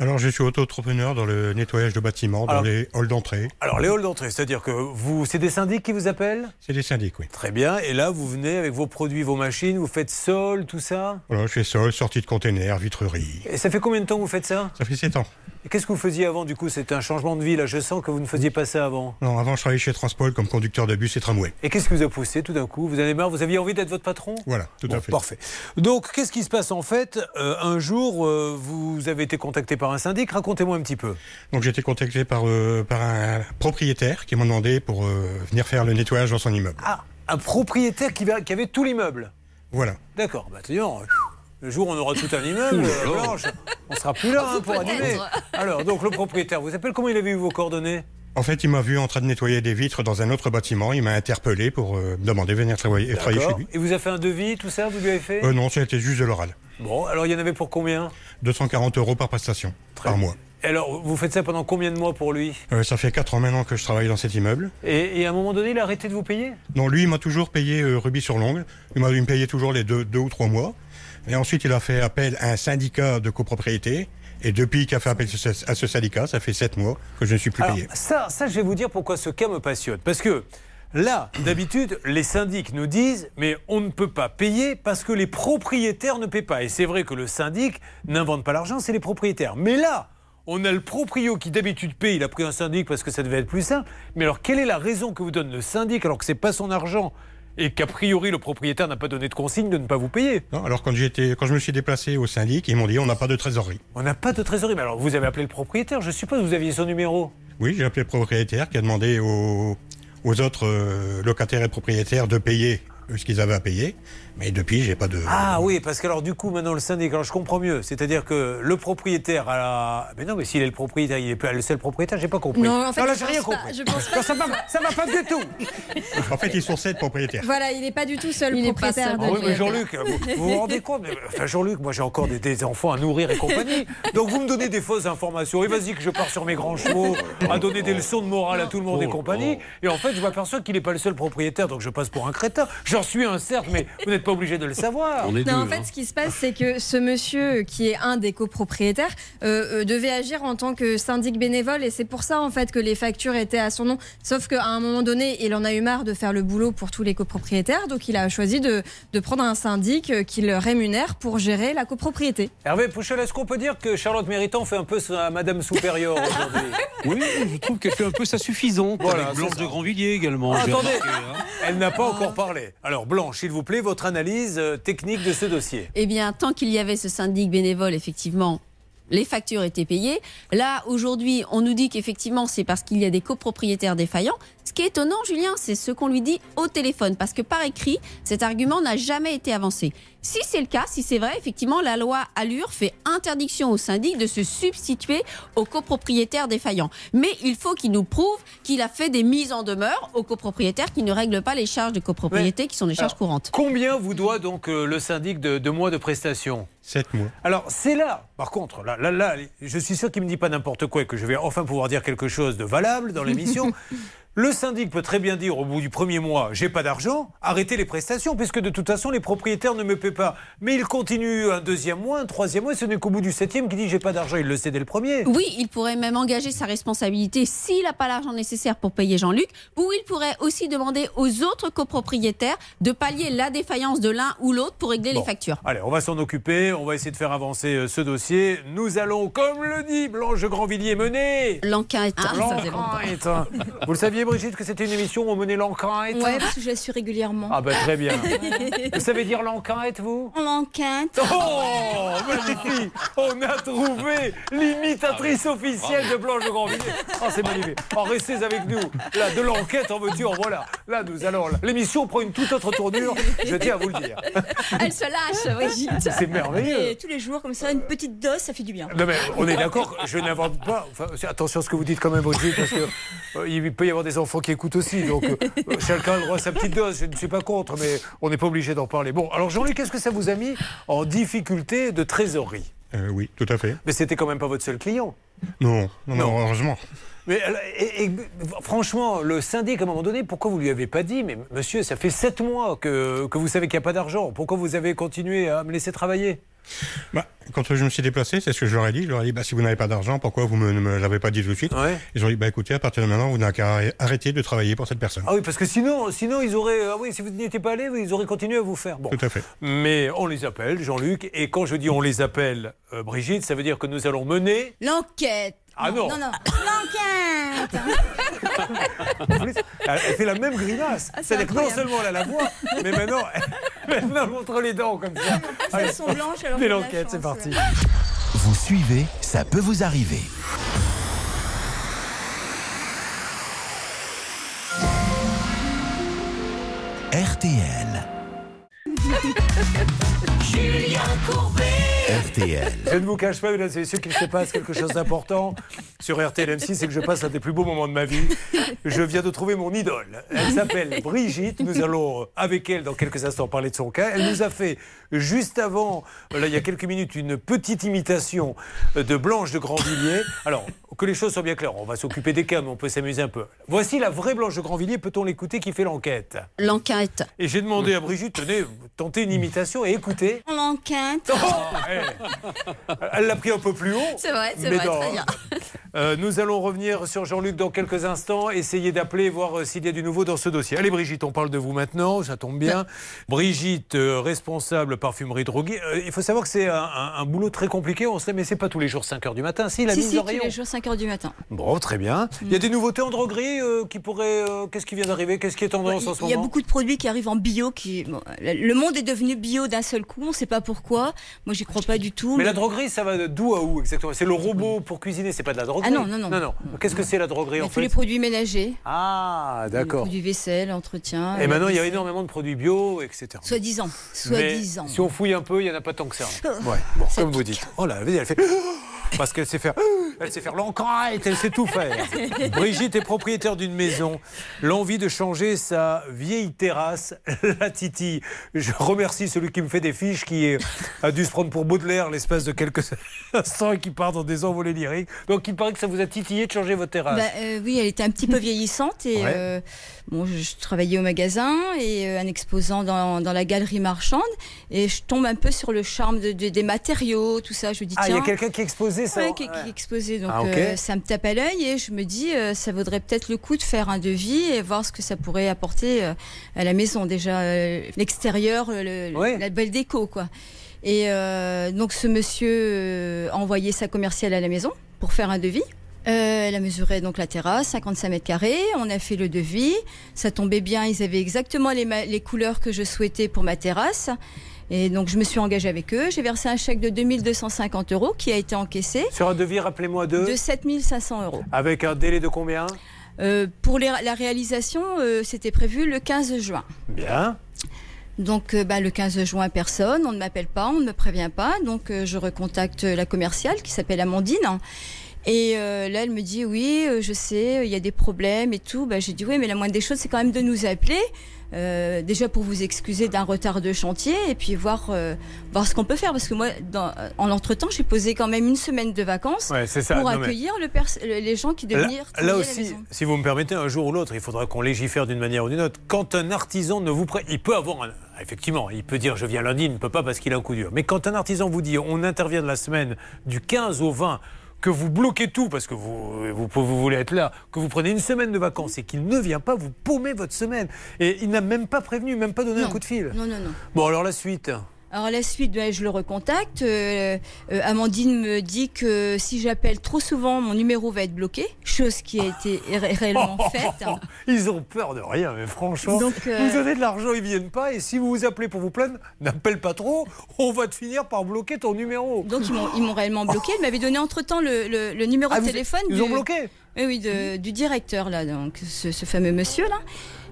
Alors, je suis auto-entrepreneur dans le nettoyage de bâtiments, dans les halls d'entrée. Alors, les halls d'entrée, c'est-à-dire que vous, c'est des syndics qui vous appellent? C'est des syndics, oui. Très bien. Et là, vous venez avec vos produits, vos machines, vous faites sol, tout ça? Voilà, je fais sol, sortie de containers, vitrerie. Et ça fait combien de temps que vous faites ça? Ça fait 7 ans. Qu'est-ce que vous faisiez avant, du coup? C'était un changement de vie, là. Je sens que vous ne faisiez pas ça avant. Non, avant, je travaillais chez Transpol comme conducteur de bus et tramway. Et qu'est-ce qui vous a poussé tout d'un coup? Vous avez marre? Vous aviez envie d'être votre patron? Voilà, tout Bon, à fait. Parfait. Donc, qu'est-ce qui se passe en fait? Euh, Un jour, euh, vous avez été contacté par un syndic. Racontez-moi un petit peu. Donc, j'ai été contacté par, euh, par un propriétaire qui m'a demandé pour venir faire le nettoyage dans son immeuble. Ah, un propriétaire qui, va- qui avait tout l'immeuble? Voilà. D'accord. Bah, le jour où on aura tout un immeuble, euh, Blanche, on sera plus là hein, pour animer. Alors, donc, le propriétaire vous appelle. Comment il avait eu vos coordonnées? En fait, il m'a vu en train de nettoyer des vitres dans un autre bâtiment. Il m'a interpellé pour euh, me demander de venir travailler, travailler chez lui. Et vous a fait un devis, tout ça Vous lui avez fait? Euh, non, c'était juste de l'oral. Bon, alors il y en avait pour combien? 240 euros par prestation, par mois. Et Alors, vous faites ça pendant combien de mois pour lui? Euh, ça fait 4 ans maintenant que je travaille dans cet immeuble. et, et à un moment donné, il a arrêté de vous payer? Non, lui, il m'a toujours payé euh, rubis sur l'ongle. Il m'a il me payait toujours les deux, deux ou trois mois. Et ensuite, il a fait appel à un syndicat de copropriété. Et depuis qu'il a fait appel à ce syndicat, ça fait sept mois que je ne suis plus Alors, payé. ça, ça, je vais vous dire pourquoi ce cas me passionne. Parce que là, d'habitude, les syndics nous disent mais on ne peut pas payer parce que les propriétaires ne paient pas. Et c'est vrai que le syndic n'invente pas l'argent, c'est les propriétaires. Mais là, on a le proprio qui d'habitude paye, il a pris un syndic parce que ça devait être plus simple. Mais alors, quelle est la raison que vous donne le syndic alors que c'est pas son argent et qu'a priori le propriétaire n'a pas donné de consigne de ne pas vous payer Non, alors quand, j'étais- quand je me suis déplacé au syndic, ils m'ont dit on n'a pas de trésorerie. On n'a pas de trésorerie. Mais alors, vous avez appelé le propriétaire, je suppose, vous aviez son numéro. Oui, j'ai appelé le propriétaire qui a demandé aux, aux autres euh, locataires et propriétaires de payer ce qu'ils avaient à payer. Mais depuis, j'ai pas de. Ah oui, parce que alors du coup, maintenant le syndic, alors je comprends mieux. C'est-à-dire que le propriétaire a la... Mais non, mais s'il est le propriétaire, il est pas le seul propriétaire, j'ai pas compris. Non, en fait, là, je j'ai rien pas- compris. je pense pas Non, ça, va, ça va pas du tout. En fait, ils sont sept propriétaires. Voilà, il n'est pas du tout seul Il est pas propriétaire seul de Ah oui, mais. Jean-Luc, vous, vous vous rendez compte mais, Enfin, Jean-Luc, moi j'ai encore des, des enfants à nourrir et compagnie. Donc vous me donnez des fausses informations. Et vas-y que je pars sur mes grands chevaux à donner des leçons de morale à tout le monde et compagnie. Et en fait, je m'aperçois qu'il n'est pas le seul propriétaire, donc je passe pour un crétin. Je J'en suis un, certes, mais vous n'êtes pas obligé de le savoir. Non, en fait, ce qui se passe, c'est que ce monsieur, qui est un des copropriétaires, euh, euh, devait agir en tant que syndic bénévole, et c'est pour ça, en fait, que les factures étaient à son nom. Sauf qu'à un moment donné, il en a eu marre de faire le boulot pour tous les copropriétaires, donc il a choisi de, de prendre un syndic euh, qui le rémunère pour gérer la copropriété. Hervé Pouchel, est-ce qu'on peut dire que Charlotte Méritant fait un peu sa Madame Supérieure aujourd'hui? [laughs] Oui, je trouve qu'elle fait un peu sa suffisante. Voilà, avec Blanche de Grandvilliers également. Ah, attendez, remarqué, hein. elle n'a pas encore parlé. Alors Blanche, s'il vous plaît, votre analyse euh, technique de ce dossier? Eh bien, tant qu'il y avait ce syndic bénévole, effectivement, les factures étaient payées. Là, aujourd'hui, on nous dit qu'effectivement, c'est parce qu'il y a des copropriétaires défaillants. Ce qui est étonnant, Julien, c'est ce qu'on lui dit au téléphone, parce que par écrit, cet argument n'a jamais été avancé. Si c'est le cas, si c'est vrai, effectivement, la loi Allure fait interdiction au syndic de se substituer aux copropriétaires défaillants. Mais il faut qu'il nous prouve qu'il a fait des mises en demeure aux copropriétaires qui ne règlent pas les charges de copropriété, qui sont des charges Alors, courantes. Combien vous doit donc euh, le syndic de, de mois de prestations 7 mois. Alors c'est là, par contre, là, là, là, je suis sûr qu'il me dit pas n'importe quoi et que je vais enfin pouvoir dire quelque chose de valable dans l'émission. [laughs] Le syndic peut très bien dire au bout du premier mois, j'ai pas d'argent, arrêtez les prestations, puisque de toute façon les propriétaires ne me paient pas. Mais il continue un deuxième mois, un troisième mois, et ce n'est qu'au bout du septième qu'il dit j'ai pas d'argent, il le sait dès le premier. Oui, il pourrait même engager sa responsabilité s'il n'a pas l'argent nécessaire pour payer Jean-Luc, ou il pourrait aussi demander aux autres copropriétaires de pallier la défaillance de l'un ou l'autre pour régler Bon. les factures. Allez, on va s'en occuper, on va essayer de faire avancer euh, ce dossier. Nous allons, comme le dit Blanche Grandvilliers, mener l'enquête. Ah, L'enquête. Vous le saviez, Brigitte, que c'était une émission où on menait l'enquête Ouais, parce que je la suis régulièrement. Ah ben très bien. [laughs] Vous savez dire l'enquête, vous? L'enquête. Oh, magnifique On a trouvé l'imitatrice officielle de Blanche de Grandvilliers. Oh, c'est magnifique. Oh, restez avec nous. Là, de l'enquête en voiture, voilà. Là, nous allons... L'émission prend une toute autre tournure, je tiens à vous le dire. Elle se lâche, [laughs] Brigitte. C'est merveilleux. Et tous les jours, comme ça, une petite dose, ça fait du bien. Non mais on est d'accord, je n'invente pas. Enfin, attention à ce que vous dites quand même, Brigitte, parce que euh, il peut y avoir des enfants qui écoutent aussi. Donc euh, [laughs] chacun a le droit à sa petite dose. Je ne suis pas contre, mais on n'est pas obligé d'en parler. Bon, alors Jean-Luc, qu'est-ce que ça vous a mis en difficulté de trésorerie? Euh, oui, tout à fait. Mais c'était quand même pas votre seul client. Non, non, non, heureusement. Mais euh, et- et- franchement, le syndic, à un moment donné, pourquoi vous lui avez pas dit, mais monsieur, ça fait sept mois que, que vous savez qu'il n'y a pas d'argent. Pourquoi vous avez continué à me laisser travailler? Bah, quand je me suis déplacé, c'est ce que je leur ai dit. Je leur ai dit, bah, si vous n'avez pas d'argent, pourquoi vous ne me l'avez pas dit tout de suite? Ils ont dit, bah, écoutez, à partir de maintenant, vous n'avez qu'à arrêter de travailler pour cette personne. Ah oui, parce que sinon, sinon ils auraient. Ah oui, si vous n'y étiez pas allé, ils auraient continué à vous faire. Bon. Tout à fait. Mais on les appelle, Jean-Luc, et quand je dis on les appelle, euh, Brigitte, ça veut dire que nous allons mener. L'enquête. Ah non. Non, non. L'enquête. [laughs] Elle, elle fait la même grimace. Ah, c'est C'est-à-dire que non seulement elle a la voix, mais maintenant, [laughs] elle, montre les dents comme ça. Elles sont blanches, alors la l'enquête, c'est chance, parti. Vous suivez, ça peut vous arriver. RTL. [laughs] Julien Courbet. RTL. Je ne vous cache pas, mesdames et messieurs, qu'il se passe quelque chose d'important sur RTL M6, c'est que je passe un des plus beaux moments de ma vie. Je viens de trouver mon idole. Elle s'appelle Brigitte. Nous allons, euh, avec elle, dans quelques instants, parler de son cas. Elle nous a fait, juste avant, là, il y a quelques minutes, une petite imitation de Blanche de Grandvilliers. Alors, que les choses soient bien claires, on va s'occuper des cas, mais on peut s'amuser un peu. Voici la vraie Blanche de Grandvilliers. Peut-on l'écouter qui fait l'enquête L'enquête. Et j'ai demandé à Brigitte, tenez, tentez une imitation et écoutez. L'enquête. Oh. Elle l'a pris un peu plus haut. C'est vrai, c'est vrai, dans- très bien. Euh, nous allons revenir sur Jean-Luc dans quelques instants, essayer d'appeler, voir euh, s'il y a du nouveau dans ce dossier. Allez Brigitte, on parle de vous maintenant, ça tombe bien. Brigitte, euh, responsable parfumerie droguée. Euh, il faut savoir que c'est un, un- un boulot très compliqué, on sait, mais c'est pas tous les jours 5h du matin. Si, la Si, si, tous rayon. les jours, 5 h du matin. Bon, très bien. Il y a des nouveautés en droguerie euh, qui pourraient... euh, Qu'est-ce qui vient d'arriver? Qu'est-ce qui est tendance en ce Il y a moment? beaucoup de produits qui arrivent en bio. Qui... bon, le monde est devenu bio d'un seul coup, on ne sait pas pourquoi. Moi, j'y crois pas du tout. Mais la droguerie, ça va d'où à où exactement? C'est le robot pour cuisiner, c'est pas de la droguerie? Ah non, non, non. non, Qu'est-ce que c'est la droguerie en tous fait? les produits ménagers. Ah, Les d'accord. produits vaisselle, entretien. Et maintenant, il y a énormément de produits bio, etc. Soi-disant. Mais Soi-disant. Si on fouille un peu, il n'y en a pas tant que ça. Oh, [laughs] Ouais, bon, comme vous dites. Oh là, elle fait. [gasps] Parce qu'elle sait faire. [gasps] Elle sait faire l'enquête, elle sait tout faire. [laughs] Brigitte est propriétaire d'une maison. L'envie de changer sa vieille terrasse, [laughs] la titille. Je remercie celui qui me fait des fiches, qui a dû se prendre pour Baudelaire l'espace de quelques [laughs] instants et qui part dans des envolées lyriques. Donc il paraît que ça vous a titillé de changer votre terrasse. Bah, euh, oui, elle était un petit peu vieillissante et Ouais. euh, bon, je, je travaillais au magasin et euh, un exposant dans, dans la galerie marchande et je tombe un peu sur le charme de- de- des matériaux, tout ça. Je me dis Ah, il y a tiens, quelqu'un qui exposait ça Ouais, qui, qui exposait. Donc Ah, euh, ça me tape à l'œil et je me dis euh, ça vaudrait peut-être le coup de faire un devis et voir ce que ça pourrait apporter euh, à la maison. Déjà l'extérieur, le- la belle déco quoi. Et donc ce monsieur a envoyé sa commerciale à la maison pour faire un devis. Euh, elle a mesuré donc la terrasse, 55 mètres carrés. On a fait le devis. Ça tombait bien. Ils avaient exactement les, les couleurs que je souhaitais pour ma terrasse. Et donc, je me suis engagée avec eux. J'ai versé un chèque de 2250 euros qui a été encaissé Sur un devis, rappelez-moi deux. de 7500 euros. Avec un délai de combien? Euh, pour les- la réalisation, euh, c'était prévu le 15 juin. Bien. Donc, euh, bah, le 15 juin, personne, on ne m'appelle pas, on ne me prévient pas. Donc, je recontacte la commerciale qui s'appelle Amandine. Et euh, là, elle me dit oui, euh, je sais, il y a des problèmes et tout. Bah, J'ai dit oui, mais la moindre des choses, c'est quand même de nous appeler. Euh, déjà pour vous excuser d'un retard de chantier et puis voir, euh, voir ce qu'on peut faire. Parce que moi, dans, en entre-temps, j'ai posé quand même une semaine de vacances Ouais, c'est ça. pour Non, mais- accueillir le pers- les gens qui devaient Là, venir là aussi, si vous me permettez, un jour ou l'autre, il faudra qu'on légifère d'une manière ou d'une autre. Quand un artisan ne vous prête, il peut avoir un. Effectivement, il peut dire je viens lundi, il ne peut pas parce qu'il a un coup dur. Mais quand un artisan vous dit on intervient de la semaine du 15 au 20, que vous bloquez tout parce que vous, vous, vous voulez être là, que vous prenez une semaine de vacances et qu'il ne vient pas, vous paumez votre semaine. Et il n'a même pas prévenu, même pas donné un coup de fil. Non, non, non. Bon, alors la suite. Alors la suite, ben, je le recontacte. Euh, euh, Amandine me dit que si j'appelle trop souvent, mon numéro va être bloqué, chose qui a été ré- [laughs] réellement faite. Ils ont peur de rien, mais franchement, Donc, euh, vous donnez de l'argent, ils viennent pas, et si vous vous appelez pour vous plaindre, n'appelle pas trop, on va te finir par bloquer ton numéro. Donc ils m'ont, ils réellement bloqué. Elle m'avait donné entre-temps le, le- le numéro Ah, de téléphone. ils du, ont bloqué Oui, oui, de- du directeur, là, donc, ce, ce fameux monsieur-là.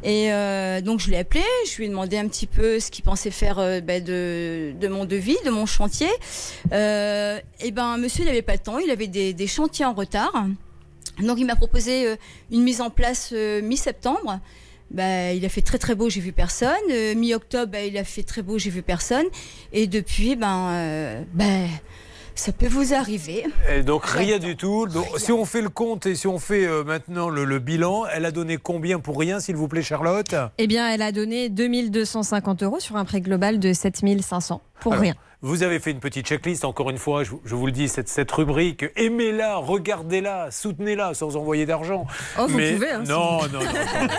Et euh, donc je l'ai appelé, je lui ai demandé un petit peu ce qu'il pensait faire euh, ben, de, mon devis, de mon chantier. Euh, et ben monsieur il n'avait pas le temps, il avait des, chantiers en retard. Donc il m'a proposé euh, une mise en place mi-septembre. Bah, il a fait très très beau, j'ai vu personne. Mi-octobre, bah, il a fait très beau, j'ai vu personne. Et depuis, ben, ben, ça peut vous arriver. Et donc rien du tout. Donc, si on fait le compte et si on fait euh, maintenant le, le bilan, elle a donné combien pour rien, s'il vous plaît, Charlotte? Eh bien, elle a donné 2250 euros sur un prix global de 7500 pour Alors, rien. Vous avez fait une petite checklist, encore une fois, je, vous- je vous le dis, cette, cette rubrique, aimez-la, regardez-la, soutenez-la sans envoyer d'argent. Oh, vous pouvez, hein, non, si vous- non, non,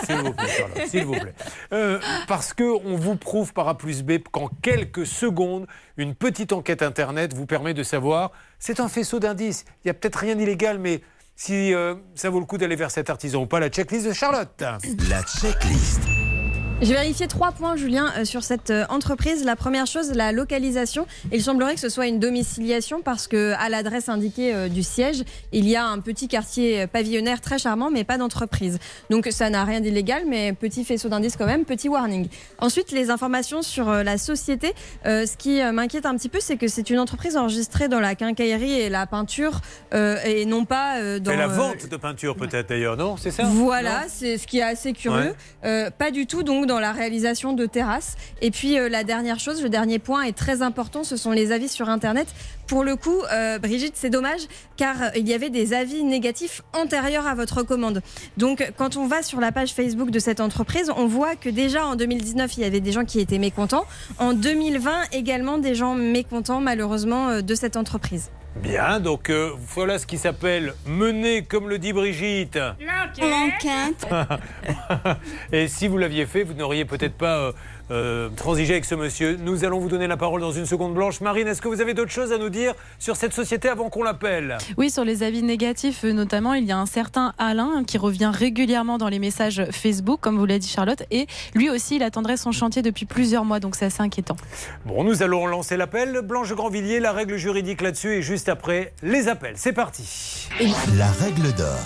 s'il vous plaît, Charlotte, s'il vous plaît. Euh, parce qu'on vous prouve par A plus B qu'en quelques secondes, une petite enquête Internet vous permet de savoir, c'est un faisceau d'indices, il n'y a peut-être rien d'illégal, mais si euh, ça vaut le coup d'aller vers cet artisan ou pas, la checklist de Charlotte. La checklist. J'ai vérifié trois points, Julien, euh, sur cette euh, entreprise. La première chose, la localisation. Il semblerait que ce soit une domiciliation parce que à l'adresse indiquée euh, du siège, il y a un petit quartier pavillonnaire très charmant, mais pas d'entreprise. Donc ça n'a rien d'illégal, mais petit faisceau d'indices quand même, petit warning. Ensuite, les informations sur la société. Ce qui m'inquiète un petit peu, c'est que c'est une entreprise enregistrée dans la quincaillerie et la peinture et non pas dans Et la vente de peinture peut-être d'ailleurs, non? C'est ça? Voilà, c'est ce qui est assez curieux. Ouais. Pas du tout donc dans la réalisation de terrasses. Et puis euh, la dernière chose, le dernier point est très important, ce sont les avis sur Internet. Pour le coup, euh, Brigitte, c'est dommage car euh, il y avait des avis négatifs antérieurs à votre commande. Donc quand on va sur la page Facebook de cette entreprise, on voit que déjà en 2019, il y avait des gens qui étaient mécontents. En 2020, également des gens mécontents malheureusement de cette entreprise. Bien, donc euh, voilà ce qui s'appelle mener, comme le dit Brigitte. L'enquête. [laughs] Et si vous l'aviez fait, vous n'auriez peut-être pas euh, euh, transigé avec ce monsieur. Nous allons vous donner la parole dans une seconde blanche. Marine, est-ce que vous avez d'autres choses à nous dire sur cette société avant qu'on l'appelle? Oui, sur les avis négatifs euh, notamment, il y a un certain Alain qui revient régulièrement dans les messages Facebook, comme vous l'a dit Charlotte, et lui aussi, il attendrait son chantier depuis plusieurs mois, donc c'est assez inquiétant. Bon, nous allons lancer l'appel. Blanche Grandvilliers, la règle juridique là-dessus et juste après les appels. C'est parti. La règle d'or.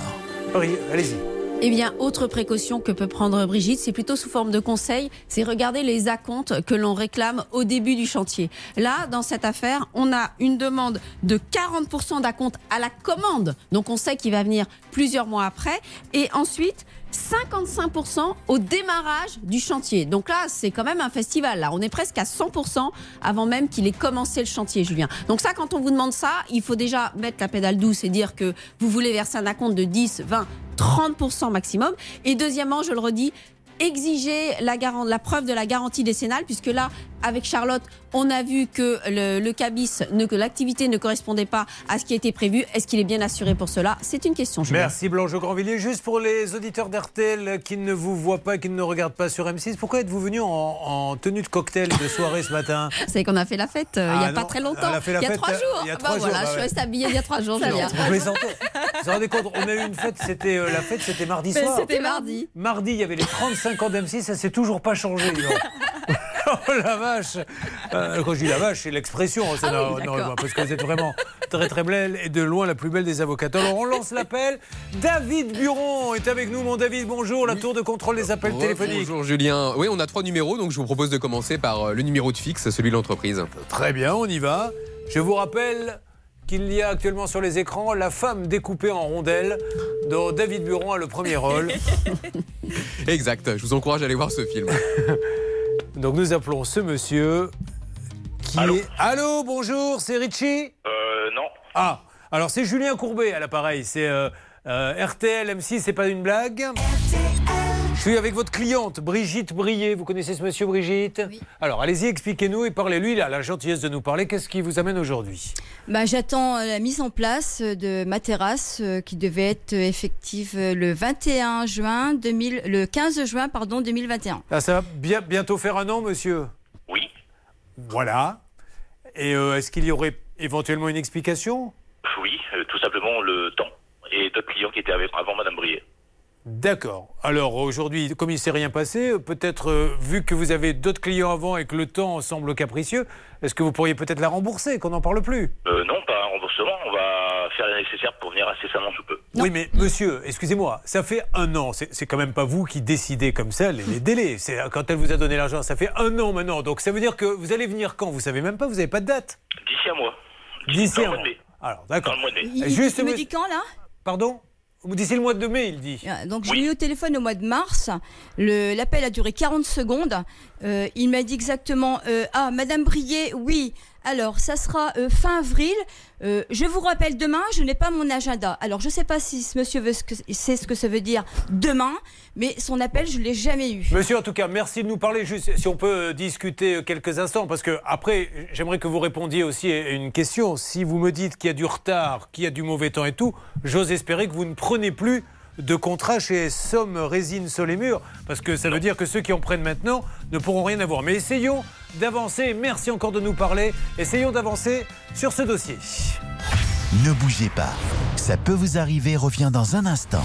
Oui, allez-y. Eh bien, autre précaution que peut prendre Brigitte, c'est plutôt sous forme de conseil, c'est regarder les acomptes que l'on réclame au début du chantier. Là, dans cette affaire, on a une demande de 40% d'acompte à la commande, donc on sait qu'il va venir plusieurs mois après, et ensuite 55% au démarrage du chantier. Donc là, c'est quand même un festival. Là, on est presque à 100% avant même qu'il ait commencé le chantier, Julien. Donc ça, quand on vous demande ça, il faut déjà mettre la pédale douce et dire que vous voulez verser un acompte de 10, 20, 30% maximum. Et deuxièmement, je le redis, exiger la, la preuve de la garantie décennale, puisque là, avec Charlotte, on a vu que le, le cabis, ne, que l'activité ne correspondait pas à ce qui était prévu. Est-ce qu'il est bien assuré pour cela? C'est une question, Julien. Merci Blanche Grandvilliers. Juste pour les auditeurs d'RTL qui ne vous voient pas, qui ne nous regardent pas sur M6, pourquoi êtes-vous venu en, en tenue de cocktail de soirée ce matin? [laughs] C'est qu'on a fait la fête euh, il n'y Ah a pas très longtemps. elle a fait la il y a fête, trois euh, jours. il y a Bah trois jours, voilà, bah je suis habillée il y a trois jours, Julien. vous. Vous rendez compte, on a eu une fête, c'était euh, la fête, c'était mardi soir. c'était mardi. Mardi, il y avait les 35 ans d'M6, ça s'est toujours pas changé. [laughs] oh la vache Euh, Quand je dis la vache, c'est l'expression. Ah oui, non, d'accord. parce que vous êtes vraiment très très belle et de loin la plus belle des avocates. Alors on lance l'appel. David Buron est avec nous, mon David. Bonjour, la tour de contrôle des appels téléphoniques. Bonjour Julien. Oui, on a trois numéros, donc je vous propose de commencer par euh, le numéro de fixe, celui de l'entreprise. Très bien, on y va. Je vous rappelle qu'il y a actuellement sur les écrans la femme découpée en rondelles, dont David Buron a le premier rôle. [laughs] Exact, je vous encourage à aller voir ce film. [laughs] Donc nous appelons ce monsieur qui est... Allô, bonjour, c'est Richie Euh, non. Ah, alors c'est Julien Courbet à l'appareil, c'est euh, euh, RTL M6, c'est pas une blague? Je suis avec votre cliente, Brigitte Brier. Vous connaissez ce monsieur, Brigitte Oui. Alors allez-y, expliquez-nous et parlez-lui. Il a la gentillesse de nous parler. Qu'est-ce qui vous amène aujourd'hui? Bah, J'attends euh, la mise en place euh, de ma terrasse euh, qui devait être effective le 21 juin 2000, le 15 juin pardon 2021. Ah, Ça va bien, bientôt faire un an, monsieur? Oui. Voilà. Et euh, est-ce qu'il y aurait éventuellement une explication? Oui, euh, tout simplement le temps. Et d'autres clients qui étaient avec, avant Madame Brier. D'accord. Alors aujourd'hui, comme il ne s'est rien passé, peut-être, euh, vu que vous avez d'autres clients avant et que le temps semble capricieux, est-ce que vous pourriez peut-être la rembourser, qu'on n'en parle plus? Euh, non, pas un remboursement. On va faire le nécessaire pour venir incessamment sous peu. Oui, mais monsieur, excusez-moi, ça fait un an. C'est quand même pas vous qui décidez comme ça les, les délais. C'est quand elle vous a donné l'argent, ça fait un an maintenant. Donc ça veut dire que vous allez venir quand? Vous savez même pas, vous n'avez pas de date. D'ici un mois. D'ici un mois. Alors, d'accord. Dans le mois de mai. Il, Juste, il me dit quand là? Pardon? D'ici le mois de mai, il dit. Ah, Donc j'ai eu au téléphone au mois de mars. Le- L'appel a duré 40 secondes. Euh, il m'a dit exactement euh, Ah, Madame Brier, oui. Alors, ça sera euh, fin avril. Euh, je vous rappelle demain, je n'ai pas mon agenda. Alors, je ne sais pas si ce monsieur veut ce que, sait ce que ça veut dire demain, mais son appel, je ne l'ai jamais eu. Monsieur, en tout cas, merci de nous parler. Juste, si on peut euh, discuter quelques instants, parce que après, j'aimerais que vous répondiez aussi à une question. Si vous me dites qu'il y a du retard, qu'il y a du mauvais temps et tout, j'ose espérer que vous ne prenez plus de contrat chez Somme Résine Sol et Murs, parce que ça veut dire que ceux qui en prennent maintenant ne pourront rien avoir. Mais essayons d'avancer. Merci encore de nous parler. Essayons d'avancer sur ce dossier. Ne bougez pas. Ça peut vous arriver, revient dans un instant.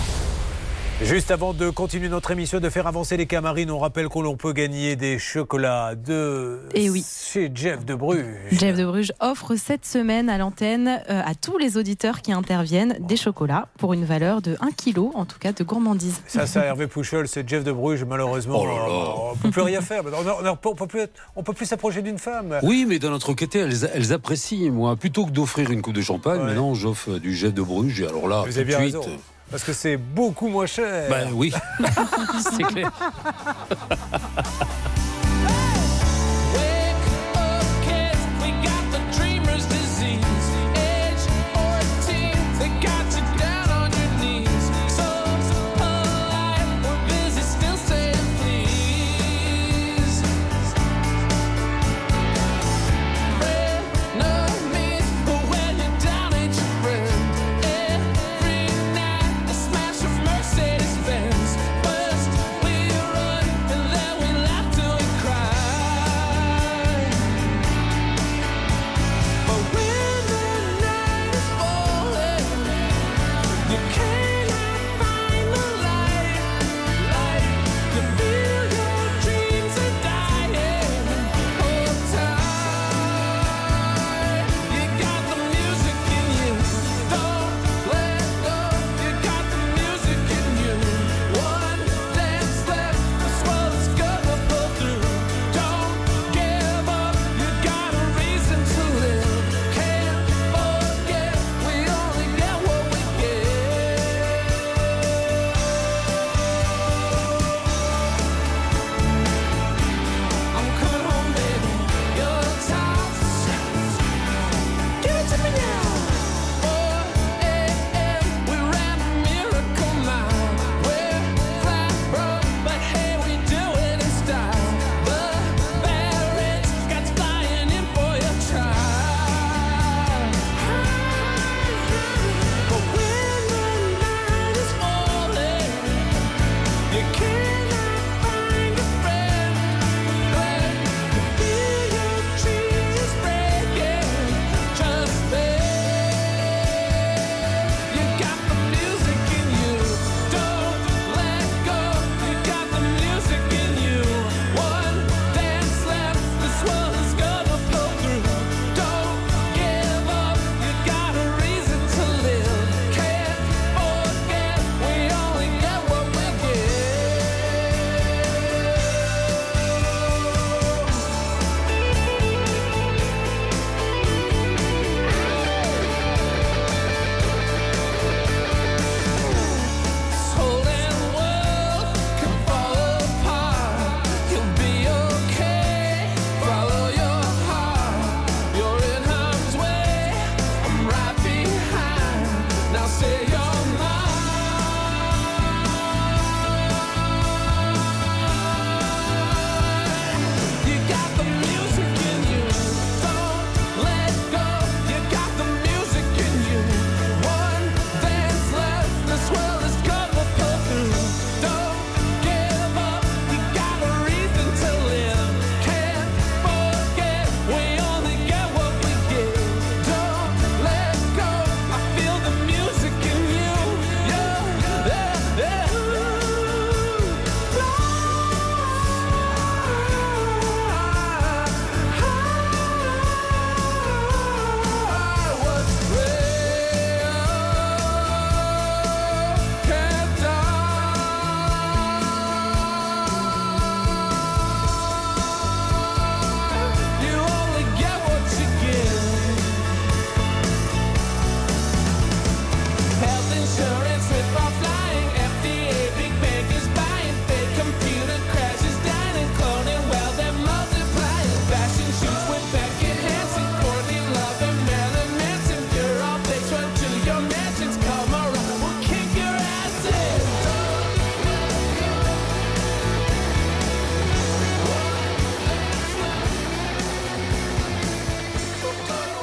Juste avant de continuer notre émission, de faire avancer les camarines, on rappelle que l'on peut gagner des chocolats de Eh oui. chez Jeff de Bruges. Jeff de Bruges offre cette semaine à l'antenne euh, à tous les auditeurs qui interviennent des chocolats pour une valeur de 1 kg, en tout cas de gourmandise. Ça, ça, Hervé Pouchol, c'est Jeff de Bruges, malheureusement. On ne peut plus rien faire. On ne peut plus, on peut plus s'approcher d'une femme. Oui, mais dans notre côté, elles, elles apprécient. Moi, plutôt que d'offrir une coupe de champagne, maintenant j'offre du jet de Bruges. Et alors là, Vous tout avez de bien suite. raison. Parce que c'est beaucoup moins cher. Ben oui, [laughs] c'est clair. [laughs]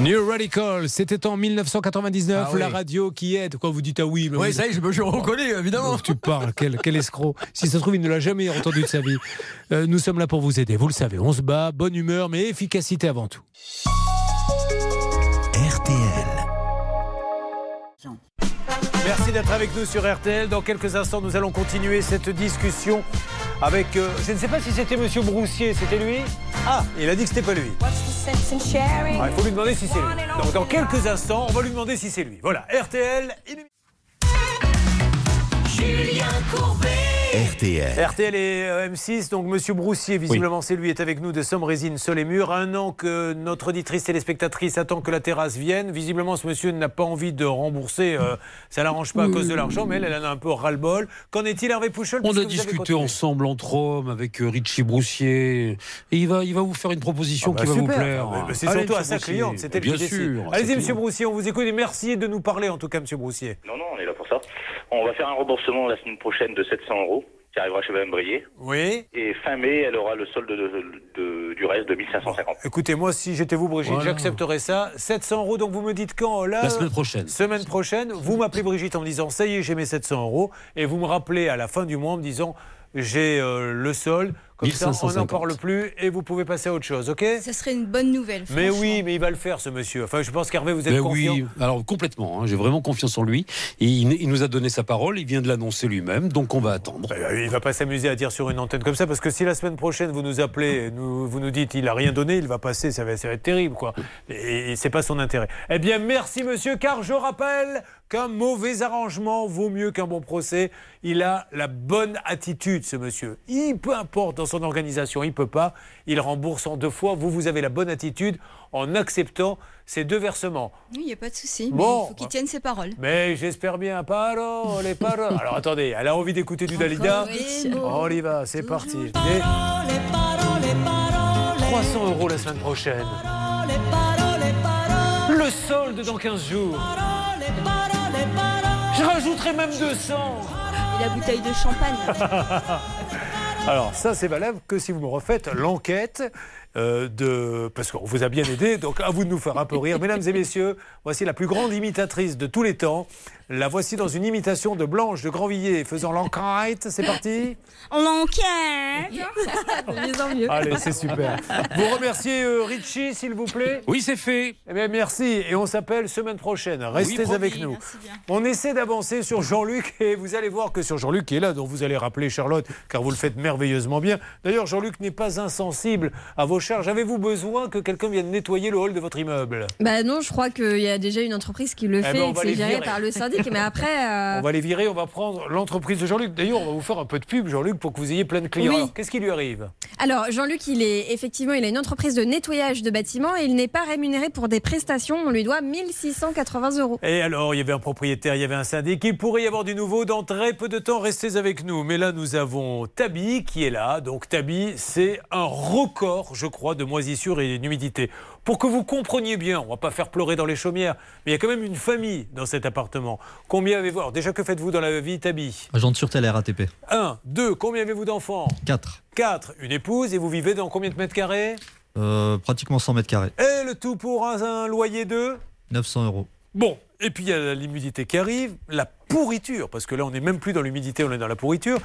New Radical, c'était en 1999, Ah oui. la radio qui aide. Quoi, vous dites ah oui mais Oui, vous- ça y est, je me je reconnais, évidemment. Tu parles, quel, quel escroc. Si ça se trouve, il ne l'a jamais entendu de sa vie. Euh, nous sommes là pour vous aider, vous le savez. On se bat, bonne humeur, mais efficacité avant tout. RTL. Merci d'être avec nous sur RTL. Dans quelques instants, nous allons continuer cette discussion avec. euh, je ne sais pas si c'était Monsieur Broussier, c'était lui Ah, il a dit que c'était pas lui. Ah, il faut lui demander si c'est lui. Donc, dans quelques instants, on va lui demander si c'est lui. Voilà, RTL. il- Julien Courbet. RTL. RTL et euh, M6, donc Monsieur Broussier, visiblement c'est lui, est avec nous de Somme Résine Sol et Murs. Un an que notre auditrice téléspectatrice attend que la terrasse vienne. Visiblement ce monsieur n'a pas envie de rembourser, euh, ça l'arrange pas à cause de l'argent, mais elle, elle en a un peu ras-le-bol. Qu'en est-il Hervé Pouchol On a discuté ensemble entre hommes avec euh, Richie Broussier et il va, il va vous faire une proposition Ah bah qui va vous plaire. Ah bah c'est Allez, surtout à sa Broussier. cliente, c'était le Bien sûr. Allez-y Monsieur. Broussier, on vous écoute et merci de nous parler en tout cas Monsieur Broussier. Non, non, on est là pour ça. On va faire un remboursement la semaine prochaine de 700 euros qui arrivera chez Mme Brier. Oui. Et fin mai, elle aura le solde de- de- du reste de 1550. Écoutez, moi, si j'étais vous, Brigitte, Voilà. j'accepterais ça. 700 euros, donc vous me dites quand là La semaine prochaine. Semaine prochaine, vous m'appelez Brigitte en me disant ça y est, j'ai mes 700 euros. Et vous me rappelez à la fin du mois en me disant j'ai euh, le solde. Comme ça, on n'en 1550. parle plus et vous pouvez passer à autre chose, ok? Ça serait une bonne nouvelle. Mais oui, mais il va le faire, ce monsieur. Enfin, je pense qu'Hervé, vous êtes Ben confiant. oui, alors complètement. hein, J'ai vraiment confiance en lui. Et il, il nous a donné sa parole. Il vient de l'annoncer lui-même. Donc on va attendre. Euh, Il va pas s'amuser à dire sur une antenne comme ça, parce que si la semaine prochaine vous nous appelez, nous, vous nous dites il a rien donné, il va passer, ça va, ça va être terrible, quoi. Et, et c'est pas son intérêt. Eh bien, merci monsieur, car je rappelle qu'un mauvais arrangement vaut mieux qu'un bon procès. Il a la bonne attitude, ce monsieur. Il peu importe dans son organisation, il peut pas, il rembourse en deux fois. Vous, vous avez la bonne attitude en acceptant ces deux versements. Oui, il n'y a pas de souci. mais Bon. il faut qu'il tienne ses paroles. Mais j'espère bien, parole, les paroles. [laughs] Alors attendez, elle a envie d'écouter du Dalida. les. On y va, c'est parti. Et 300 euros la semaine prochaine. Le solde dans 15 jours. Je rajouterai même 200. Et la bouteille de champagne. [laughs] Alors ça, c'est valable que si vous me refaites l'enquête. euh, de... Parce qu'on vous a bien aidé, donc à vous de nous faire un peu rire. Mesdames et messieurs, voici la plus grande imitatrice de tous les temps. La voici dans une imitation de Blanche de Grandvilliers faisant l'enquête. C'est parti L'enquête. de mieux en mieux. Allez, c'est super. Vous remerciez euh, Richie, s'il vous plaît Oui, c'est fait. Eh bien, merci. Et on s'appelle semaine prochaine. Restez avec nous. On essaie d'avancer sur Jean-Luc et vous allez voir que sur Jean-Luc qui est là, dont vous allez rappeler Charlotte, car vous le faites merveilleusement bien. D'ailleurs, Jean-Luc n'est pas insensible à vos charges. Avez-vous besoin que quelqu'un vienne nettoyer le hall de votre immeuble? Bah non, je crois qu'il y a déjà une entreprise qui le Eh fait ben, et que va c'est les géré virer. par le [laughs] syndic. Mais après, euh, On va les virer, on va prendre l'entreprise de Jean-Luc. D'ailleurs, on va vous faire un peu de pub, Jean-Luc, pour que vous ayez plein de clients. Oui. Qu'est-ce qui lui arrive? Alors Jean-Luc, il est effectivement, il a une entreprise de nettoyage de bâtiments et il n'est pas rémunéré pour des prestations. On lui doit 1680 euros. Et alors, il y avait un propriétaire, il y avait un syndic. Il pourrait y avoir du nouveau dans très peu de temps. Restez avec nous. Mais là, nous avons Tabi qui est là. Donc, Tabi, c'est un record, je crois, de moisissure et d'humidité. Pour que vous compreniez bien, on va pas faire pleurer dans les chaumières, mais il y a quand même une famille dans cet appartement. Combien avez-vous Alors, déjà, que faites-vous dans la vie, Tabi? Agent de sûreté à la RATP. Un, deux, combien avez-vous d'enfants? 4. Quatre, une épouse, et vous vivez dans combien de mètres carrés? Euh, pratiquement 100 mètres carrés. Et le tout pour un, un loyer de? 900 euros. Bon, et puis il y a l'humidité qui arrive, la pourriture, parce que là on n'est même plus dans l'humidité, on est dans la pourriture.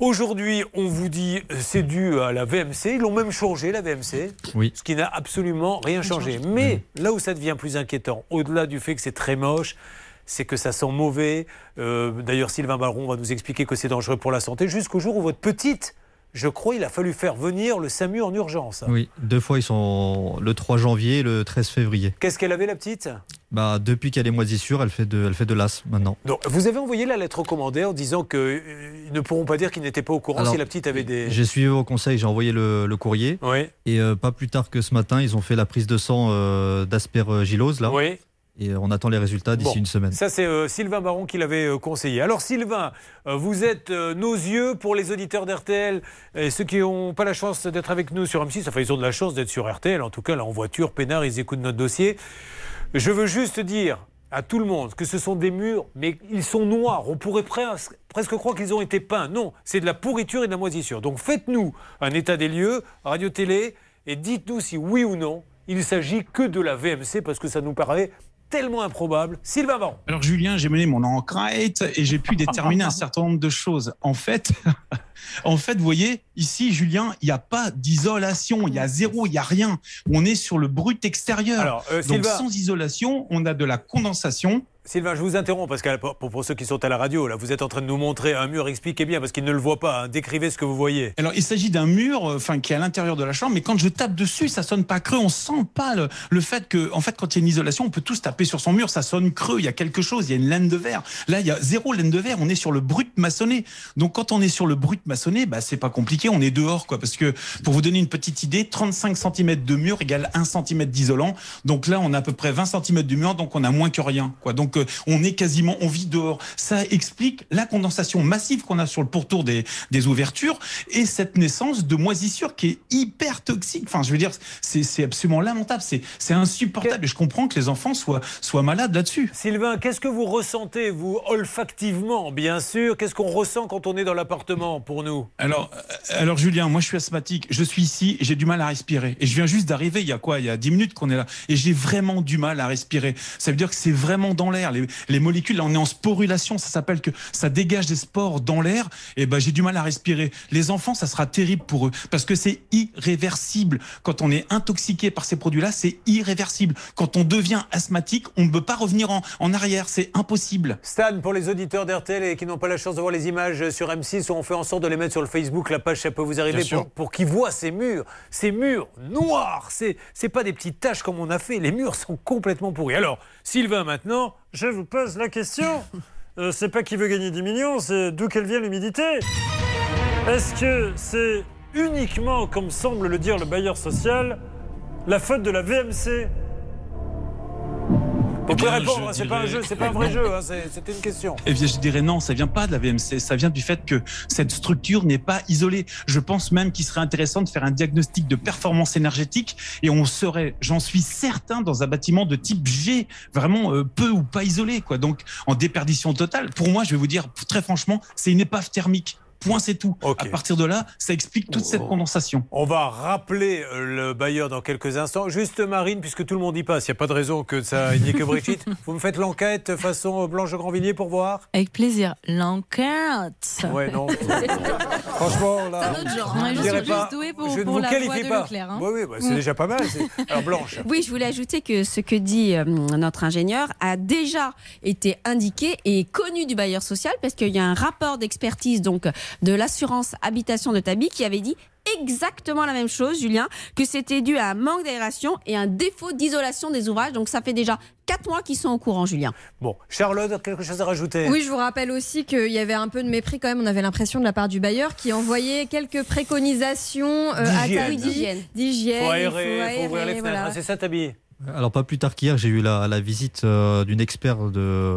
Aujourd'hui, on vous dit euh, c'est dû à la VMC, ils l'ont même changé la VMC, Oui. ce qui n'a absolument rien changé. Mais là où ça devient plus inquiétant, au-delà du fait que c'est très moche, c'est que ça sent mauvais. Euh, D'ailleurs, Sylvain Baron va nous expliquer que c'est dangereux pour la santé, jusqu'au jour où votre petite, je crois, il a fallu faire venir le SAMU en urgence. Oui, deux fois ils sont le 3 janvier et le 13 février. Qu'est-ce qu'elle avait la petite? Bah, depuis qu'elle est moisissure, elle fait de, elle fait de l'as maintenant. Donc, vous avez envoyé la lettre recommandée en disant qu'ils ne pourront pas dire qu'ils n'étaient pas au courant Alors, si la petite avait des. J'ai suivi au conseil, j'ai envoyé le, le courrier. Oui. Et euh, pas plus tard que ce matin, ils ont fait la prise de sang euh, d'aspergillose là. Oui. Et euh, on attend les résultats d'ici Bon, une semaine. Ça, c'est euh, Sylvain Baron qui l'avait euh, conseillé. Alors, Sylvain, euh, vous êtes nos yeux pour les auditeurs d'RTL et ceux qui n'ont pas la chance d'être avec nous sur M6. Enfin, ils ont de la chance d'être sur RTL. En tout cas, là, en voiture, peinard, ils écoutent notre dossier. Je veux juste dire à tout le monde que ce sont des murs, mais ils sont noirs. On pourrait presque, presque croire qu'ils ont été peints. Non, c'est de la pourriture et de la moisissure. Donc, faites-nous un état des lieux, radio-télé, et dites-nous si oui ou non, il s'agit que de la VMC parce que ça nous paraît tellement improbable. Sylvain Baron. Alors Julien, j'ai mené mon enquête et j'ai pu déterminer un certain nombre de choses. En fait, [laughs] en fait, vous voyez, ici, Julien, il n'y a pas d'isolation, il y a zéro, il n'y a rien. On est sur le brut extérieur. Alors, euh, Donc Sylvain- sans isolation, on a de la condensation. Sylvain, je vous interromps parce que pour, pour ceux qui sont à la radio, là, vous êtes en train de nous montrer un mur. Expliquez bien parce qu'ils ne le voient pas. hein. Décrivez ce que vous voyez. Alors, il s'agit d'un mur, euh, enfin, qui est à l'intérieur de la chambre, mais quand je tape dessus, ça sonne pas creux. On sent pas le, fait que, en fait, quand il y a une isolation, on peut tous taper sur son mur, ça sonne creux. Il y a quelque chose, il y a une laine de verre. Là, il y a zéro laine de verre. On est sur le brut maçonné. Donc, quand on est sur le brut maçonné, bah, c'est pas compliqué. On est dehors, quoi. Parce que, pour vous donner une petite idée, 35 cm de mur égale 1 cm d'isolant. Donc là, on a à peu près 20 cm de mur, donc on a moins que rien. Donc, on est quasiment, on vit dehors. Ça explique la condensation massive qu'on a sur le pourtour des, des ouvertures et cette naissance de moisissure qui est hyper toxique. Enfin, je veux dire, c'est absolument lamentable. C'est insupportable. Et je comprends que les enfants soient, soient malades là-dessus. Sylvain, qu'est-ce que vous ressentez, vous, olfactivement, bien sûr? Qu'est-ce qu'on ressent quand on est dans l'appartement pour nous? Alors, euh, alors Julien, moi je suis asthmatique, je suis ici, et j'ai du mal à respirer. Et je viens juste d'arriver, il y a quoi? Il y a 10 minutes qu'on est là. Et j'ai vraiment du mal à respirer. Ça veut dire que c'est vraiment dans l'air. Les, les molécules, là on est en sporulation, ça s'appelle que ça dégage des spores dans l'air. Et ben j'ai du mal à respirer. Les enfants, ça sera terrible pour eux. Parce que c'est irréversible. Quand on est intoxiqué par ces produits-là, c'est irréversible. Quand on devient asthmatique, on ne peut pas revenir en, en arrière. C'est impossible. Stan, pour les auditeurs d'RTL et qui n'ont pas la chance de voir les images sur M6, on fait en sorte de les mettre sur le Facebook, la page, ça peut vous arriver, pour, pour qu'ils voient ces murs. Ces murs noirs, c'est c'est pas des petites taches comme on a fait, les murs sont complètement pourris. Alors, Sylvain, maintenant, Je vous pose la question. [laughs] Euh, c'est pas qui veut gagner 10 millions, c'est d'où qu'elle vient l'humidité. Est-ce que c'est uniquement, comme semble le dire le bailleur social, la faute de la VMC vous pouvez répondre, c'est pas un jeu, c'est pas un vrai jeu, hein, c'est- c'était une question. Eh bien, je dirais non, ça vient pas de la VMC, ça vient du fait que cette structure n'est pas isolée. Je pense même qu'il serait intéressant de faire un diagnostic de performance énergétique et on serait, j'en suis certain, dans un bâtiment de type G, vraiment euh, peu ou pas isolé, quoi. Donc, en déperdition totale. Pour moi, je vais vous dire très franchement, c'est une épave thermique. Point, c'est tout. À partir de là, ça explique toute cette condensation. On va rappeler euh, le bailleur dans quelques instants. Juste Marine, puisque tout le monde y passe, il n'y a pas de raison que ça n'y ait que Brigitte. [laughs] Vous me faites l'enquête façon Blanche Grandvilliers pour voir? Avec plaisir. L'enquête. Ouais, non. [laughs] Franchement, là. C'est un autre genre. je suis pas- juste douée pour- je ne pour vous la qualifie voix de pas. Leclerc, hein. Oui, oui, bah, c'est Mm. déjà pas mal. Alors, Blanche. Oui, je voulais ajouter que ce que dit euh, notre ingénieur a déjà été indiqué et connu du bailleur social parce qu'il y a un rapport d'expertise donc de l'assurance habitation de Tabi qui avait dit exactement la même chose, Julien, que c'était dû à un manque d'aération et un défaut d'isolation des ouvrages. Donc ça fait déjà quatre mois qu'ils sont au courant, Julien. Bon, Charlotte, quelque chose à rajouter? Oui, je vous rappelle aussi qu'il y avait un peu de mépris quand même. On avait l'impression de la part du bailleur qui envoyait quelques préconisations euh, à D'hygiène. Tabi, D'hygiène. Faut il aérer, faut ouvrir les fenêtres. voilà. hein, C'est ça, Tabi? Alors pas plus tard qu'hier, j'ai eu la, la visite euh, d'une expert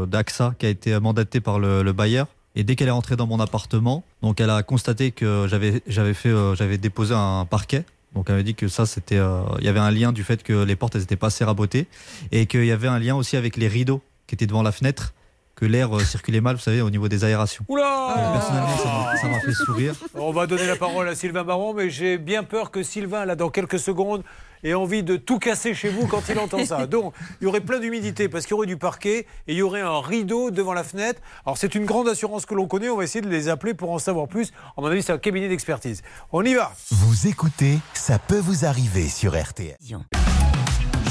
d'AXA qui a été mandatée par le, le bailleur. Et dès qu'elle est rentrée dans mon appartement, donc elle a constaté que j'avais j'avais fait euh, j'avais déposé un parquet. Donc elle m'a dit que ça c'était euh, il y avait un lien du fait que les portes elles étaient pas assez rabotées et qu'il y avait un lien aussi avec les rideaux qui étaient devant la fenêtre que l'air euh, circulait mal, vous savez, au niveau des aérations. Oula Personnellement, ça m'a- ça m'a fait [laughs] sourire. On va donner la parole à Sylvain Baron, mais j'ai bien peur que Sylvain, là, dans quelques secondes, ait envie de tout casser chez vous quand il entend ça. Donc, il y aurait plein d'humidité parce qu'il y aurait du parquet et il y aurait un rideau devant la fenêtre. Alors, c'est une grande assurance que l'on connaît. On va essayer de les appeler pour en savoir plus. À mon avis, c'est un cabinet d'expertise. On y va. Vous écoutez, ça peut vous arriver sur RTL.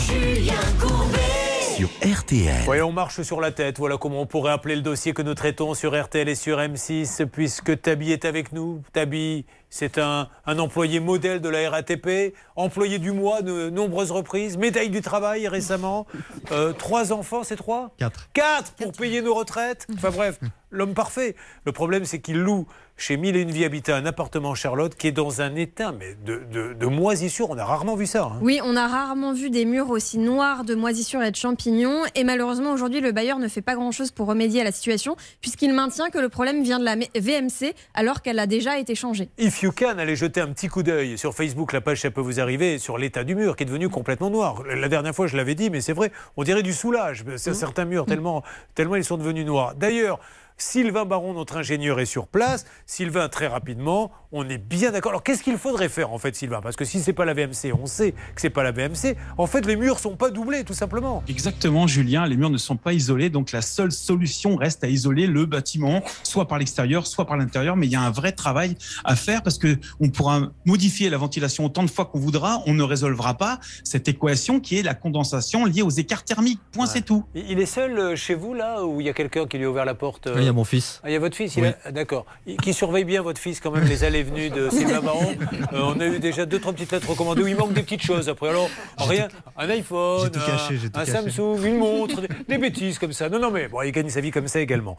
Julien Courbet. Sur RTL. Oui, on marche sur la tête. Voilà comment on pourrait appeler le dossier que nous traitons sur RTL et sur M6, puisque Tabi est avec nous. Tabi, c'est un, un employé modèle de la RATP, employé du mois de nombreuses reprises, médaille du travail récemment. [laughs] Euh, trois enfants, c'est trois? Quatre. Quatre pour payer nos retraites. Enfin bref, l'homme parfait. Le problème, c'est qu'il loue chez Mille et Une Vie Habitat un appartement Charlotte qui est dans un état mais de, de- de moisissure. On a rarement vu ça. hein. Oui, on a rarement vu des murs aussi noirs de moisissures et de champignons. Et malheureusement, aujourd'hui, le bailleur ne fait pas grand-chose pour remédier à la situation, puisqu'il maintient que le problème vient de la VMC, alors qu'elle a déjà été changée. If you can, allez jeter un petit coup d'œil sur Facebook, la page ça peut vous arriver, sur l'état du mur qui est devenu complètement noir. La dernière fois, je l'avais dit, mais c'est vrai, on dirait du soulage. C'est Certains murs, tellement, tellement ils sont devenus noirs. D'ailleurs, Sylvain Baron, notre ingénieur, est sur place. Sylvain, très rapidement, on est bien d'accord. Alors, qu'est-ce qu'il faudrait faire, en fait, Sylvain? Parce que si c'est pas la VMC, on sait que c'est pas la VMC. En fait, les murs sont pas doublés, tout simplement. Exactement, Julien. Les murs ne sont pas isolés, donc la seule solution reste à isoler le bâtiment, soit par l'extérieur, soit par l'intérieur. Mais il y a un vrai travail à faire parce que on pourra modifier la ventilation autant de fois qu'on voudra, on ne résolvera pas cette équation qui est la condensation liée aux écarts thermiques. Point, c'est tout. Il est seul euh, chez vous, là, ou il y a quelqu'un qui lui a ouvert la porte euh Il y a mon fils. Ah, il y a votre fils, il Oui. a- ah, d'accord. Qui surveille bien votre fils quand même les allées et venues de Sylvain [laughs] Baron. Euh, on a eu déjà deux trois petites lettres recommandées où il manque des petites choses. Après alors rien, un iPhone, un- caché, j'ai tout un, caché. Samsung, une montre, des, des bêtises comme ça. Non non mais bon, il gagne sa vie comme ça également.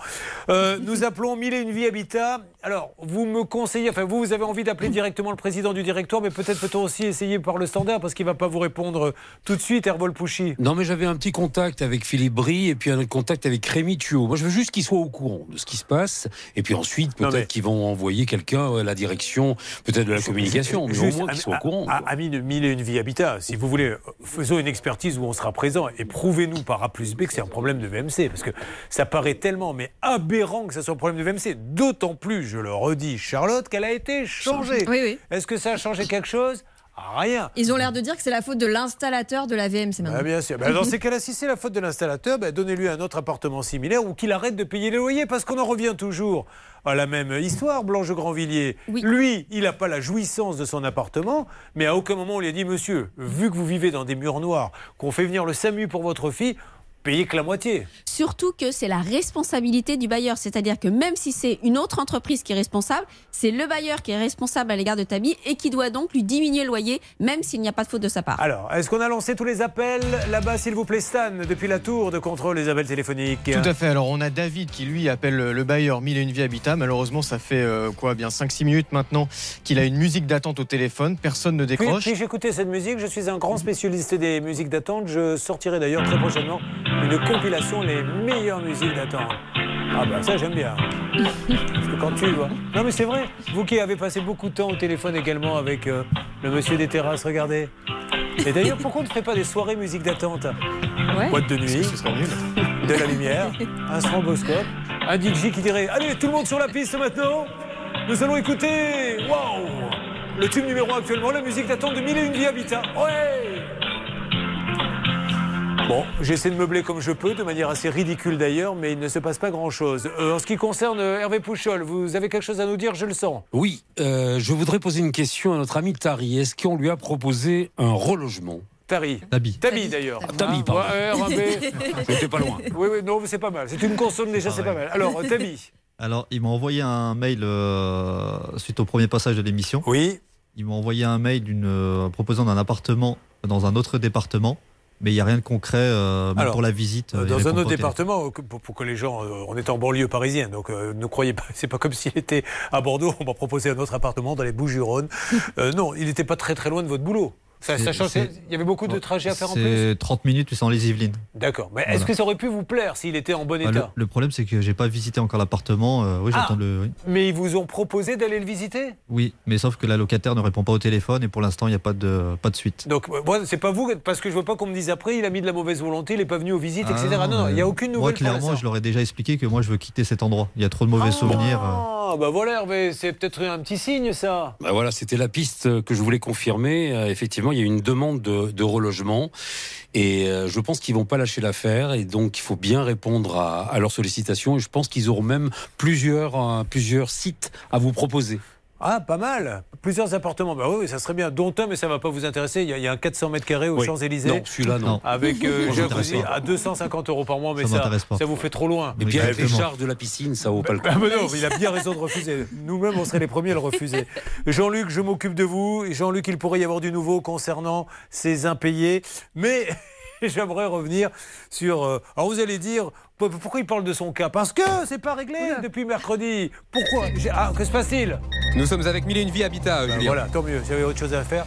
Euh, nous appelons Mille et une vie habitat. Alors vous me conseillez, enfin vous vous avez envie d'appeler directement le président du directoire, mais peut-être peut-on aussi essayer par le standard parce qu'il va pas vous répondre tout de suite, Hervol Pouchy. Non, mais j'avais un petit contact avec Philippe Brie et puis un contact avec Rémi Thuot. Moi, je veux juste qu'ils soient au courant de ce qui se passe. Et puis ensuite, peut-être mais- qu'ils vont envoyer quelqu'un à la direction, peut-être de la communication, mais au moins qu'ils soient au à- courant. à- Amis de Mille et une vie habitat, si vous voulez, euh, faisons une expertise où on sera présent et prouvez-nous par A plus B que c'est un problème de VMC. Parce que ça paraît tellement, mais aberrant que ça soit un problème de VMC. D'autant plus, je le redis, Charlotte, qu'elle a été changée. Oui, oui. Est-ce que ça a changé quelque chose? Rien. Ils ont l'air de dire que c'est la faute de l'installateur de la VMC maintenant. Ah, bien sûr. Ben, dans ces cas-là, si c'est la faute de l'installateur, ben, donnez-lui un autre appartement similaire ou qu'il arrête de payer les loyers parce qu'on en revient toujours à la même histoire, Blanche Grandvilliers. Lui, il n'a pas la jouissance de son appartement, mais à aucun moment on lui a dit Monsieur, vu que vous vivez dans des murs noirs, qu'on fait venir le SAMU pour votre fille, payez que la moitié. Surtout que c'est la responsabilité du bailleur. C'est-à-dire que même si c'est une autre entreprise qui est responsable, c'est le bailleur qui est responsable à l'égard de Tabi et qui doit donc lui diminuer le loyer, même s'il n'y a pas de faute de sa part. Alors, est-ce qu'on a lancé tous les appels là-bas, s'il vous plaît, Stan, depuis la tour de contrôle des appels téléphoniques? Tout à fait. Alors, on a David qui, lui, appelle le bailleur Mille et une vie habitat. Malheureusement, ça fait euh, quoi Bien 5-6 minutes maintenant qu'il a une musique d'attente au téléphone. Personne ne Puis, décroche. puis j'écoutais cette musique, je suis un grand spécialiste des musiques d'attente. Je sortirai d'ailleurs très prochainement une compilation les meilleures musiques d'attente. Ah bah ça j'aime bien. Parce que quand tu vois. Non mais c'est vrai, vous qui avez passé beaucoup de temps au téléphone également avec euh, le monsieur des terrasses, regardez. Et d'ailleurs, pourquoi on ne ferait pas des soirées musique d'attente? Boîte de nuit, de la lumière, un stroboscope, un DJ qui dirait Allez, tout le monde sur la piste maintenant Nous allons écouter Waouh Le tube numéro un actuellement, la musique d'attente de Mille et une vie habitat. Ouais Bon, j'essaie de meubler comme je peux, de manière assez ridicule d'ailleurs, mais il ne se passe pas grand-chose. Euh, en ce qui concerne euh, Hervé Pouchol, vous avez quelque chose à nous dire, je le sens. Oui, euh, je voudrais poser une question à notre ami Tari. Est-ce qu'on lui a proposé un relogement? Tari. Tabi. Tabi d'ailleurs. Tabi, pardon. J'étais [laughs] pas loin. Oui, oui, non, mais c'est pas mal. C'est une consonne déjà, c'est pas mal. Alors, Tabi. [laughs] Alors, il m'a envoyé un mail euh, suite au premier passage de l'émission. Oui. Il m'a envoyé un mail d'une, euh, proposant d'un appartement dans un autre département, mais il n'y a rien de concret, euh, même Alors, pour la visite. Euh, Dans un autre département, euh, pour, pour que les gens, euh, on est en banlieue parisienne, donc euh, ne croyez pas, [laughs] c'est pas comme s'il était à Bordeaux, on m'a proposé un autre appartement dans les Bouches-du-Rhône. [laughs] Euh, non, il n'était pas très très loin de votre boulot. Ça, sachant qu'il y avait beaucoup de trajets à faire en plus. C'est 30 minutes, puis c'est dans les Yvelines. D'accord. Mais est-ce Voilà. que ça aurait pu vous plaire s'il était en bon Bah, le, état le problème, c'est que j'ai pas visité encore l'appartement. euh, oui, Ah. j'attends le. Oui. Mais ils vous ont proposé d'aller le visiter? Oui, mais sauf que la locataire ne répond pas au téléphone et pour l'instant, il n'y a pas de, pas de suite. Donc, moi, c'est pas vous, parce que je veux pas qu'on me dise après, il a mis de la mauvaise volonté, il n'est pas venu aux visites, etc. Ah, Non, non, il n'y a aucune nouvelle Moi, clairement, je leur ai déjà expliqué que moi, je veux quitter cet endroit. Il y a trop de mauvais souvenirs. euh. Ah, bah voilà, Hervé, c'est peut-être un petit signe, ça. Bah voilà, c'était la piste que je voulais confirmer. Euh, il y a une demande de, relogement et euh, je pense qu'ils vont pas lâcher l'affaire et donc il faut bien répondre à, à leurs sollicitations et je pense qu'ils auront même plusieurs, euh, plusieurs sites à vous proposer. Ah, pas mal. Plusieurs appartements. Bah oui, ça serait bien. Dont un, mais ça va pas vous intéresser. Il y a, il y a un 400 mètres carrés aux Oui. Champs-Élysées. Non, celui-là, non. [laughs] Avec euh, jacuzzi à 250 euros par mois, mais Ça ça, m'intéresse pas. ça vous fait trop loin. Et puis avec les charges de la piscine, ça vaut pas le coup. Ah, mais non, mais il a bien raison de refuser. Nous-mêmes, on serait les premiers à le refuser. Jean-Luc, je m'occupe de vous. Jean-Luc, il pourrait y avoir du nouveau concernant ces impayés. Mais [laughs] j'aimerais revenir sur. euh, alors, vous allez dire. Pourquoi il parle de son cas? Parce que c'est pas réglé depuis mercredi. Pourquoi? Ah, que se passe-t-il? Nous sommes avec Mille et une vie habitat, Ben Julien. Voilà, tant mieux, j'avais autre chose à faire.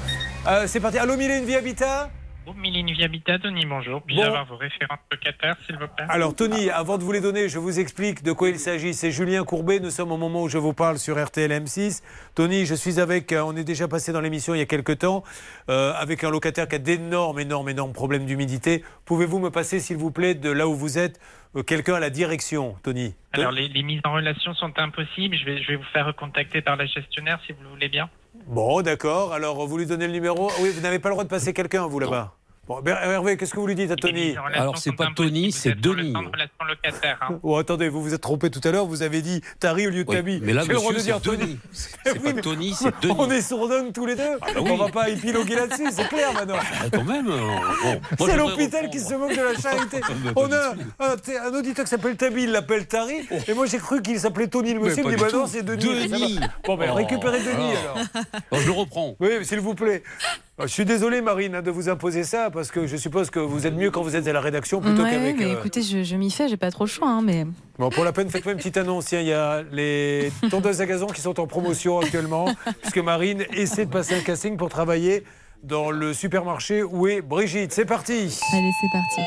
Euh, c'est parti. Allô, Mille et une vie habitat? Groupe Mille Vie Habitat, Tony, bonjour. Puis-je Bon. avoir vos références locataires, s'il vous plaît Alors Tony, avant de vous les donner, je vous explique de quoi il s'agit. C'est Julien Courbet, nous sommes au moment où je vous parle sur RTL M6. Tony, je suis avec, euh, on est déjà passé dans l'émission il y a quelques temps, euh, avec un locataire qui a d'énormes, énormes, énormes problèmes d'humidité. Pouvez-vous me passer, s'il vous plaît, de là où vous êtes, euh, quelqu'un à la direction, Tony? Alors, les, les mises en relation sont impossibles. Je vais, je vais vous faire recontacter par la gestionnaire, si vous le voulez bien. Bon, d'accord. Alors, vous lui donnez le numéro? Oui, vous n'avez pas le droit de passer quelqu'un, vous, là-bas. Bon, Hervé, qu'est-ce que vous lui dites à Tony Alors, c'est pas Tony, c'est Denis. Hein. [laughs] Oh, attendez, vous vous êtes trompé tout à l'heure, vous avez dit Tari au lieu de Oui, Tabi. mais là, monsieur, dire c'est Tony. Denis. [laughs] C'est Oui, pas mais- Tony, c'est Denis. On est sourdingues tous les deux. bah oui. On va pas épiloguer là-dessus, c'est clair maintenant. Ah, quand même. euh, bon, moi, C'est l'hôpital qui se moque de la charité. [laughs] Mais On a un, auditeur qui s'appelle Tabi, il l'appelle Tari. Et moi j'ai cru qu'il s'appelait Tony le Mais monsieur. Il pas me dit bah non, c'est Denis. Denis. Bon, ben Oh, récupérez Denis alors. alors. Je le reprends. Oui, s'il vous plaît. Euh, Je suis désolé, Marine, hein, de vous imposer ça, parce que je suppose que vous êtes mieux quand vous êtes à la rédaction plutôt Ouais, qu'avec. mais euh, écoutez, je, je m'y fais, j'ai pas trop le choix, hein, mais. Bon, pour la peine, faites-moi une petite annonce. Il y a les [laughs] tondeuses à gazon qui sont en promotion actuellement, puisque Marine essaie de passer un casting pour travailler dans le supermarché où est Brigitte. C'est parti Allez, c'est parti.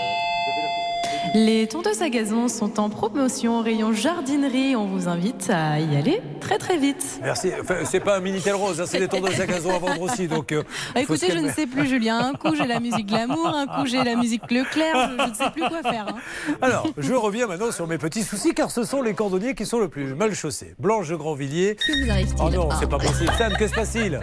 Les tondeuses à gazon sont en promotion au rayon jardinerie. On vous invite à y aller très très vite. Merci. Enfin, c'est pas un Minitel Rose, hein, c'est des tondeuses à gazon à vendre aussi. Donc, euh, Ah, se écoutez, je ne sais plus, Julien. Un coup, j'ai la musique glamour, un coup, j'ai la musique Leclerc. Je, je ne sais plus quoi faire. hein. Alors, je reviens maintenant sur mes petits soucis, car ce sont les cordonniers qui sont le plus mal chaussés. Blanche de Grandvilliers. Que vous Oh non, Ah. c'est pas possible. Sam, que se passe-t-il?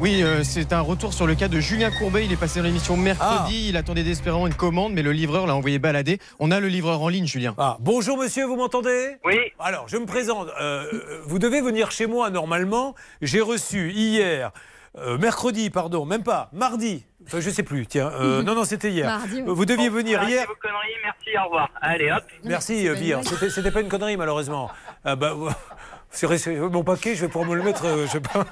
Oui, euh, c'est un retour sur le cas de Julien Courbet. Il est passé dans l'émission mercredi. Il attendait désespérément une commande, mais le livreur l'a envoyé balader. On a le livreur en ligne, Julien. Ah, bonjour monsieur, vous m'entendez? Oui. Alors, je me présente. Euh, euh, vous devez venir chez moi normalement. J'ai reçu hier, euh, mercredi, pardon, même pas, mardi. Enfin, je sais plus, tiens. euh, [laughs] non, non, c'était hier. Mardi, oui. Vous deviez venir hier. vos conneries, merci, au revoir. Allez, hop. Merci, euh, Vire. C'était pas une connerie, malheureusement. Ah, bah, [laughs] c'est mon paquet, je vais pouvoir me le mettre, euh, je sais pas.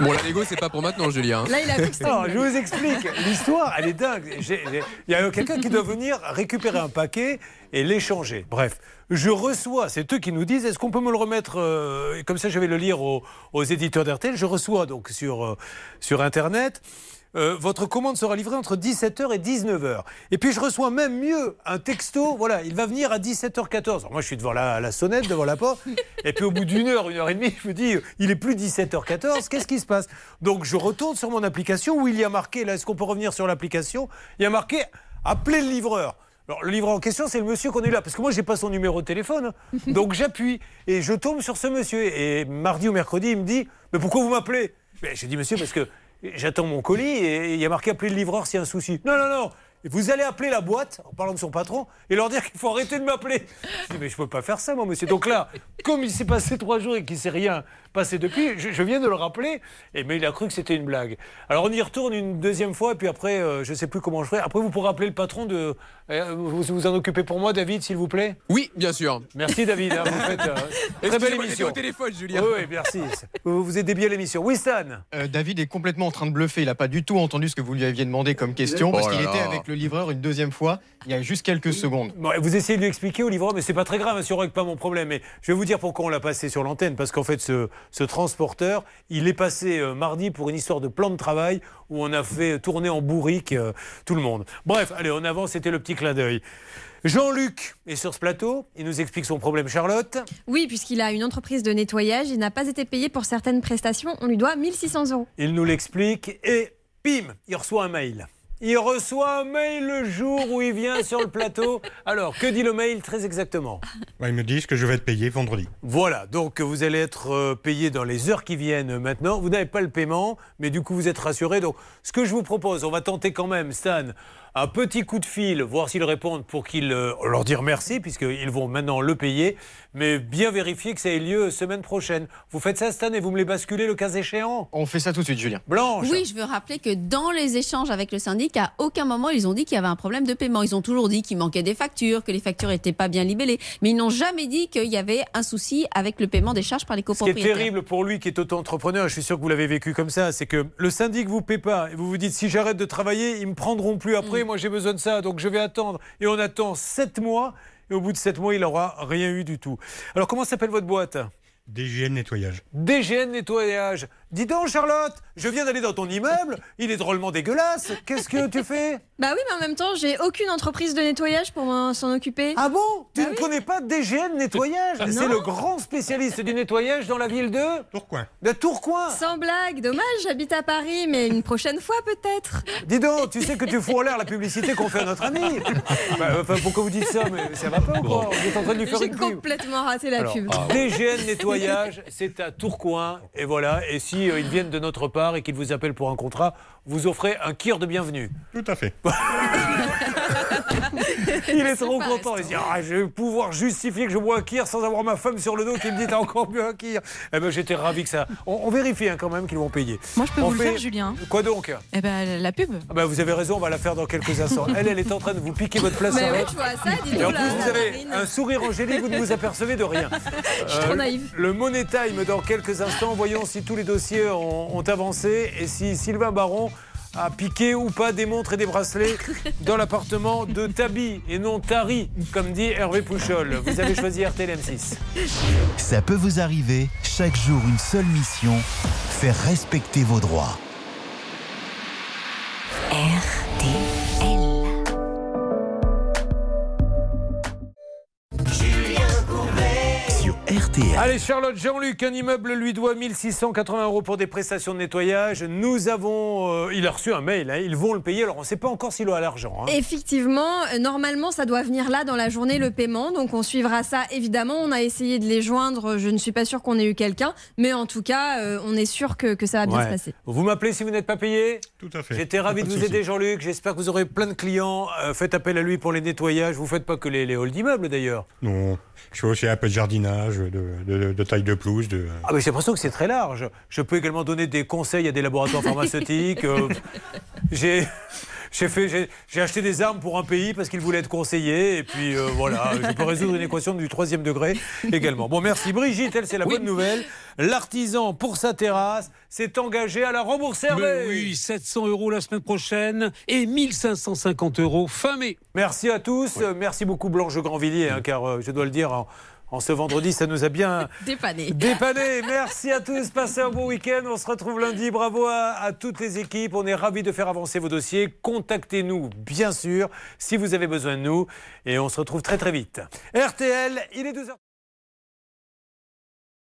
Bon, la négo, c'est pas pour maintenant, Julien. Là, il a Non, je vous explique. L'histoire, elle est dingue. Il y a quelqu'un qui doit venir récupérer un paquet et l'échanger. Bref, je reçois, c'est eux qui nous disent, est-ce qu'on peut me le remettre euh, Comme ça, je vais le lire aux, aux éditeurs d'RTL. Je reçois donc sur, euh, sur Internet. Euh, votre commande sera livrée entre 17h et 19h. Et puis je reçois même mieux un texto. Voilà, il va venir à 17h14. Alors moi, je suis devant la, la sonnette, devant la porte. [laughs] Et puis au bout d'une heure, une heure et demie, je me dis, il est plus 17h14. Qu'est-ce qui se passe? Donc je retourne sur mon application où il y a marqué. Là, est-ce qu'on peut revenir sur l'application? Il y a marqué appelez le livreur. Alors, le livreur en question, c'est le monsieur qu'on est là. Parce que moi, j'ai pas son numéro de téléphone. hein. [laughs] Donc, j'appuie. Et je tombe sur ce monsieur. Et mardi ou mercredi, il me dit Mais pourquoi vous m'appelez? J'ai dit Monsieur, parce que j'attends mon colis et il y a marqué appeler le livreur s'il y a un souci. Non, non, non. Vous allez appeler la boîte, en parlant de son patron, et leur dire qu'il faut arrêter de m'appeler. Je dis, mais je peux pas faire ça, moi, monsieur. Donc là, comme il s'est passé trois jours et qu'il s'est rien passé depuis, je, viens de le rappeler, et, mais il a cru que c'était une blague. Alors on y retourne une deuxième fois, et puis après, euh, je sais plus comment je ferai. Après, vous pourrez appeler le patron de. Euh, vous vous en occupez pour moi, David, s'il vous plaît Oui, bien sûr. Merci, David. hein, vous faites euh, [laughs] très belle émission. au téléphone, Julien. Oui, oui, merci. Vous, vous aidez bien l'émission. Oui, Stan Euh, David est complètement en train de bluffer. Il n'a pas du tout entendu ce que vous lui aviez demandé comme question Oh parce là qu'il était avec le livreur une deuxième fois il y a juste quelques secondes. Bon, vous essayez de lui expliquer au livreur, mais c'est pas très grave, hein, c'est vrai que pas mon problème. Mais je vais vous dire pourquoi on l'a passé sur l'antenne. Parce qu'en fait, ce, ce transporteur, il est passé euh, mardi pour une histoire de plan de travail où on a fait tourner en bourrique euh, tout le monde. Bref, allez, en avant, c'était le petit clin d'œil. Jean-Luc est sur ce plateau, il nous explique son problème, Charlotte. Oui, puisqu'il a une entreprise de nettoyage, il n'a pas été payé pour certaines prestations, on lui doit 1600 euros. Il nous l'explique et bim, il reçoit un mail. Il reçoit un mail le jour où il vient sur le plateau. [laughs] Alors, que dit le mail très exactement Ouais, Ils me disent que je vais être payé vendredi. Voilà, donc vous allez être euh, payé dans les heures qui viennent maintenant. Vous n'avez pas le paiement, mais du coup vous êtes rassuré. Donc ce que je vous propose, on va tenter quand même, Stan, un petit coup de fil, voir s'ils répondent pour qu'ils euh, leur dire merci, puisqu'ils vont maintenant le payer, mais bien vérifier que ça ait lieu semaine prochaine. Vous faites ça, Stan, et vous me les basculez le cas échéant On fait ça tout de suite, Julien. Blanche Oui, je veux rappeler que dans les échanges avec le syndic, à aucun moment ils ont dit qu'il y avait un problème de paiement. Ils ont toujours dit qu'il manquait des factures, que les factures n'étaient pas bien libellées, mais ils n'ont jamais dit qu'il y avait un souci avec le paiement des charges par les Ce qui est copropriétaires. terrible pour lui qui est auto-entrepreneur, je suis sûr que vous l'avez vécu comme ça, c'est que le syndic vous paie pas et vous vous dites si j'arrête de travailler, ils me prendront plus après, moi j'ai besoin de ça, donc je vais attendre. Et on attend 7 mois et au bout de 7 mois, il n'aura rien eu du tout. Alors comment s'appelle votre boîte? DGN nettoyage. DGN nettoyage. Dis donc, Charlotte, je viens d'aller dans ton immeuble, il est drôlement dégueulasse. Qu'est-ce que tu fais? Bah oui, mais en même temps, j'ai aucune entreprise de nettoyage pour m'en- s'en occuper. Ah bon? Tu ne connais pas DGN Nettoyage? Non. C'est le grand spécialiste du nettoyage dans la ville de Tourcoing. De Tourcoing. Sans blague, dommage, j'habite à Paris, mais une prochaine fois peut-être. Dis donc, tu sais que tu fous en l'air la publicité qu'on fait à notre ami. Bah, enfin, pourquoi vous dites ça Mais ça va pas ou quoi Vous êtes en train de lui faire J'ai une pub. complètement raté la Alors, pub. DGN Nettoyage, c'est à Tourcoing. Et voilà. Et si euh, ils viennent de notre part et qu'ils vous appellent pour un contrat, vous offrez un kir de bienvenue. Tout à fait. [laughs] Il est trop content. Il se dit ah, Je vais pouvoir justifier que je bois un kir sans avoir ma femme sur le dos qui me dit T'as encore bu un kir. Eh ben, J'étais ravi que ça. On, on vérifie hein, quand même qu'ils vont payer. Moi, je peux On vous le faire, Julien. Quoi donc Eh ben, la pub. Ah ben, Vous avez raison, on va la faire dans quelques instants. Elle, elle est en train de vous piquer votre place. Mais oui, je vois ça, dis Et en plus, vous avez marine. un sourire angélique, vous ne vous apercevez de rien. Euh, Je suis trop naïve. Le Money Time dans quelques instants. Voyons si tous les dossiers ont, ont avancé et si Sylvain Baron a piqué ou pas des montres et des bracelets [laughs] dans l'appartement de Tabi et non Tari, comme dit Hervé Pouchol. Vous avez choisi RTL M6. Ça peut vous arriver, chaque jour une seule mission, faire respecter vos droits. Sur RTL. Allez, Charlotte Jean-Luc, un immeuble lui doit 1680 euros pour des prestations de nettoyage. Nous avons. euh, il a reçu un mail, hein, ils vont le payer. Alors, on ne sait pas encore s'il a l'argent. hein. Effectivement, euh, normalement, ça doit venir là dans la journée, le paiement. Donc, on suivra ça, évidemment. On a essayé de les joindre. Je ne suis pas sûre qu'on ait eu quelqu'un. Mais en tout cas, euh, on est sûr que, que ça va bien Ouais. se passer. Vous m'appelez si vous n'êtes pas payé Tout à fait. J'étais ravi de vous aider, Jean-Luc. J'espère que vous aurez plein de clients. Euh, faites appel à lui pour les nettoyages. Vous faites pas que les, les halls d'immeubles, d'ailleurs. Non, je fais aussi un peu de jardinage, de, de- de taille de pelouse. De... Ah, mais j'ai l'impression que c'est très large. Je peux également donner des conseils à des laboratoires pharmaceutiques. Euh, [laughs] j'ai. J'ai fait, j'ai, j'ai acheté des armes pour un pays parce qu'il voulait être conseillé et puis euh, voilà, je peux résoudre une équation du troisième degré également. Bon, merci Brigitte, elle c'est la bonne nouvelle. L'artisan pour sa terrasse s'est engagé à la rembourser. Oui, 700 euros la semaine prochaine et 1550 euros fin mai. Merci à tous, merci beaucoup Blanche Grandvilliers, hein, car euh, je dois le dire, en, en ce vendredi, ça nous a bien [laughs] Dépanné. dépanné. Merci à tous, passez un bon week-end. On se retrouve lundi. Bravo à, à toutes les équipes. On est ravis de faire avancer vos dossiers. Contactez-nous, bien sûr, si vous avez besoin de nous. Et on se retrouve très très vite. RTL, il est 2h.